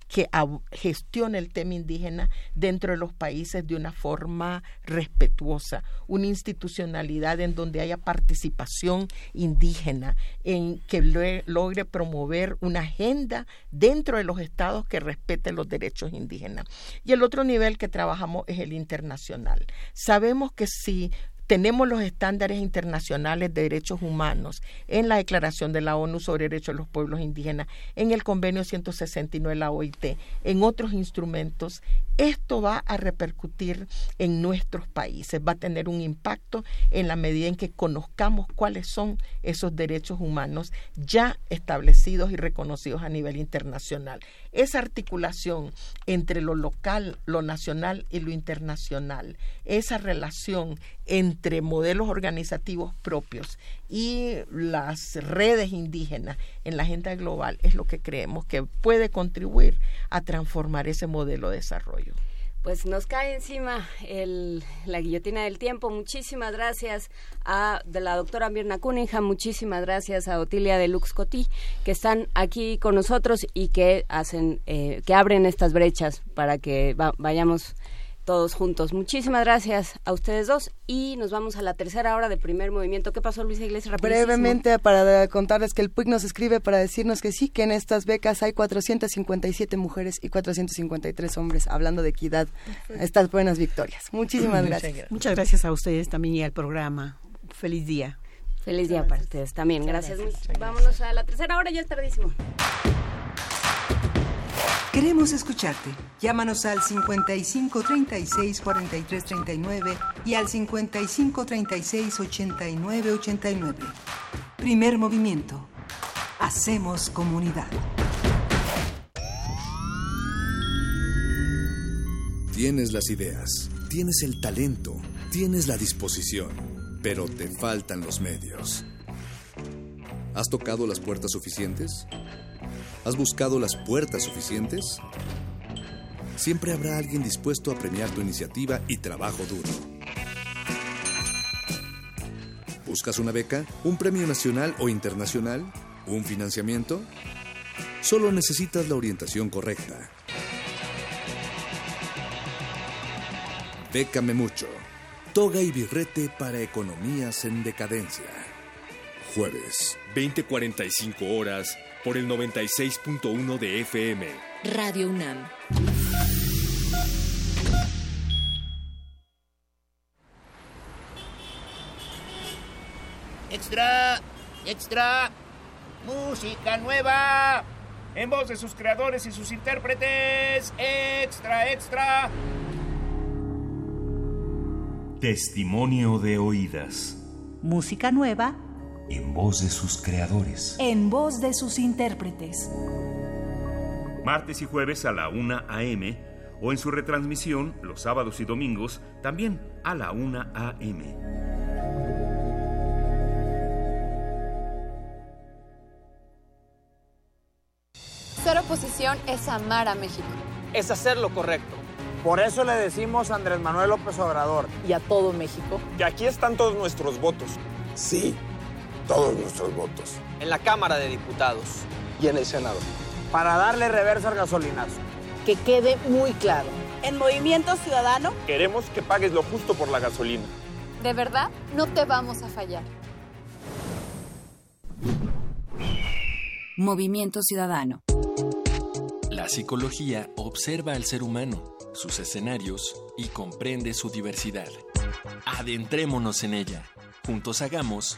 que gestione el tema indígena dentro de los países de una forma respetuosa, una institucionalidad en donde haya participación indígena, en que logre promover una agenda dentro de los estados que respete los derechos indígenas. Y el otro nivel que trabajamos es el internacional. Sabemos que si tenemos los estándares internacionales de derechos humanos en la Declaración de la ONU sobre Derechos de los Pueblos Indígenas, en el Convenio 169 de la OIT, en otros instrumentos. Esto va a repercutir en nuestros países, va a tener un impacto en la medida en que conozcamos cuáles son esos derechos humanos ya establecidos y reconocidos a nivel internacional. Esa articulación entre lo local, lo nacional y lo internacional, esa relación entre modelos organizativos propios y las redes indígenas en la agenda global es lo que creemos que puede contribuir a transformar ese modelo de desarrollo. Pues nos cae encima el, la guillotina del tiempo. Muchísimas gracias a de la doctora Mirna Cunningham, muchísimas gracias a Otilia de Lux Cotí, que están aquí con nosotros y que hacen, eh, que abren estas brechas para que vayamos todos juntos. Muchísimas gracias a ustedes dos y nos vamos a la tercera hora de primer movimiento. ¿Qué pasó, Luisa Iglesias? Rapidísimo. Brevemente, para contarles que el PUIC nos escribe para decirnos que sí, que en estas becas hay 457 mujeres y 453 hombres, hablando de equidad. Estas buenas victorias. Muchísimas gracias. Muchas gracias a ustedes también y al programa. Feliz día. Feliz día para ustedes también. Gracias. Vámonos a la tercera hora, ya es tardísimo. Queremos escucharte. Llámanos al 55 36 43 39 y al 55 36 89 89. Primer movimiento. Hacemos comunidad. Tienes las ideas, tienes el talento, tienes la disposición, pero te faltan los medios. ¿Has tocado las puertas suficientes? ¿Has buscado las puertas suficientes? Siempre habrá alguien dispuesto a premiar tu iniciativa y trabajo duro. ¿Buscas una beca? ¿Un premio nacional o internacional? ¿Un financiamiento? Solo necesitas la orientación correcta. Bécame mucho. Toga y birrete para economías en decadencia. Jueves, 20:45 horas por el 96.1 de FM. Radio UNAM. Extra, extra, música nueva. En voz de sus creadores y sus intérpretes. Extra, extra. Testimonio de oídas. Música nueva En voz de sus creadores. en voz de sus intérpretes. Martes y jueves a la 1 a.m. o en su retransmisión los sábados y domingos también a la 1 a.m. Ser oposición es amar a México. es hacer lo correcto. Por eso le decimos a Andrés Manuel López Obrador Y a todo México. que aquí están todos nuestros votos. Sí, todos nuestros votos. En la Cámara de Diputados. Y en el Senado. Para darle reversa al gasolinazo. Que quede muy claro. En Movimiento Ciudadano, Queremos que pagues lo justo por la gasolina. De verdad, no te vamos a fallar. Movimiento Ciudadano. La psicología observa al ser humano, sus escenarios y comprende su diversidad. Adentrémonos en ella. Juntos hagamos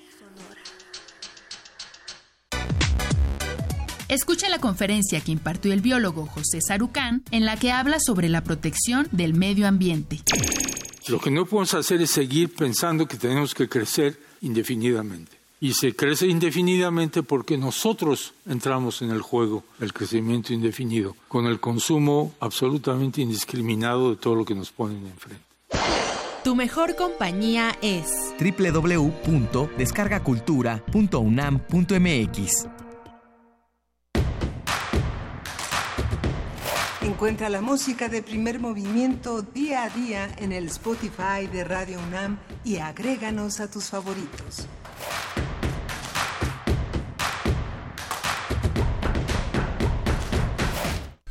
Escucha la conferencia que impartió el biólogo José Sarucán, en la que habla sobre la protección del medio ambiente. Lo que no podemos hacer es seguir pensando que tenemos que crecer indefinidamente. Y se crece indefinidamente porque nosotros entramos en el juego del crecimiento indefinido, con el consumo absolutamente indiscriminado de todo lo que nos ponen enfrente. Tu mejor compañía es www.descargacultura.unam.mx. Encuentra la música de primer movimiento día a día en el Spotify de Radio UNAM y agréganos a tus favoritos.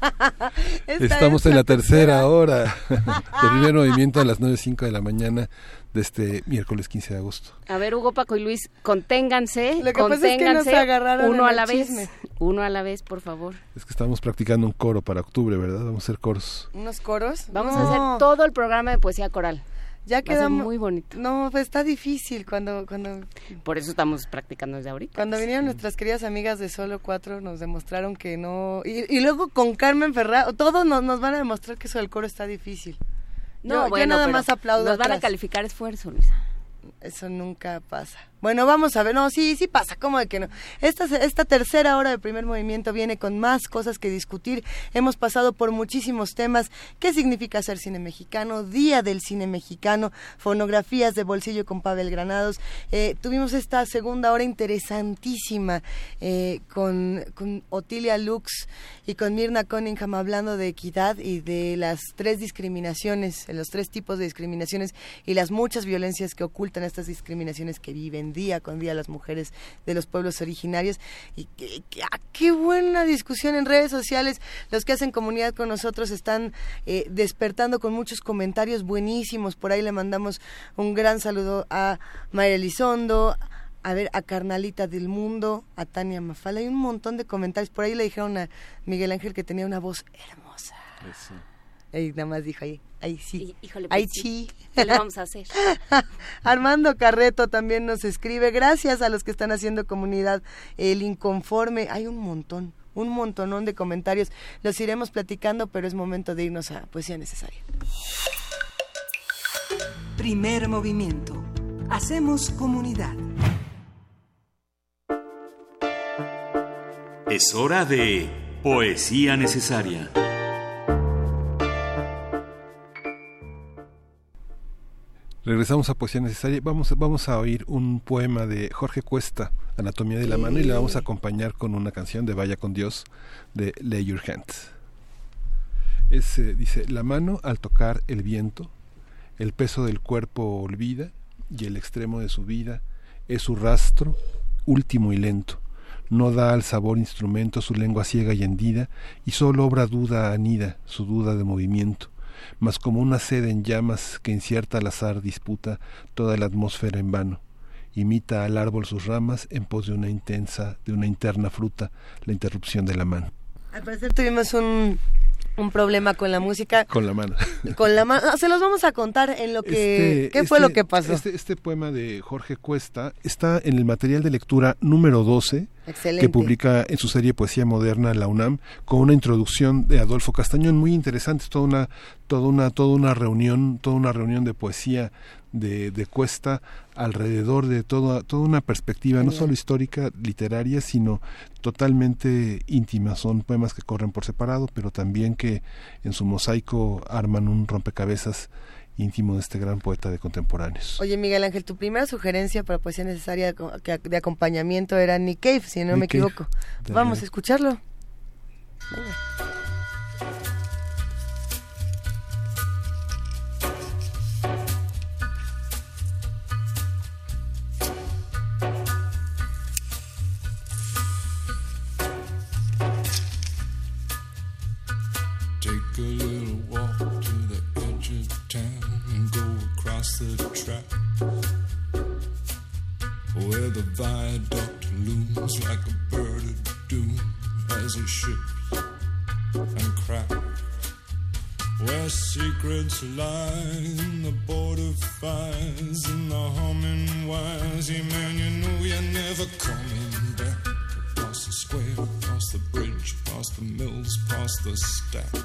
Estamos en la tercera hora de primer movimiento a las 9.05 de la mañana de este miércoles 15 de agosto. A ver, Hugo, Paco y Luis, conténganse, Lo que pasa es que conténganse, nos agarraron uno a la vez, chisme. Uno a la vez, por favor. Es que estamos practicando un coro para octubre, ¿verdad? Vamos a hacer coros. ¿Unos coros? Vamos No. a hacer todo el programa de poesía coral. Ya Va a ser quedamos muy bonito. No, pues está difícil cuando cuando Por eso estamos practicando desde ahorita. cuando vinieron nuestras queridas amigas de Solo Cuatro nos demostraron que no y, y luego con Carmen Ferrado todos nos, nos van a demostrar que eso del coro está difícil. No, yo, nada pero más aplaudo. Nos van a calificar esfuerzo, Luisa. Eso nunca pasa. Bueno, vamos a ver, no, sí, sí pasa, ¿cómo de que no? Esta, esta tercera hora de primer movimiento viene con más cosas que discutir. Hemos pasado por muchísimos temas. ¿Qué significa ser cine mexicano? Día del cine mexicano, fonografías de bolsillo con Pavel Granados. Eh, tuvimos esta segunda hora interesantísima eh, con, con Otilia Lux y con Mirna Cunningham hablando de equidad y de las tres discriminaciones, los tres tipos de discriminaciones y las muchas violencias que ocultan estas discriminaciones que viven día con día las mujeres de los pueblos originarios. Y ah, qué buena discusión en redes sociales. Los que hacen comunidad con nosotros están eh, despertando con muchos comentarios buenísimos. Por ahí le mandamos un gran saludo a Mayra Elizondo, a ver, a Carnalita del Mundo, a Tania Mafala, hay un montón de comentarios. Por ahí le dijeron a Miguel Ángel que tenía una voz hermosa. Eso. Y nada más dijo ahí, ahí sí. Híjole, ahí pues sí. sí. ¿Qué le vamos a hacer? Armando Carreto también nos escribe. Gracias a los que están haciendo comunidad. El inconforme, hay un montón, un montonón de comentarios. Los iremos platicando, pero es momento de irnos a poesía necesaria. Primer movimiento. Hacemos comunidad. Es hora de poesía necesaria. Regresamos a Poesía Necesaria. Vamos, vamos a oír un poema de Jorge Cuesta, Anatomía de la Mano, y le vamos a acompañar con una canción de Vaya con Dios de Lay Your Hands. Es, eh, dice, la mano al tocar el viento, el peso del cuerpo olvida y el extremo de su vida es su rastro último y lento. No da al sabor instrumento su lengua ciega y hendida y solo obra duda anida su duda de movimiento mas como una sed en llamas que incierta al azar disputa toda la atmósfera en vano. Imita al árbol sus ramas en pos de una intensa, de una interna fruta, la interrupción de la mano. Al parecer tuvimos un, un problema con la música. Con la mano. Con la mano. Se los vamos a contar en lo que... Este- ¿Qué fue este- lo que pasó? Este, este poema de Jorge Cuesta está en el material de lectura número 12 Excelente. que publica en su serie Poesía Moderna la UNAM con una introducción de Adolfo Castañón muy interesante, es toda una toda una toda una reunión, toda una reunión de poesía de, de Cuesta alrededor de toda toda una perspectiva no solo histórica, literaria, sino totalmente íntima, son poemas que corren por separado, pero también que en su mosaico arman un rompecabezas íntimo de este gran poeta de contemporáneos. Oye, Miguel Ángel, tu primera sugerencia para poesía necesaria de, acompañamiento era Nick Cave, si no Nick me equivoco. Vamos a escucharlo. Venga. Where the viaduct looms like a bird of doom as it ships and cracks. Where secrets lie in the and the humming wires. Man, you know you're never coming back. Across the square, across the bridge, past the mills, past the stacks.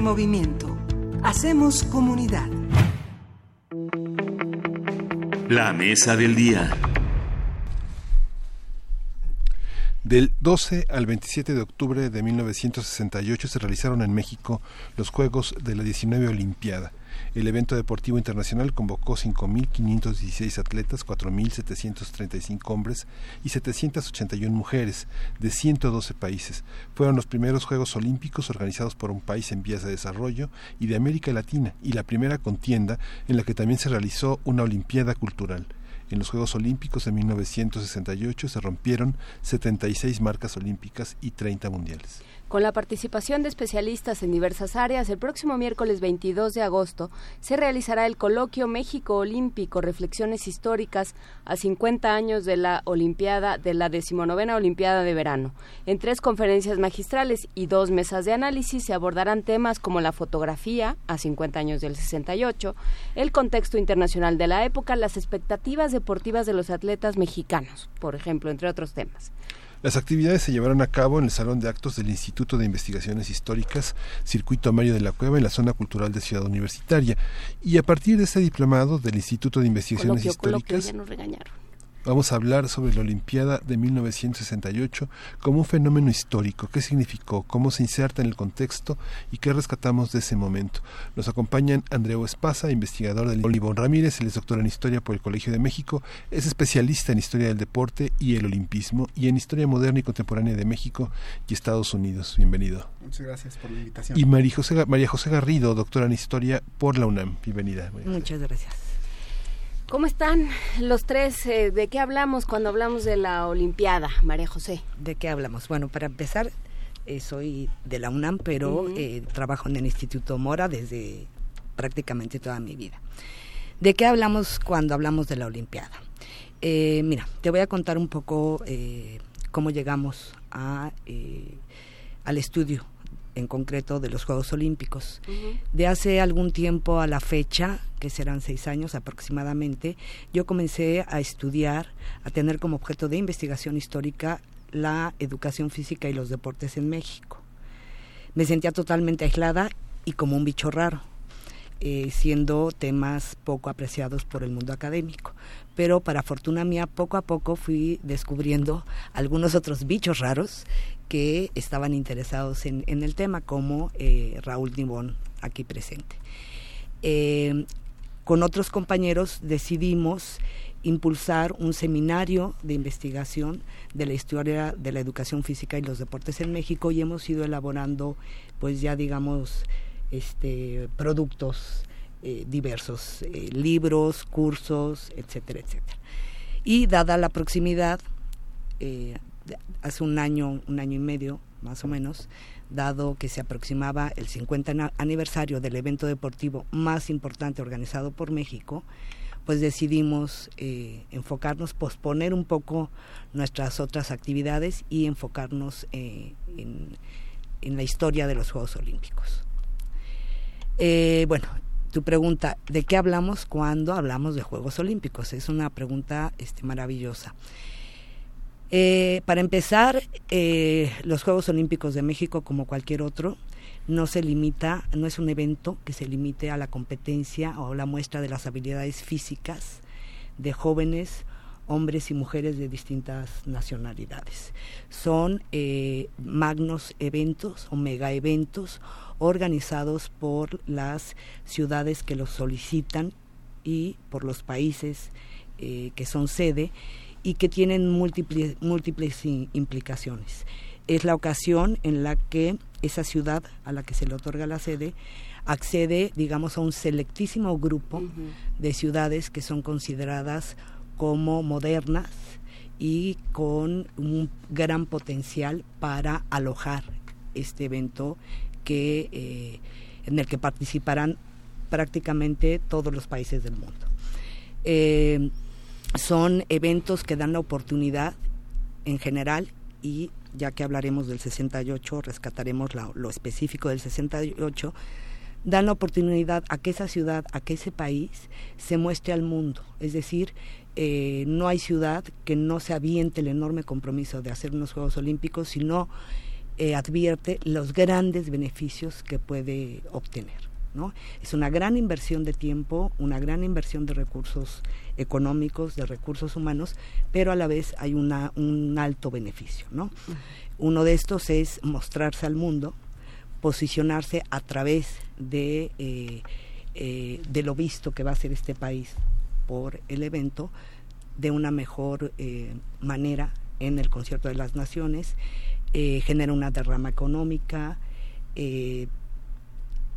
Primer movimiento. Hacemos comunidad. La mesa del día. Del 12 al 27 de octubre de 1968 se realizaron en México los Juegos de la 19 Olimpiada. El evento deportivo internacional convocó 5.516 atletas, 4.735 hombres y 781 mujeres de 112 países. Fueron los primeros Juegos Olímpicos organizados por un país en vías de desarrollo y de América Latina y la primera contienda en la que también se realizó una Olimpiada cultural. En los Juegos Olímpicos de 1968 se rompieron 76 marcas olímpicas y 30 mundiales. Con la participación de especialistas en diversas áreas, el próximo miércoles 22 de agosto se realizará el coloquio México Olímpico, Reflexiones Históricas a 50 años de la Olimpiada, de la decimonovena Olimpiada de Verano. En tres conferencias magistrales y dos mesas de análisis se abordarán temas como la fotografía, a 50 años del 68, el contexto internacional de la época, las expectativas deportivas de los atletas mexicanos, por ejemplo, entre otros temas. Las actividades se llevarán a cabo en el Salón de Actos del Instituto de Investigaciones Históricas, Circuito Mario de la Cueva, en la zona cultural de Ciudad Universitaria. Y a partir de este diplomado del Instituto de Investigaciones Históricas... Vamos a hablar sobre la Olimpiada de 1968 como un fenómeno histórico, qué significó, cómo se inserta en el contexto y qué rescatamos de ese momento. Nos acompañan Andreu Espasa, investigador del Olivón Ramírez, él es doctor en Historia por el Colegio de México, es especialista en Historia del Deporte y el Olimpismo y en Historia Moderna y Contemporánea de México y Estados Unidos. Bienvenido. Muchas gracias por la invitación. Y María José, María José Garrido, doctora en Historia por la UNAM. Bienvenida. Muchas gracias. ¿Cómo están los tres? Eh, ¿De qué hablamos cuando hablamos de la Olimpiada, María José? ¿De qué hablamos? Bueno, para empezar, eh, soy de la UNAM, pero eh, trabajo en el Instituto Mora desde prácticamente toda mi vida. ¿De qué hablamos cuando hablamos de la Olimpiada? mira, te voy a contar un poco cómo llegamos a, al estudio en concreto de los Juegos Olímpicos. De hace algún tiempo a la fecha, que serán seis años aproximadamente, yo comencé a estudiar, a tener como objeto de investigación histórica la educación física y los deportes en México. Me sentía totalmente aislada y como un bicho raro. Eh, siendo temas poco apreciados por el mundo académico. Pero para fortuna mía, poco a poco fui descubriendo algunos otros bichos raros que estaban interesados en, el tema, como eh, Raúl Nibón, aquí presente. Eh, con otros compañeros decidimos impulsar un seminario de investigación de la historia de la educación física y los deportes en México y hemos ido elaborando pues ya digamos este productos eh, diversos libros cursos etcétera etcétera y dada la proximidad hace un año, un año y medio más o menos, dado que se aproximaba el 50 aniversario del evento deportivo más importante organizado por México, pues decidimos eh, enfocarnos, posponer un poco nuestras otras actividades y enfocarnos eh, en, la historia de los Juegos Olímpicos. Eh, bueno, tu pregunta, ¿de qué hablamos cuando hablamos de Juegos Olímpicos? Es una pregunta este, maravillosa. Eh, para empezar, eh, los Juegos Olímpicos de México, como cualquier otro, no se limita, no es un evento que se limite a la competencia o la muestra de las habilidades físicas de jóvenes, hombres y mujeres de distintas nacionalidades. Son eh, magnos eventos o mega eventos organizados por las ciudades que los solicitan y por los países que son sede y que tienen múltiples, múltiples implicaciones. Es la ocasión en la que esa ciudad a la que se le otorga la sede accede, digamos, a un selectísimo grupo de ciudades que son consideradas como modernas y con un gran potencial para alojar este evento que eh, en el que participarán prácticamente todos los países del mundo. Eh, son eventos que dan la oportunidad en general y ya que hablaremos del 68, rescataremos lo específico del 68, dan la oportunidad a que esa ciudad, a que ese país se muestre al mundo. Es decir, eh, no hay ciudad que no se aviente el enorme compromiso de hacer unos Juegos Olímpicos, sino eh, advierte los grandes beneficios que puede obtener. ¿No? Es una gran inversión de tiempo, una gran inversión de recursos económicos, de recursos humanos, pero a la vez hay una, un alto beneficio. ¿no? Uno de estos es mostrarse al mundo, posicionarse a través de, eh, eh, de lo visto que va a ser este país por el evento de una mejor eh, manera en el concierto de las naciones, genera una derrama económica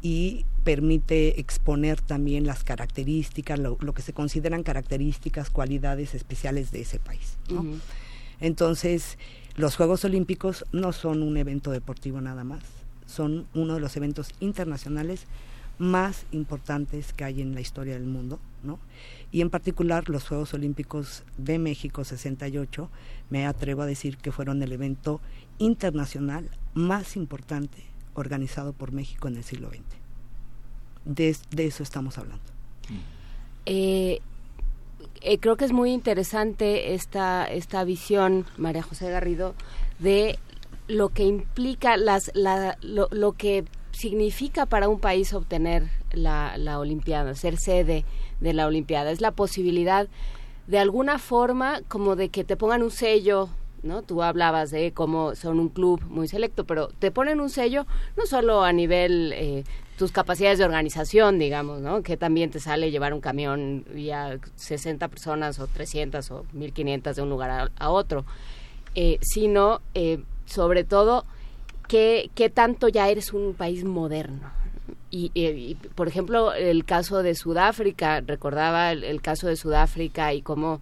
y permite exponer también las características, lo, lo, que se consideran características, cualidades especiales de ese país. ¿no? Entonces, los Juegos Olímpicos no son un evento deportivo nada más, son uno de los eventos internacionales más importantes que hay en la historia del mundo, ¿no? Y en particular los Juegos Olímpicos de México 68, me atrevo a decir que fueron el evento internacional más importante organizado por México en el siglo XX. De, de eso estamos hablando. Eh, eh, creo que es muy interesante esta, esta visión, María José Garrido, de lo que implica, las, la, lo, lo que significa para un país obtener la, la Olimpiada, ser sede de la Olimpiada. Es la posibilidad de alguna forma como de que te pongan un sello ¿no? Tú hablabas de cómo son un club muy selecto, pero te ponen un sello no solo a nivel eh, tus capacidades de organización, digamos, ¿no? Que también te sale llevar un camión y a 60 personas o 300 o 1500 de un lugar a, otro, eh, sino eh, sobre todo qué, qué tanto ya eres un país moderno, y, por ejemplo, el caso de Sudáfrica, recordaba el, caso de Sudáfrica y cómo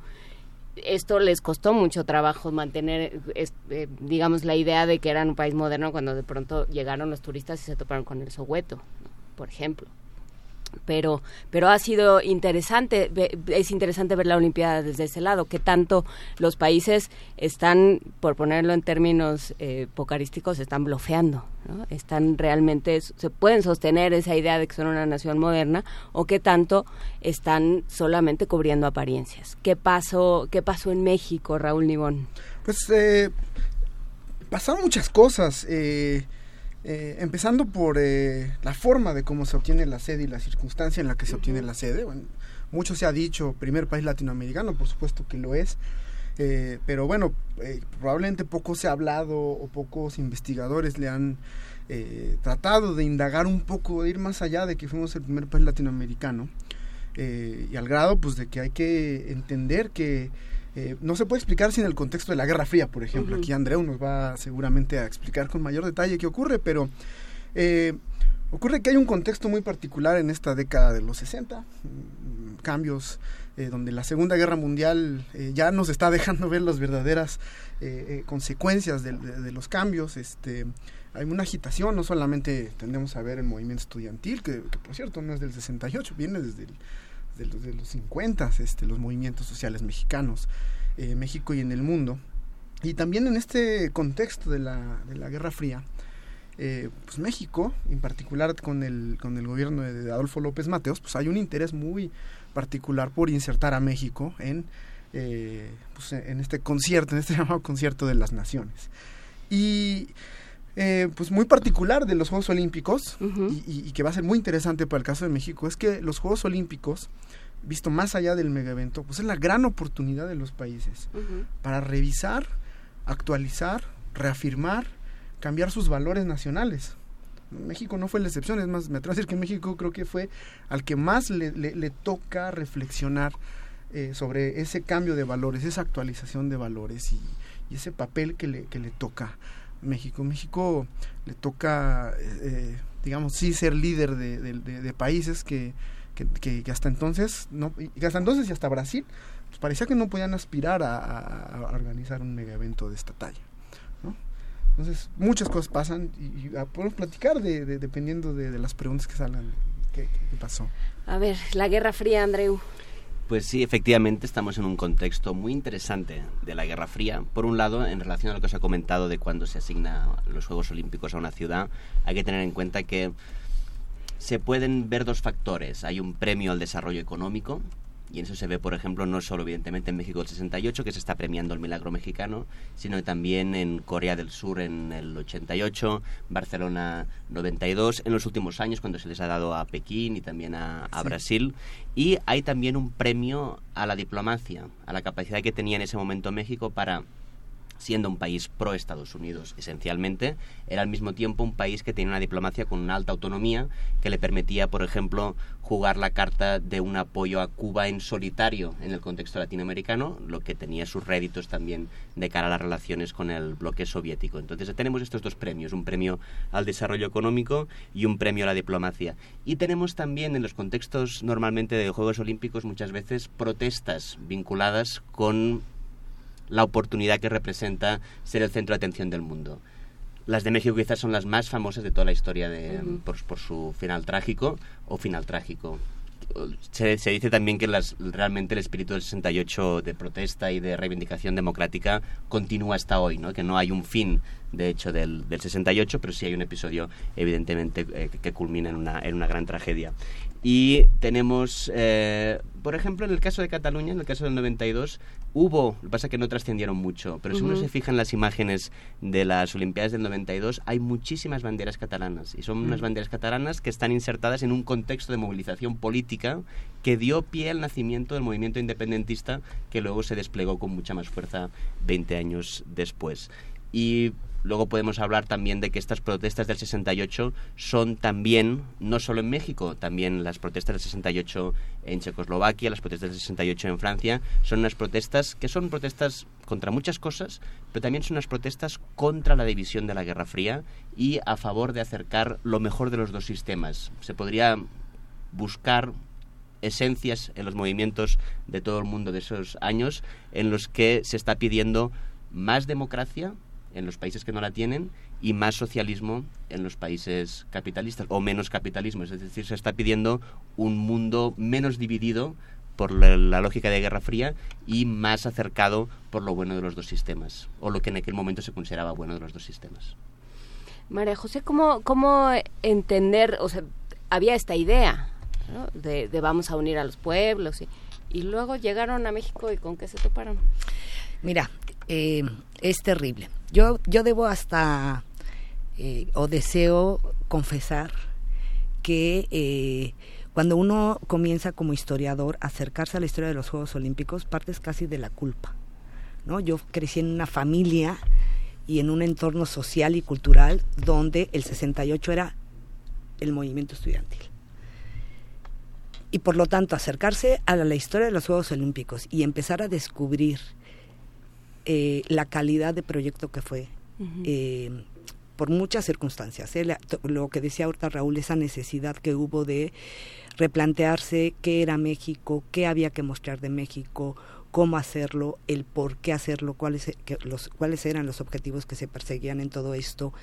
esto les costó mucho trabajo mantener, eh, digamos, la idea de que eran un país moderno cuando de pronto llegaron los turistas y se toparon con el Soweto, por ejemplo. Pero, pero ha sido interesante, es interesante ver la Olimpiada desde ese lado, que tanto los países están, por ponerlo en términos eh, pocarísticos, están blofeando, ¿no? están realmente, se pueden sostener esa idea de que son una nación moderna, o que tanto están solamente cubriendo apariencias. ¿Qué pasó, qué pasó en México, Raúl Nibón? Pues eh, pasaron muchas cosas. Eh, eh, empezando por eh, la forma de cómo se obtiene la sede y la circunstancia en la que se obtiene la sede. Bueno, mucho se ha dicho, primer país latinoamericano, por supuesto que lo es, eh, pero bueno, probablemente poco se ha hablado o pocos investigadores le han tratado de indagar un poco, de ir más allá de que fuimos el primer país latinoamericano, y al grado pues de que hay que entender que eh, no se puede explicar sin el contexto de la Guerra Fría, por ejemplo. Uh -huh. Aquí Andreu nos va seguramente a explicar con mayor detalle qué ocurre, pero eh, ocurre que hay un contexto muy particular en esta década de los 60, cambios eh, donde la Segunda Guerra Mundial ya nos está dejando ver las verdaderas consecuencias de, de, de, los cambios. Este, hay una agitación, no solamente tendemos a ver el movimiento estudiantil, que, que por cierto no es del 68, viene desde el de los, de los 50, este, los movimientos sociales mexicanos, eh, México y en el mundo. Y también en este contexto de la, de la Guerra Fría, eh, pues México, en particular con el, con el gobierno de Adolfo López Mateos, pues hay un interés muy particular por insertar a México en, eh, pues en este concierto, en este llamado concierto de las naciones. Y eh, pues muy particular de los Juegos Olímpicos uh -huh. y, y, que va a ser muy interesante para el caso de México es que los Juegos Olímpicos, visto más allá del mega evento, pues es la gran oportunidad de los países uh -huh. para revisar, actualizar, reafirmar, cambiar sus valores nacionales. México no fue la excepción, es más, me atrevo a decir que México creo que fue al que más le, le, le toca reflexionar eh, sobre ese cambio de valores, esa actualización de valores y, y ese papel que le, que le toca México. México le toca, eh, digamos, sí ser líder de, de, países que, que, que, hasta entonces, no, y hasta entonces y hasta Brasil, pues parecía que no podían aspirar a, organizar un mega evento de esta talla. ¿no? Entonces, muchas cosas pasan y, y podemos platicar de, dependiendo de, las preguntas que salgan. ¿Qué, ¿Qué pasó? A ver, la Guerra Fría, Andreu. Pues sí, efectivamente estamos en un contexto muy interesante de la Guerra Fría. Por un lado, en relación a lo que os ha comentado de cuando se asigna los Juegos Olímpicos a una ciudad, hay que tener en cuenta que se pueden ver dos factores. Hay un premio al desarrollo económico, y en eso se ve, por ejemplo, no solo evidentemente en México el 68, que se está premiando el milagro mexicano, sino también en Corea del Sur en el 88, Barcelona 92, en los últimos años cuando se les ha dado a Pekín y también a, a sí. Brasil. Y hay también un premio a la diplomacia, a la capacidad que tenía en ese momento México para siendo un país pro Estados Unidos esencialmente, era al mismo tiempo un país que tenía una diplomacia con una alta autonomía que le permitía, por ejemplo, jugar la carta de un apoyo a Cuba en solitario en el contexto latinoamericano, lo que tenía sus réditos también de cara a las relaciones con el bloque soviético. Entonces tenemos estos dos premios, un premio al desarrollo económico y un premio a la diplomacia. Y tenemos también en los contextos normalmente de Juegos Olímpicos muchas veces protestas vinculadas con la oportunidad que representa ser el centro de atención del mundo. Las de México quizás son las más famosas de toda la historia de, por, por su final trágico o final trágico. Se, se dice también que las, realmente el espíritu del 68 de protesta y de reivindicación democrática continúa hasta hoy, ¿no? que no hay un fin, de hecho, del, del 68, pero sí hay un episodio, evidentemente, eh, que- que culmina en una, en una gran tragedia. Y tenemos, eh, por ejemplo, en el caso de Cataluña, en el caso del 92, hubo, lo que pasa es que no trascendieron mucho, pero si uno se fija en las imágenes de las Olimpiadas del 92, hay muchísimas banderas catalanas. Y son unas Mm. banderas catalanas que están insertadas en un contexto de movilización política que dio pie al nacimiento del movimiento independentista que luego se desplegó con mucha más fuerza 20 años después. Y luego podemos hablar también de que estas protestas del 68 son también, no solo en México, también las protestas del 68 en Checoslovaquia, las protestas del 68 en Francia, son unas protestas que son protestas contra muchas cosas, pero también son unas protestas contra la división de la Guerra Fría y a favor de acercar lo mejor de los dos sistemas. Se podría buscar esencias en los movimientos de todo el mundo de esos años en los que se está pidiendo más democracia en los países que no la tienen y más socialismo en los países capitalistas o menos capitalismo. Es decir, se está pidiendo un mundo menos dividido por la, la lógica de Guerra Fría y más acercado por lo bueno de los dos sistemas o lo que en aquel momento se consideraba bueno de los dos sistemas. María José, ¿cómo, cómo entender, o sea, había esta idea ¿no? de, de vamos a unir a los pueblos y, y luego llegaron a México y con qué se toparon? Mira, eh, es terrible. Yo, yo debo hasta, eh, o deseo confesar, que eh, cuando uno comienza como historiador a acercarse a la historia de los Juegos Olímpicos, partes casi de la culpa. ¿no? Yo crecí en una familia y en un entorno social y cultural donde el 68 era el movimiento estudiantil. Y por lo tanto, acercarse a la, la historia de los Juegos Olímpicos y empezar a descubrir eh, la calidad de proyecto que fue, eh, por muchas circunstancias. ¿eh? La- lo que decía ahorita Raúl, esa necesidad que hubo de replantearse qué era México, qué había que mostrar de México, cómo hacerlo, el por qué hacerlo, cuáles, que- los, cuáles eran los objetivos que se perseguían en todo esto.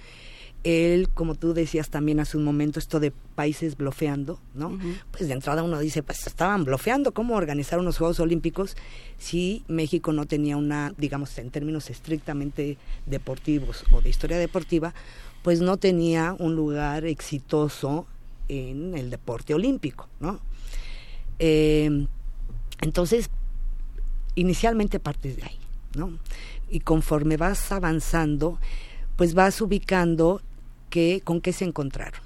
Él, como tú decías también hace un momento, esto de países blofeando, ¿no? Pues de entrada uno dice, pues estaban blofeando, ¿cómo organizar unos Juegos Olímpicos si México no tenía una, digamos, en términos estrictamente deportivos o de historia deportiva, pues no tenía un lugar exitoso en el deporte olímpico, ¿no? Eh, entonces, inicialmente partes de ahí, ¿no? Y conforme vas avanzando, pues vas ubicando que, con qué se encontraron.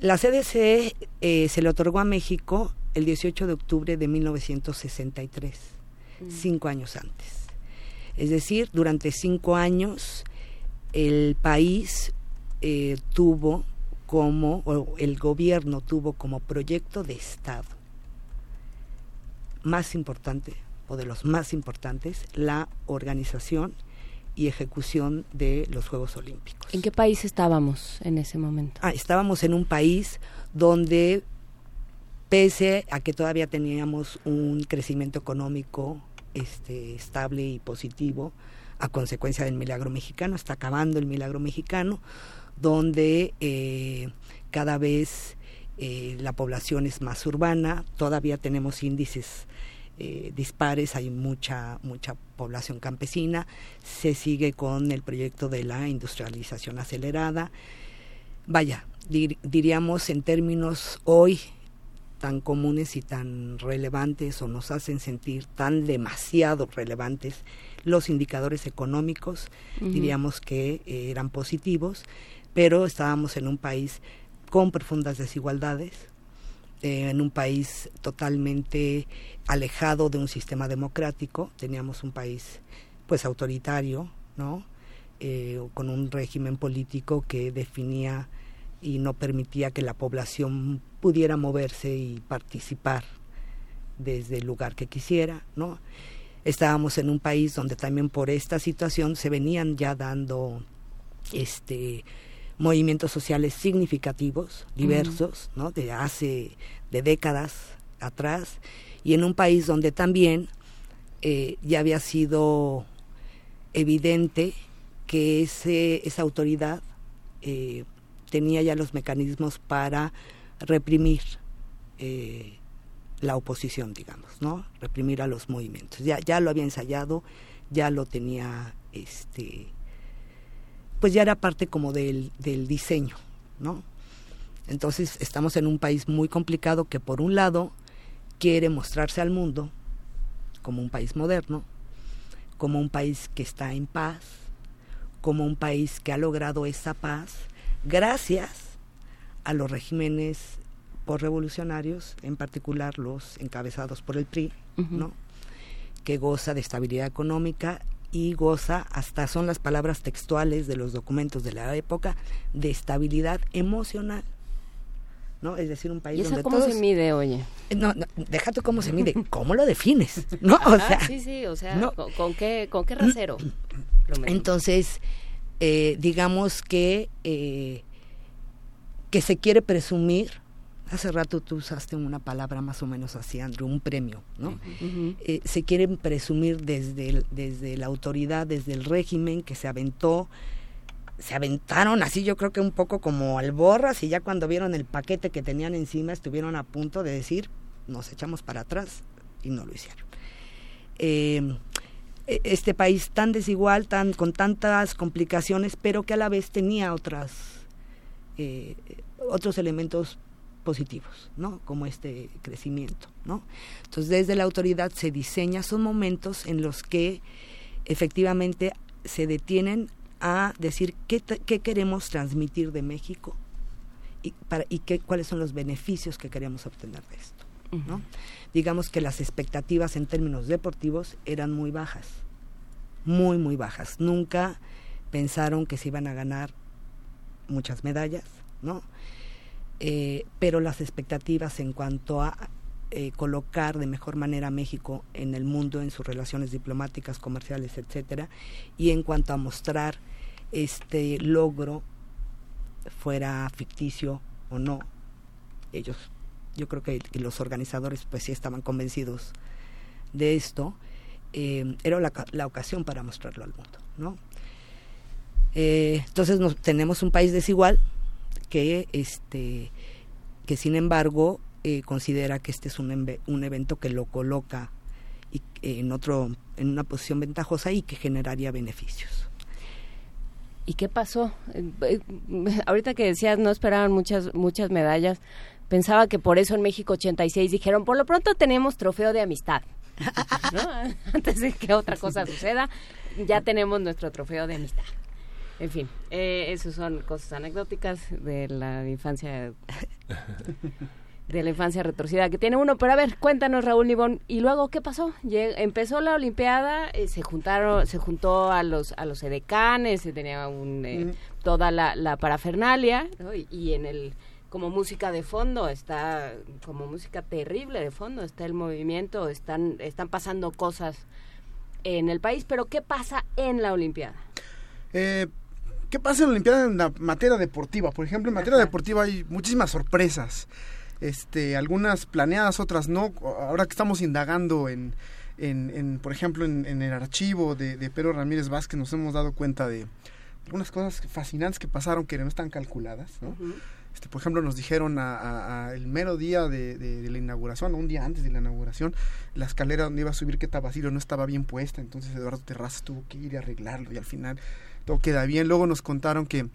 La CDC eh, se le otorgó a México el 18 de octubre de 1963, cinco años antes. Es decir, durante cinco años el país eh, tuvo como, o el gobierno tuvo como proyecto de Estado más importante, o de los más importantes, la organización y ejecución de los Juegos Olímpicos. ¿En qué país estábamos en ese momento? Ah, estábamos en un país donde, pese a que todavía teníamos un crecimiento económico este, estable y positivo, a consecuencia del milagro mexicano, está acabando el milagro mexicano, donde eh, cada vez eh, la población es más urbana, todavía tenemos índices eh, dispares, hay mucha, mucha población campesina, se sigue con el proyecto de la industrialización acelerada. Vaya, dir- diríamos en términos hoy tan comunes y tan relevantes o nos hacen sentir tan demasiado relevantes los indicadores económicos, diríamos que eh, eran positivos, pero estábamos en un país con profundas desigualdades, eh, en un país totalmente alejado de un sistema democrático, teníamos un país pues autoritario, ¿no? Eh, con un régimen político que definía y no permitía que la población pudiera moverse y participar desde el lugar que quisiera, ¿no? Estábamos en un país donde también por esta situación se venían ya dando este movimientos sociales significativos, diversos, ¿no? De hace de décadas atrás y en un país donde también eh, ya había sido evidente que ese, esa autoridad eh, tenía ya los mecanismos para reprimir eh, la oposición, digamos, ¿no? Reprimir a los movimientos. Ya, ya lo había ensayado, ya lo tenía, este, pues ya era parte como del, del diseño, ¿no? Entonces estamos en un país muy complicado que por un lado quiere mostrarse al mundo como un país moderno, como un país que está en paz, como un país que ha logrado esa paz gracias a los regímenes revolucionarios, en particular los encabezados por el PRI, ¿no? que goza de estabilidad económica y goza, hasta son las palabras textuales de los documentos de la época, de estabilidad emocional. ¿no? Es decir, un país ¿Y eso donde cómo todos... se mide, oye? No, no, déjate cómo se mide, ¿cómo lo defines? ¿No? o Ajá, sea, sí, sí, o sea, no. ¿con, con qué, ¿con qué rasero? medimos? Entonces, eh, digamos que, eh, que se quiere presumir, hace rato tú usaste una palabra más o menos así, Andrew, un premio, ¿no? Eh, se quieren presumir desde, el- desde la autoridad, desde el régimen que se aventó, se aventaron así yo creo que un poco como alborras y ya cuando vieron el paquete que tenían encima estuvieron a punto de decir, nos echamos para atrás y no lo hicieron. Eh, e- este país tan desigual, tan con tantas complicaciones, pero que a la vez tenía otras eh, otros elementos positivos, ¿no? Como este crecimiento, ¿no? Entonces, desde la autoridad se diseña, son momentos en los que efectivamente se detienen a decir qué, qué queremos transmitir de México y, para, y qué, cuáles son los beneficios que queremos obtener de esto, ¿no? Digamos que las expectativas en términos deportivos eran muy bajas, muy, muy bajas. Nunca pensaron que se iban a ganar muchas medallas, ¿no? Eh, pero las expectativas en cuanto a eh, colocar de mejor manera a México en el mundo, en sus relaciones diplomáticas, comerciales, etcétera, y en cuanto a mostrar este logro, fuera ficticio o no, ellos, yo creo que, los organizadores pues sí estaban convencidos de esto, eh, era la, la ocasión para mostrarlo al mundo, ¿no? Eh, entonces nos, tenemos un país desigual que este que sin embargo eh, considera que este es un, un evento que lo coloca y, en otro en una posición ventajosa y que generaría beneficios. ¿Y qué pasó? Eh, eh, Ahorita que decías no esperaban muchas muchas medallas, pensaba que por eso en México 86 dijeron, por lo pronto tenemos trofeo de amistad. ¿No? Antes de que otra cosa suceda, ya tenemos nuestro trofeo de amistad. En fin, eh, esas son cosas anecdóticas de la infancia de la infancia retorcida que tiene uno. Pero a ver, cuéntanos Raúl Nibón, y luego qué pasó? Empezó la Olimpiada, eh, se juntaron, se juntó a los a los edecanes, se tenía un, eh, Mm. toda la, la parafernalia, ¿no? y, y en el como música de fondo está como música terrible de fondo está el movimiento, están están pasando cosas en el país, pero ¿qué pasa en la Olimpiada? Eh, ¿Qué pasa en la Olimpiada en la materia deportiva? Por ejemplo, en materia deportiva hay muchísimas sorpresas. Este, algunas planeadas, otras no. Ahora que estamos indagando en, en, en, por ejemplo, en, en el archivo de, de Pedro Ramírez Vázquez, nos hemos dado cuenta de algunas cosas fascinantes que pasaron que no están calculadas, ¿no? Este, por ejemplo, nos dijeron a, a- a el mero día de, de- de la inauguración, un día antes de la inauguración, la escalera donde iba a subir Queta Basilio no estaba bien puesta, entonces Eduardo Terrazas tuvo que ir a arreglarlo y al final todo queda bien. Luego nos contaron que,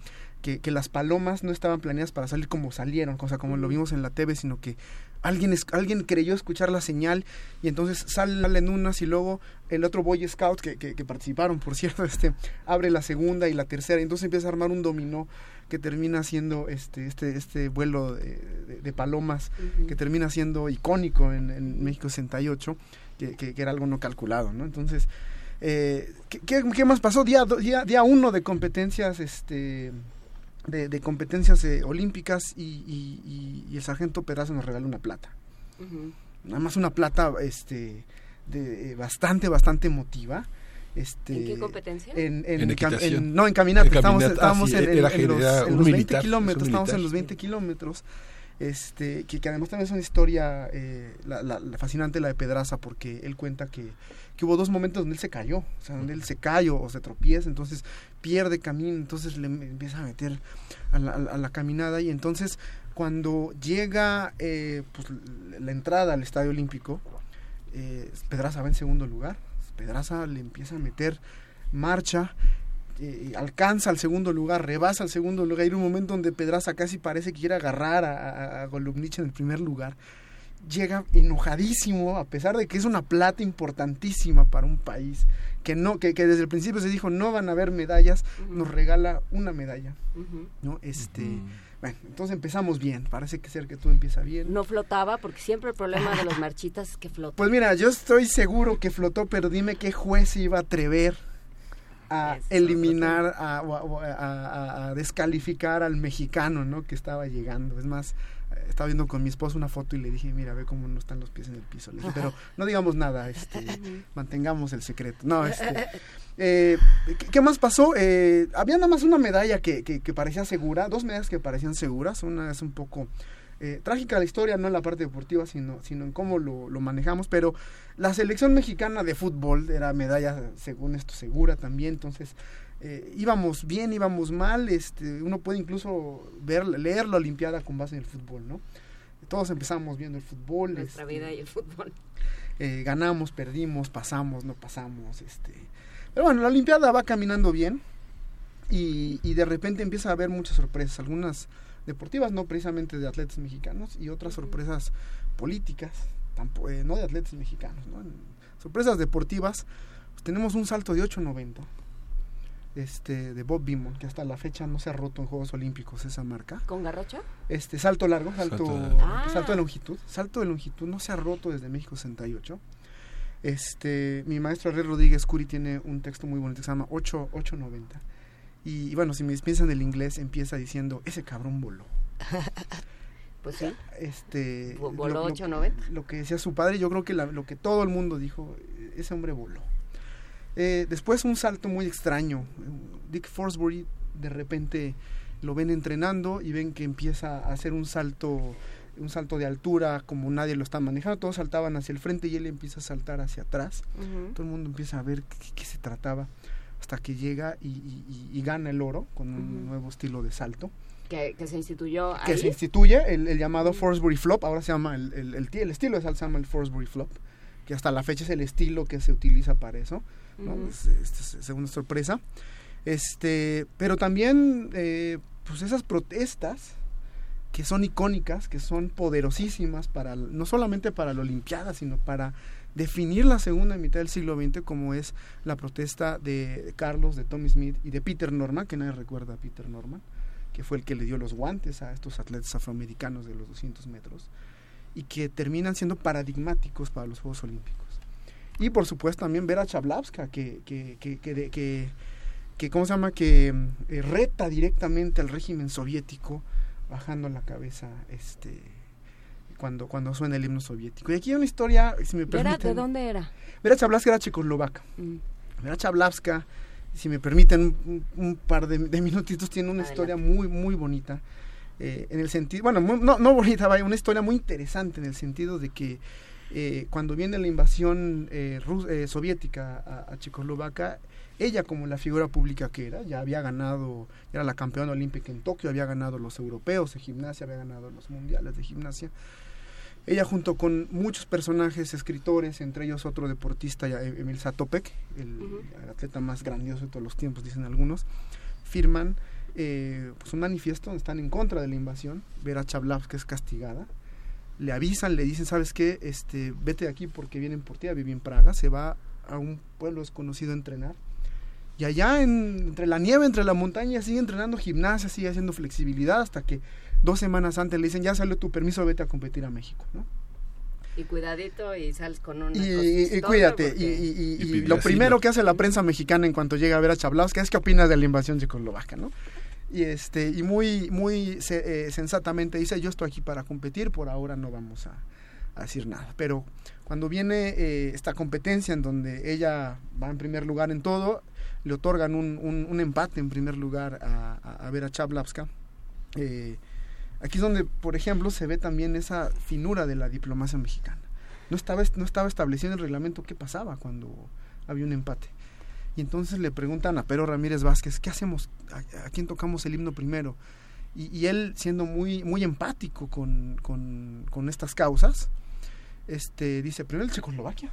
que, que las palomas no estaban planeadas para salir como salieron, cosa como lo vimos en la TV, sino que alguien, es- alguien creyó escuchar la señal y entonces salen unas y luego el otro Boy Scout que, que, que participaron, por cierto, este abre la segunda y la tercera. Y entonces empieza a armar un dominó que termina siendo este este este vuelo de, de- de palomas que termina siendo icónico en, en México 68 que, que, que era algo no calculado no entonces Eh, ¿qué, qué, qué más pasó? Día, do- día, día uno de competencias, este, de, de competencias eh, olímpicas y, y- y- y el sargento Pedraza nos regaló una plata. Nada más una plata, este, de, eh, bastante, bastante emotiva. Este, ¿En qué competencia? En, en En cam- equitación. en- no, en caminata. En estábamos caminata, estábamos ah, sí, en, en- era- en los, era en un los 20 militar, es un kilómetros. Estábamos en los 20 kilómetros. Este, que, que además también es una historia eh, la, la- la fascinante la de Pedraza porque él cuenta que, que hubo dos momentos donde él se cayó, o sea, donde él se cayó o se tropieza, entonces pierde camino, entonces le em- empieza a meter a la, a la- caminada y entonces cuando llega eh, pues, la entrada al Estadio Olímpico, eh, Pedraza va en segundo lugar, Pedraza le empieza a meter marcha, eh, alcanza al segundo lugar, rebasa al segundo lugar, hay un momento donde Pedraza casi parece que quiere agarrar a, a, a Golubnich en el primer lugar, llega enojadísimo, a pesar de que es una plata importantísima para un país, que no, que, que desde el principio se dijo no van a haber medallas, nos regala una medalla, ¿no? Este, bueno, entonces empezamos bien, parece que ser que todo empieza bien. No flotaba, porque siempre el problema de los marchitas es que flotan. Pues mira, yo estoy seguro que flotó, pero dime qué juez se iba a atrever a eliminar, a, a- descalificar al mexicano, ¿no? Que estaba llegando. Es más, estaba viendo con mi esposo una foto y le dije, mira, ve cómo no están los pies en el piso. Le dije, pero no digamos nada, este, mantengamos el secreto. No, este, eh, ¿qué, qué más pasó? Eh, había nada más una medalla que, que, que parecía segura, dos medallas que parecían seguras. Una es un poco eh, trágica la historia, no en la parte deportiva, sino, sino en cómo lo, lo manejamos. Pero la selección mexicana de fútbol era medalla, según esto, segura también. Entonces, eh, íbamos bien, íbamos mal. Este, uno puede incluso ver, leer la Olimpiada con base en el fútbol, ¿no? Todos empezamos viendo el fútbol. Nuestra este, vida y el fútbol. eh, ganamos, perdimos, pasamos, no pasamos, este. Pero bueno, la Olimpiada va caminando bien y, y de repente empieza a haber muchas sorpresas, algunas deportivas, no precisamente de atletas mexicanos, y otras sorpresas políticas, tampo- eh, no de atletas mexicanos, ¿no? En- sorpresas deportivas, pues tenemos un salto de 8.90 este, de Bob Beamon, que hasta la fecha no se ha roto en Juegos Olímpicos esa marca. ¿Con garrocha? Este, salto largo, salto, Salto de longitud. Salto de longitud no se ha roto desde México 68. Este, mi maestro Herrera Rodríguez Curi tiene un texto muy bonito que se llama 8, 890. Y, y bueno, si me piensan el inglés, empieza diciendo, ese cabrón voló. Pues sí. Este, Vo- voló lo, lo- 8.90. lo que decía su padre, yo creo que la- lo que todo el mundo dijo, ese hombre voló. Eh, después un salto muy extraño. Dick Forsbury de repente lo ven entrenando y ven que empieza a hacer un salto un salto de altura como nadie lo está manejando, todos saltaban hacia el frente y él empieza a saltar hacia atrás. Todo el mundo empieza a ver qué, qué se trataba hasta que llega y, y- gana el oro con un nuevo estilo de salto Que, que se instituyó que ahí. se instituye el, el llamado Forsbury Flop, ahora se llama el, el, el, ti- el estilo de salsa se llama el Forsbury Flop, que hasta la fecha es el estilo que se utiliza para eso, ¿no? Es- esta es segunda sorpresa. Este, pero también eh, pues esas protestas que son icónicas, que son poderosísimas para no solamente para la Olimpiada, sino para definir la segunda mitad del siglo XX como es la protesta de Carlos, de Tommy Smith y de Peter Norman, que nadie recuerda a Peter Norman, que fue el que le dio los guantes a estos atletas afroamericanos de los 200 metros y que terminan siendo paradigmáticos para los Juegos Olímpicos. Y por supuesto también ver a Chablavska, que, que, que, que, ¿cómo se llama? Que eh, reta directamente al régimen soviético, bajando la cabeza este cuando, cuando suena el himno soviético. Y aquí hay una historia, si me ¿Y era- permiten. ¿De dónde era? Vera Chablavska era checoslovaca. Mm. Vera Chablavska, si me permiten un, un par de, de minutitos, tiene una historia muy, muy bonita. eh, en el sentido, bueno, mu- no, no bonita, vaya, una historia muy interesante en el sentido de que eh, cuando viene la invasión eh, rus- eh, soviética a, a Checoslovaquia, ella como la figura pública que era, ya había ganado, era la campeona olímpica en Tokio, había ganado los europeos de gimnasia, había ganado los mundiales de gimnasia. Ella junto con muchos personajes, escritores, entre ellos otro deportista, ya, E- Emil Satopek, el, el atleta más grandioso de todos los tiempos, dicen algunos, firman eh, pues un manifiesto donde están en contra de la invasión. Vera Chablavska es castigada. Le avisan, le dicen, ¿sabes qué? Este, vete de aquí porque vienen por ti, vive en Praga, se va a un pueblo desconocido a entrenar. Y allá en- entre la nieve, entre la montaña, sigue entrenando gimnasia, sigue haciendo flexibilidad hasta que dos semanas antes le dicen, ya salió tu permiso, vete a competir a México, ¿no? Y cuidadito y sales con una y, y cuídate. Y, y- y- y lo primero que hace la prensa mexicana en cuanto llega a ver a Chablauska es qué opinas de la invasión checoslovaca, ¿no? Y este y muy muy se- eh, sensatamente dice yo estoy aquí para competir, por ahora no vamos a, a decir nada. Pero cuando viene eh, esta competencia en donde ella va en primer lugar en todo, le otorgan un, un- un empate en primer lugar a, a, a Vera. Eh, aquí es donde, por ejemplo, se ve también esa finura de la diplomacia mexicana. No estaba, est- no estaba establecido en el reglamento qué pasaba cuando había un empate. Y entonces le preguntan a Pedro Ramírez Vázquez, ¿qué hacemos? ¿A, quién tocamos el himno primero? Y, y él, siendo muy, muy empático con, con, con estas causas, este, dice, primero el Checoslovaquia.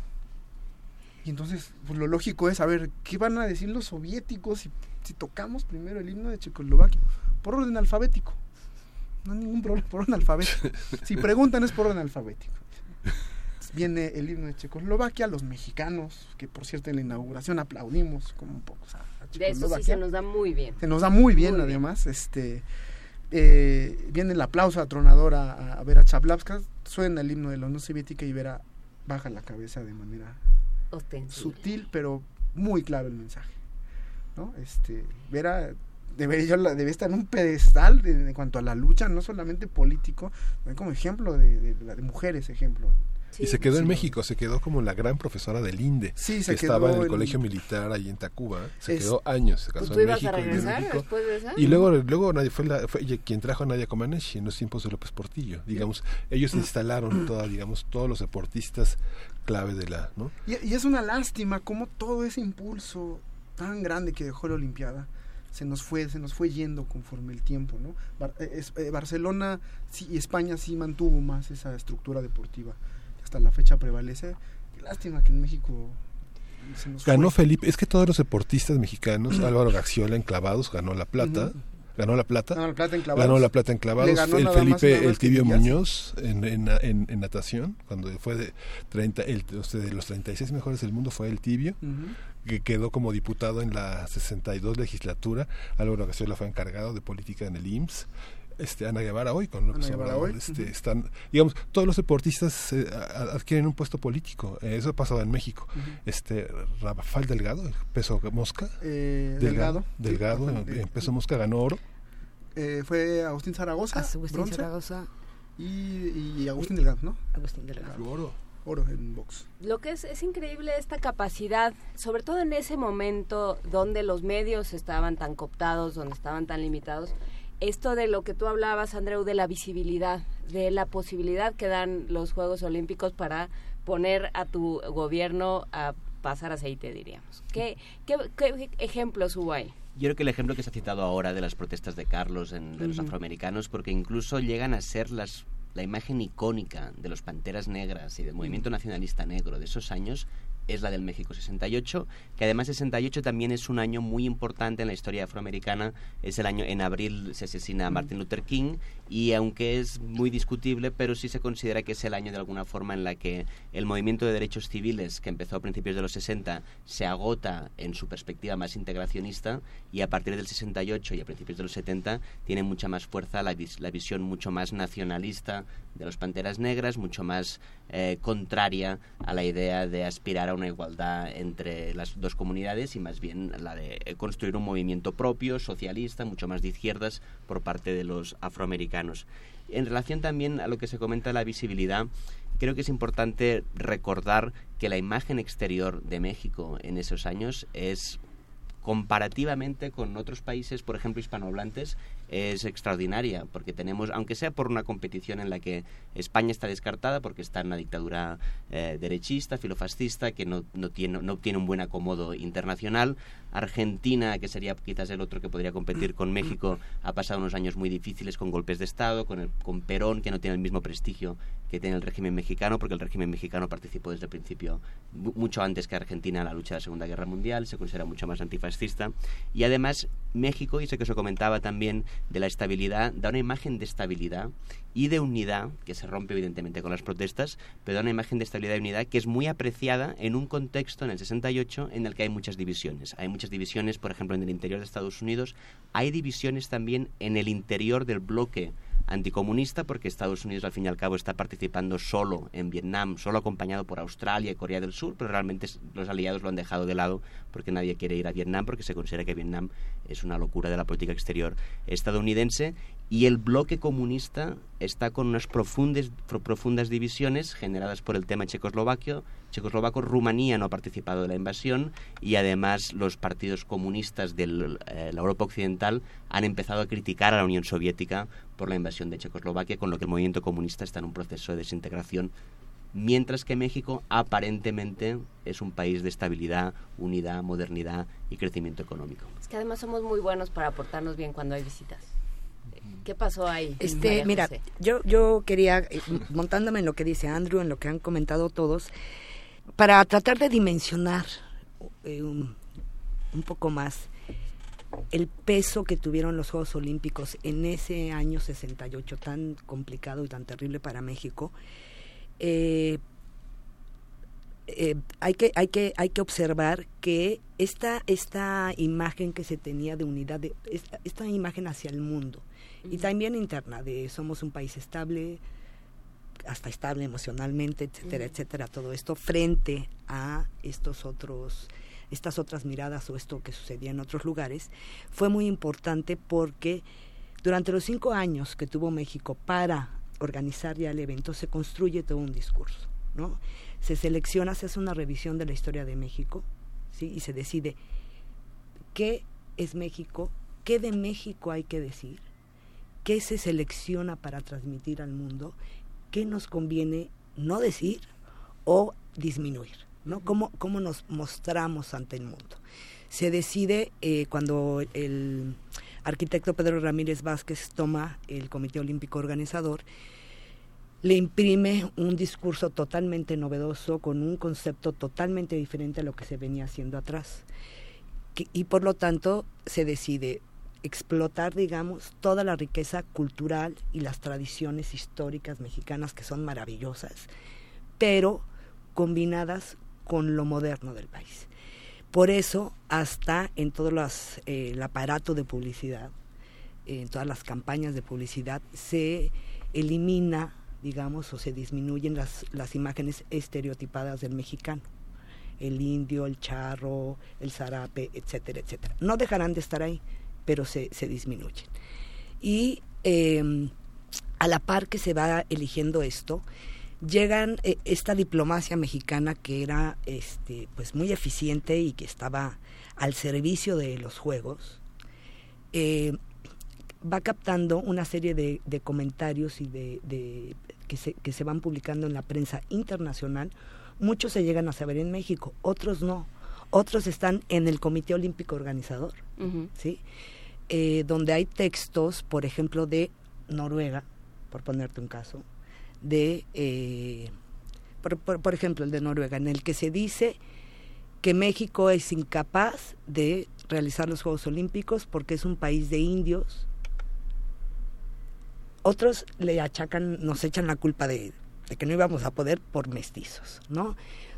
Y entonces, pues lo lógico es, a ver, ¿qué van a decir los soviéticos si, si tocamos primero el himno de Checoslovaquia? Por orden alfabético. No hay ningún problema, por orden alfabético. Si preguntan es por orden alfabético. Viene el himno de Checoslovaquia, los mexicanos, que por cierto en la inauguración aplaudimos como un poco a, a De eso sí se nos da muy bien. Se nos da muy bien, Muy bien. además. Este, eh, viene el aplauso atronador a, a Vera Chablavska, suena el himno de la Unión Soviética y Vera baja la cabeza de manera Ostensible. sutil, pero muy claro el mensaje. ¿no? Este, Vera debería, yo la- debe estar en un pedestal de- en cuanto a la lucha, no solamente político, sino como ejemplo de, de, de mujeres, ejemplo. y se quedó en. México, se quedó como la gran profesora del INDE. Sí, se que estaba quedó en el en- colegio militar ahí en Tacuba. Se Es- quedó años, se casó tú en ibas a México. en regresar México. después de esa. Y luego, luego nadie fue, la, fue quien trajo a Nadia Comaneci en los tiempos de López Portillo. Digamos, ellos instalaron toda, digamos, todos los deportistas clave de la, ¿no? Y, y es una lástima cómo todo ese impulso tan grande que dejó la Olimpiada se nos fue se nos fue yendo conforme el tiempo, ¿no? Bar- eh, es- eh, Barcelona sí, y España sí mantuvo más esa estructura deportiva hasta la fecha prevalece. Qué lástima que en México se nos Ganó fue. Felipe, es que todos los deportistas mexicanos, Álvaro Gaxiola en clavados ganó la plata. Ganó la plata. Ganó la plata en clavados. Ganó la plata en clavados. Le ganó el Felipe, el Tibio. Muñoz en, en, en- en natación, cuando fue de 30, el, de los 36 mejores del mundo fue el Tibio, que quedó como diputado en la 62 legislatura. Álvaro Gaxiola fue encargado de política en el IMSS. Este, Ana Guevara hoy con López Obrador, hoy, este, ujú. están digamos todos los deportistas eh, adquieren un puesto político Eh, eso ha pasado en México Ujú. este Rafael Delgado el peso mosca Eh, Delgado Delgado, sí, Delgado en eh, peso mosca ganó oro Eh, fue Agustín Zaragoza, Agustín bronce, Zaragoza. y, y Agustín Delgado, ¿no? Agustín Delgado. oro oro en box. Lo que es, es increíble esta capacidad, sobre todo en ese momento donde los medios estaban tan cooptados, donde estaban tan limitados, esto de lo que tú hablabas, Andreu, de la visibilidad, de la posibilidad que dan los Juegos Olímpicos para poner a tu gobierno a pasar aceite, diríamos. ¿Qué, qué, qué ejemplos hubo ahí? Yo creo que el ejemplo que se ha citado ahora de las protestas de Carlos en, de los afroamericanos, porque incluso llegan a ser las la imagen icónica de los Panteras Negras y del movimiento nacionalista negro de esos años es la del México 68, que además 68 también es un año muy importante en la historia afroamericana, es el año en abril se asesina a Martin Luther King y aunque es muy discutible, pero sí se considera que es el año de alguna forma en la que el movimiento de derechos civiles que empezó a principios de los 60 se agota en su perspectiva más integracionista y a partir del 68 y a principios de los 70 tiene mucha más fuerza la, vis- la visión mucho más nacionalista de los Panteras Negras, mucho más eh, contraria a la idea de aspirar a una igualdad entre las dos comunidades y más bien la de construir un movimiento propio, socialista, mucho más de izquierdas por parte de los afroamericanos. En relación también a lo que se comenta de la visibilidad, creo que es importante recordar que la imagen exterior de México en esos años es comparativamente con otros países, por ejemplo, hispanohablantes, es extraordinaria, porque tenemos, aunque sea por una competición en la que España está descartada, porque está en una dictadura eh, derechista, filofascista, que no, no, tiene, no obtiene un buen acomodo internacional, Argentina, que sería quizás el otro que podría competir con México, ha pasado unos años muy difíciles con golpes de Estado, con, el, con Perón, que no tiene el mismo prestigio que tiene el régimen mexicano, porque el régimen mexicano participó desde el principio, mu- mucho antes que Argentina, en la lucha de la Segunda Guerra Mundial, se considera mucho más antifascista. Y además, México, y sé que se comentaba también de la estabilidad, da una imagen de estabilidad y de unidad, que se rompe evidentemente con las protestas, pero da una imagen de estabilidad y unidad que es muy apreciada en un contexto, en el 68, en el que hay muchas divisiones. Hay muchas divisiones, por ejemplo, en el interior de Estados Unidos, hay divisiones también en el interior del bloque anticomunista porque Estados Unidos al fin y al cabo está participando solo en Vietnam, solo acompañado por Australia y Corea del Sur, pero realmente los aliados lo han dejado de lado porque nadie quiere ir a Vietnam porque se considera que Vietnam es una locura de la política exterior estadounidense y el bloque comunista está con unas profundas, profundas divisiones generadas por el tema checoslovaquio. Checoslovaco, Rumanía no ha participado de la invasión y además los partidos comunistas de eh, la Europa Occidental han empezado a criticar a la Unión Soviética por la invasión de Checoslovaquia, con lo que el movimiento comunista está en un proceso de desintegración mientras que México aparentemente es un país de estabilidad, unidad, modernidad y crecimiento económico. Es que además somos muy buenos para aportarnos bien cuando hay visitas. ¿Qué pasó ahí? Este, mira, yo yo quería eh, montándome en lo que dice Andrew, en lo que han comentado todos, para tratar de dimensionar eh, un, un poco más el peso que tuvieron los Juegos Olímpicos en ese año 68 tan complicado y tan terrible para México. Eh, eh, hay que hay que hay que observar que esta esta imagen que se tenía de unidad de esta, esta imagen hacia el mundo y también interna de somos un país estable hasta estable emocionalmente etcétera etcétera todo esto frente a estos otros estas otras miradas o esto que sucedía en otros lugares fue muy importante porque durante los cinco años que tuvo México para organizar ya el evento se construye todo un discurso no se selecciona se hace una revisión de la historia de México sí y se decide qué es México qué de México hay que decir qué se selecciona para transmitir al mundo, qué nos conviene no decir o disminuir, ¿no? ¿Cómo, cómo nos mostramos ante el mundo? Se decide eh, cuando el arquitecto Pedro Ramírez Vázquez toma el Comité Olímpico Organizador, le imprime un discurso totalmente novedoso, con un concepto totalmente diferente a lo que se venía haciendo atrás. y por lo tanto se decide explotar, digamos, toda la riqueza cultural y las tradiciones históricas mexicanas que son maravillosas, pero combinadas con lo moderno del país. Por eso, hasta en todo los, eh, el aparato de publicidad, en todas las campañas de publicidad, se elimina, digamos, o se disminuyen las, las imágenes estereotipadas del mexicano el indio, el charro, el zarape, etcétera, etcétera. No dejarán de estar ahí, pero se, se disminuyen. Y em, a la par que se va eligiendo esto, llegan eh, esta diplomacia mexicana que era este pues muy eficiente y que estaba al servicio de los juegos eh, va captando una serie de, de comentarios y de, de que, se, que se van publicando en la prensa internacional. Muchos se llegan a saber en México otros no. Otros están en el Comité Olímpico Organizador sí eh, donde hay textos, por ejemplo, de Noruega, por ponerte un caso, de, eh, por, ejemplo, el de Noruega, en el que se dice que México es incapaz de realizar los Juegos Olímpicos porque es un país de indios. Otros le achacan, nos echan la culpa de, que no íbamos a poder por mestizos, ¿no?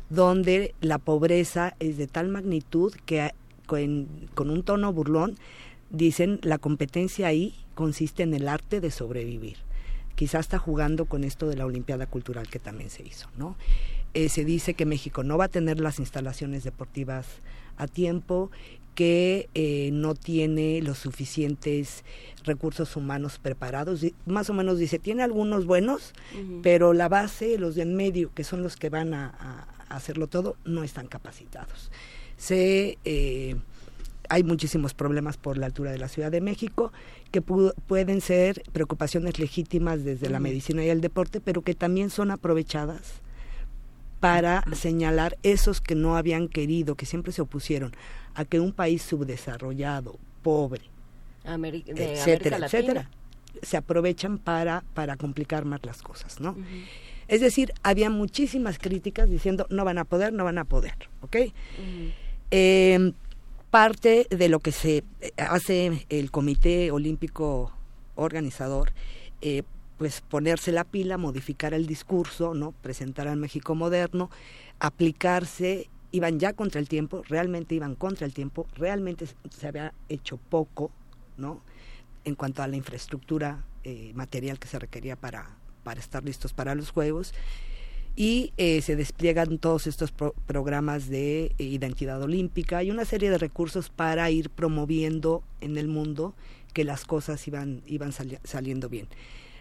Donde la pobreza es de tal magnitud que con un tono burlón dicen la competencia ahí consiste en el arte de sobrevivir. Quizás está jugando con esto de la Olimpiada Cultural que también se hizo, ¿no? Eh, se dice que México no va a tener las instalaciones deportivas a tiempo, que eh, no tiene los suficientes recursos humanos preparados. Más o menos dice, tiene algunos buenos, pero la base, los de en medio, que son los que van a, hacerlo todo, no están capacitados. Se eh, hay muchísimos problemas por la altura de la Ciudad de México que pueden ser preocupaciones legítimas desde la medicina y el deporte, pero que también son aprovechadas para señalar esos que no habían querido, que siempre se opusieron a que un país subdesarrollado, pobre, etcétera, etcétera, se aprovechan para, para complicar más las cosas, ¿no? Es decir, había muchísimas críticas diciendo no van a poder, no van a poder, ¿ok? Parte de lo que se eh, hace el Comité Olímpico Organizador, eh, pues ponerse la pila, modificar el discurso, ¿no? presentar al México moderno, aplicarse, iban ya contra el tiempo, realmente iban contra el tiempo, realmente se había hecho poco, ¿no? En cuanto a la infraestructura eh, material que se requería para, para estar listos para los Juegos y eh, se despliegan todos estos pro- programas de eh, identidad olímpica y una serie de recursos para ir promoviendo en el mundo que las cosas iban, iban sali- saliendo bien.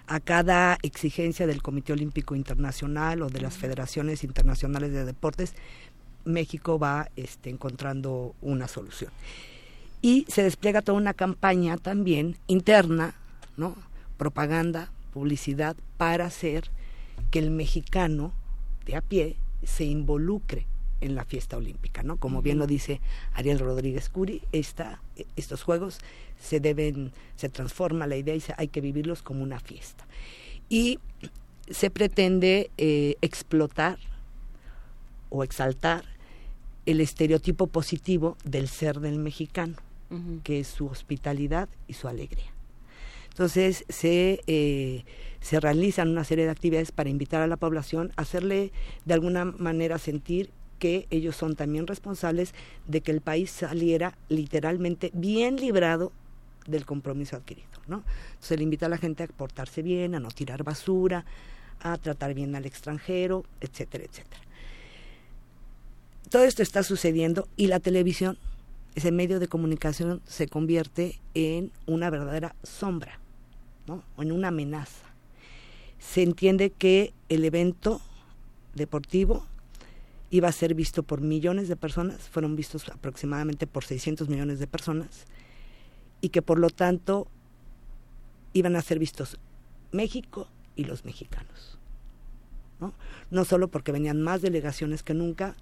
A cada exigencia del Comité Olímpico Internacional o de las federaciones internacionales de deportes, México va este, encontrando una solución. Y se despliega toda una campaña también interna, ¿no? propaganda, publicidad, para hacer que el mexicano de a pie se involucre en la fiesta olímpica, ¿no? Como bien lo dice Ariel Rodríguez Curi, esta, estos juegos se deben, se transforma la idea y se- hay que vivirlos como una fiesta. Y se pretende eh, explotar o exaltar el estereotipo positivo del ser del mexicano, que es su hospitalidad y su alegría. Entonces se, eh, se realizan una serie de actividades para invitar a la población a hacerle de alguna manera sentir que ellos son también responsables de que el país saliera literalmente bien librado del compromiso adquirido. ¿no? Se le invita a la gente a portarse bien, a no tirar basura, a tratar bien al extranjero, etcétera, etcétera. Todo esto está sucediendo y la televisión, ese medio de comunicación, se convierte en una verdadera sombra, ¿no? en una amenaza. Se entiende que el evento deportivo iba a ser visto por millones de personas, fueron vistos aproximadamente por 600 millones de personas, y que por lo tanto iban a ser vistos México y los mexicanos. ¿no? no solo porque venían más delegaciones que nunca,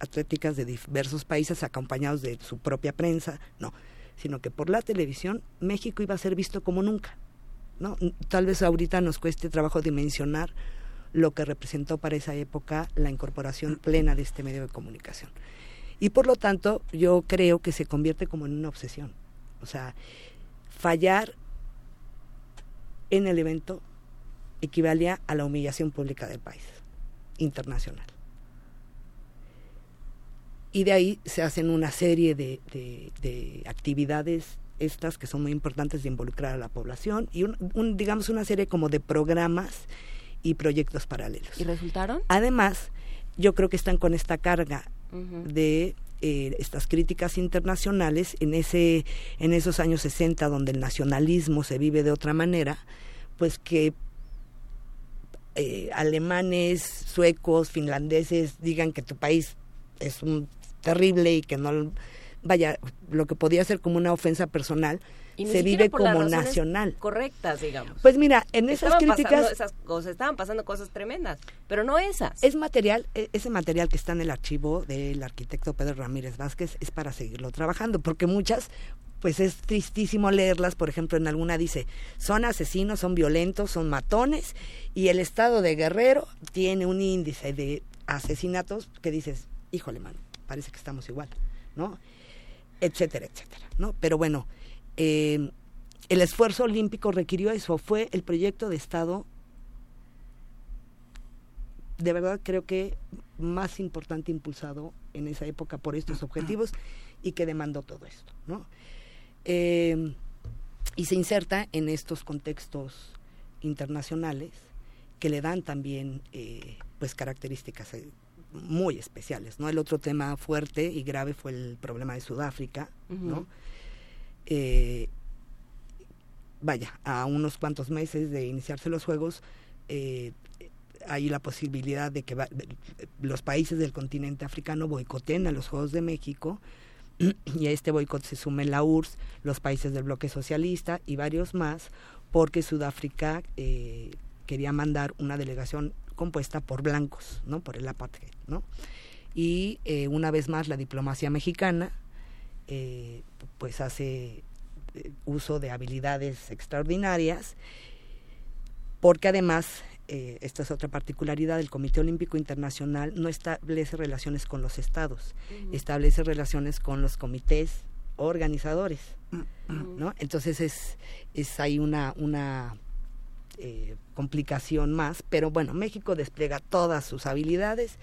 atléticas de diversos países acompañados de su propia prensa, no, sino que por la televisión México iba a ser visto como nunca. ¿No? Tal vez ahorita nos cueste trabajo dimensionar lo que representó para esa época la incorporación plena de este medio de comunicación. Y por lo tanto, yo creo que se convierte como en una obsesión. O sea, fallar en el evento equivalía a la humillación pública del país, internacional. Y de ahí se hacen una serie de, de, de actividades estas que son muy importantes de involucrar a la población y un, un, digamos una serie como de programas y proyectos paralelos. ¿Y resultaron? Además, yo creo que están con esta carga de eh, estas críticas internacionales en ese en esos años 60 donde el nacionalismo se vive de otra manera, pues que eh, alemanes, suecos, finlandeses digan que tu país es un terrible y que no vaya lo que podía ser como una ofensa personal Y se vive como nacional. Correctas, digamos. Pues mira, en esas Estaban críticas esas cosas, estaban pasando cosas tremendas, pero no esas. Es material, e- ese material que está en el archivo del arquitecto Pedro Ramírez Vázquez es para seguirlo trabajando, porque muchas, pues es tristísimo leerlas, por ejemplo, en alguna dice, son asesinos, son violentos, son matones, y el estado de Guerrero tiene un índice de asesinatos que dices, híjole, mano, parece que estamos igual, ¿no? Etcétera, etcétera, ¿no? Pero bueno, eh, el esfuerzo olímpico requirió eso, fue el proyecto de Estado de verdad creo que más importante impulsado en esa época por estos objetivos y que demandó todo esto, ¿no? Eh, y se inserta en estos contextos internacionales que le dan también eh, pues características eh, muy especiales, ¿no? El otro tema fuerte y grave fue el problema de Sudáfrica, ¿no? Eh, vaya, a unos cuantos meses de iniciarse los Juegos, eh, hay la posibilidad de que va- los países del continente africano boicoteen a los Juegos de México y a este boicot se sumen la URSS, los países del bloque socialista y varios más, porque Sudáfrica eh, quería mandar una delegación compuesta por blancos, ¿no? Por el apartheid, ¿no? Y eh, una vez más la diplomacia mexicana eh, pues hace eh, uso de habilidades extraordinarias porque además eh, esta es otra particularidad el Comité Olímpico Internacional no establece relaciones con los estados establece relaciones con los comités organizadores ¿no? entonces es es ahí una una eh, complicación más pero bueno México despliega todas sus habilidades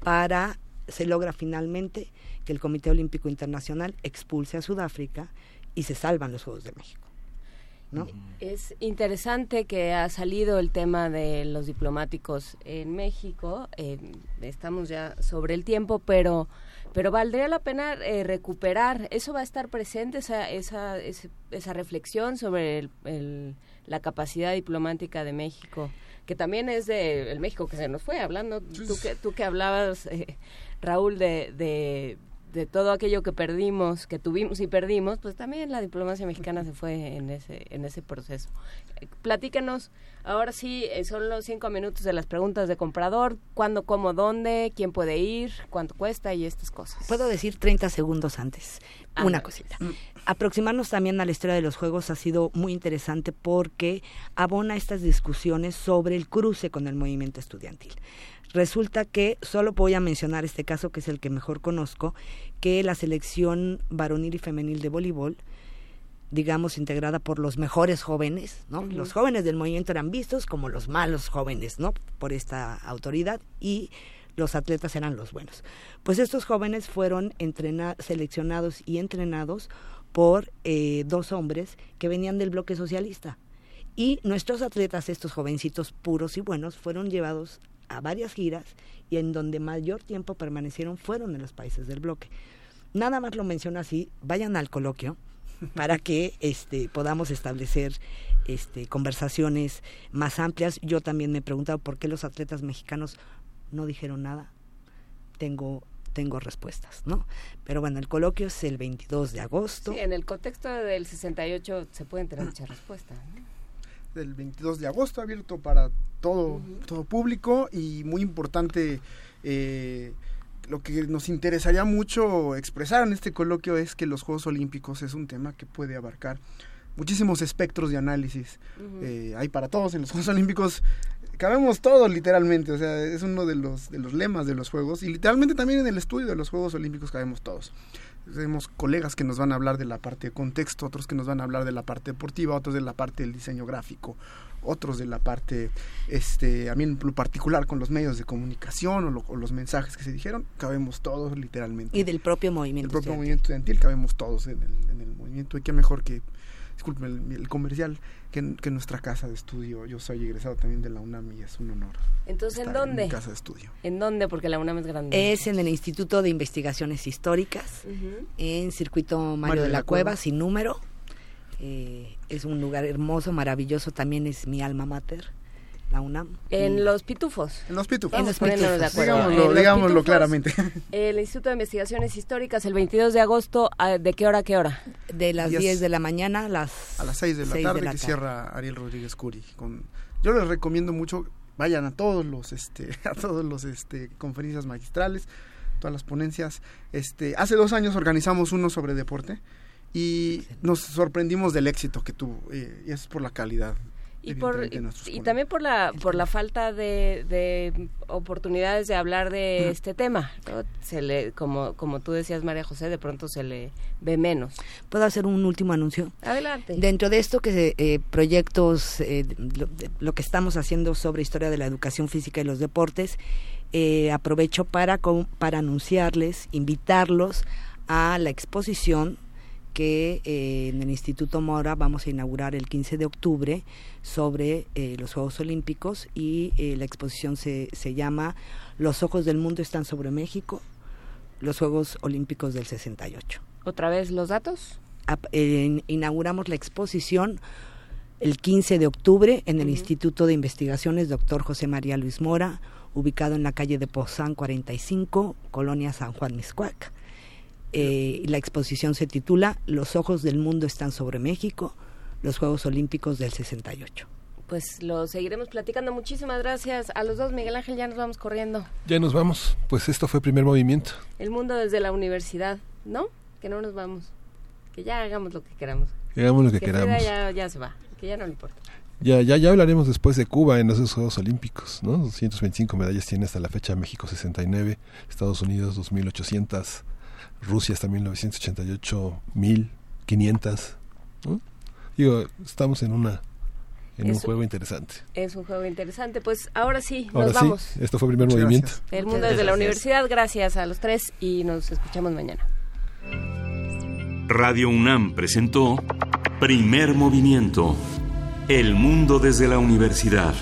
para se logra finalmente que el Comité Olímpico Internacional expulse a Sudáfrica y se salvan los Juegos de México ¿no? Es interesante que ha salido el tema de los diplomáticos en México. Eh, estamos ya sobre el tiempo, pero pero valdría la pena eh, recuperar. Eso va a estar presente esa esa ese- esa reflexión sobre el- el- la capacidad diplomática de México, que también es de el México que se nos fue. Hablando tú que tú que hablabas eh, Raúl de, de de todo aquello que perdimos, que tuvimos y perdimos, pues también la diplomacia mexicana se fue en ese en ese proceso. Eh, Platícanos, ahora sí, eh, son los cinco minutos de las preguntas de comprador, cuándo, cómo, dónde, quién puede ir, cuánto cuesta y estas cosas. Puedo decir 30 segundos antes. Ah, Una no. cosita. Aproximarnos también a la historia de los juegos ha sido muy interesante porque abona estas discusiones sobre el cruce con el movimiento estudiantil. Resulta que, solo voy a mencionar este caso que es el que mejor conozco, que la selección varonil y femenil de voleibol, digamos, integrada por los mejores jóvenes, ¿no? Los jóvenes del movimiento eran vistos como los malos jóvenes, ¿no? Por esta autoridad y los atletas eran los buenos. Pues estos jóvenes fueron seleccionados y entrenados por eh, dos hombres que venían del bloque socialista. Y nuestros atletas, estos jovencitos puros y buenos, fueron llevados a varias giras y en donde mayor tiempo permanecieron fueron en los países del bloque. Nada más lo menciono así, vayan al coloquio para que este podamos establecer este conversaciones más amplias. Yo también me he preguntado por qué los atletas mexicanos no dijeron nada. Tengo tengo respuestas, ¿no? Pero bueno, el coloquio es el 22 de agosto. Sí, en el contexto del 68 se pueden tener muchas respuestas. ¿no? Del 22 de agosto, abierto para todo, todo público y muy importante, eh, lo que nos interesaría mucho expresar en este coloquio es que los Juegos Olímpicos es un tema que puede abarcar muchísimos espectros de análisis. Eh, hay para todos en los Juegos Olímpicos, cabemos todos literalmente, o sea, es uno de los, de los lemas de los Juegos y literalmente también en el estudio de los Juegos Olímpicos cabemos todos. Tenemos colegas que nos van a hablar de la parte de contexto, otros que nos van a hablar de la parte deportiva, otros de la parte del diseño gráfico, otros de la parte, este, a mí en lo particular con los medios de comunicación o, lo- o los mensajes que se dijeron, cabemos todos literalmente. Y del propio movimiento. El propio estudiantil. movimiento estudiantil, cabemos todos en el, en el movimiento. Y qué mejor que, disculpen el, el comercial, que, que nuestra casa de estudio. Yo soy egresado también de la UNAM y es un honor. Entonces, ¿en dónde? mi casa de estudio. ¿En dónde? Porque la UNAM es grande. Es en el Instituto de Investigaciones Históricas, en Circuito Mario, de la, Cueva, sin número. Eh, es un lugar hermoso, maravilloso, también es mi alma mater, la UNAM. En los pitufos. En los pitufos. En los Poniéndonos de pitufos. acuerdo. Digámoslo, En los digámoslo pitufos, claramente. El Instituto de Investigaciones Históricas, el 22 de agosto, ¿a- ¿de qué hora a qué hora? De las Diez. 10 de la mañana a las, a las 6 de la tarde la que tarde. cierra Ariel Rodríguez Curi. Con, yo les recomiendo mucho, vayan a todos los, este, a todos los, este, conferencias magistrales, todas las ponencias. Este, hace dos años organizamos uno sobre deporte y nos sorprendimos del éxito que tuvo eh, y es por la calidad. Y, por, y, también por la por la falta de, de oportunidades de hablar de este tema ¿no? se le como como tú decías María José de pronto se le ve menos ¿Puedo hacer un último anuncio? adelante Dentro de esto que eh, proyectos, eh, lo, de- lo que estamos haciendo sobre historia de la educación física y los deportes, eh, aprovecho para, para anunciarles, invitarlos a la exposición que eh, en el Instituto Mora vamos a inaugurar el 15 de octubre sobre eh, los Juegos Olímpicos y eh, la exposición se, se llama Los ojos del mundo están sobre México, los Juegos Olímpicos del 68 otra vez los datos inauguramos la exposición el 15 de octubre en el Instituto de Investigaciones Dr. José María Luis Mora, ubicado en la calle de Pozán 45, Colonia San Juan Miscuac. Eh, la exposición se titula Los ojos del mundo están sobre México, los Juegos Olímpicos del 68. pues lo seguiremos platicando muchísimas gracias a los dos Miguel Ángel ya nos vamos corriendo Ya nos vamos. Pues esto fue primer movimiento. el mundo desde la universidad no que no nos vamos que ya hagamos lo que queramos Hagamos lo que queramos. ya, ya se va que ya no le importa Ya, ya, ya hablaremos después de Cuba en esos Juegos Olímpicos, ¿no? 225 medallas tiene hasta la fecha México 69, Estados Unidos 2800, Rusia hasta 1988 1500, ¿no? Digo, estamos en una en un juego interesante. Es un juego interesante. Pues ahora sí, Ahora nos sí, vamos. esto fue primer Muchas movimiento. gracias. El mundo desde la universidad. Gracias a los tres y nos escuchamos mañana. Radio UNAM presentó Primer movimiento. El mundo desde la universidad.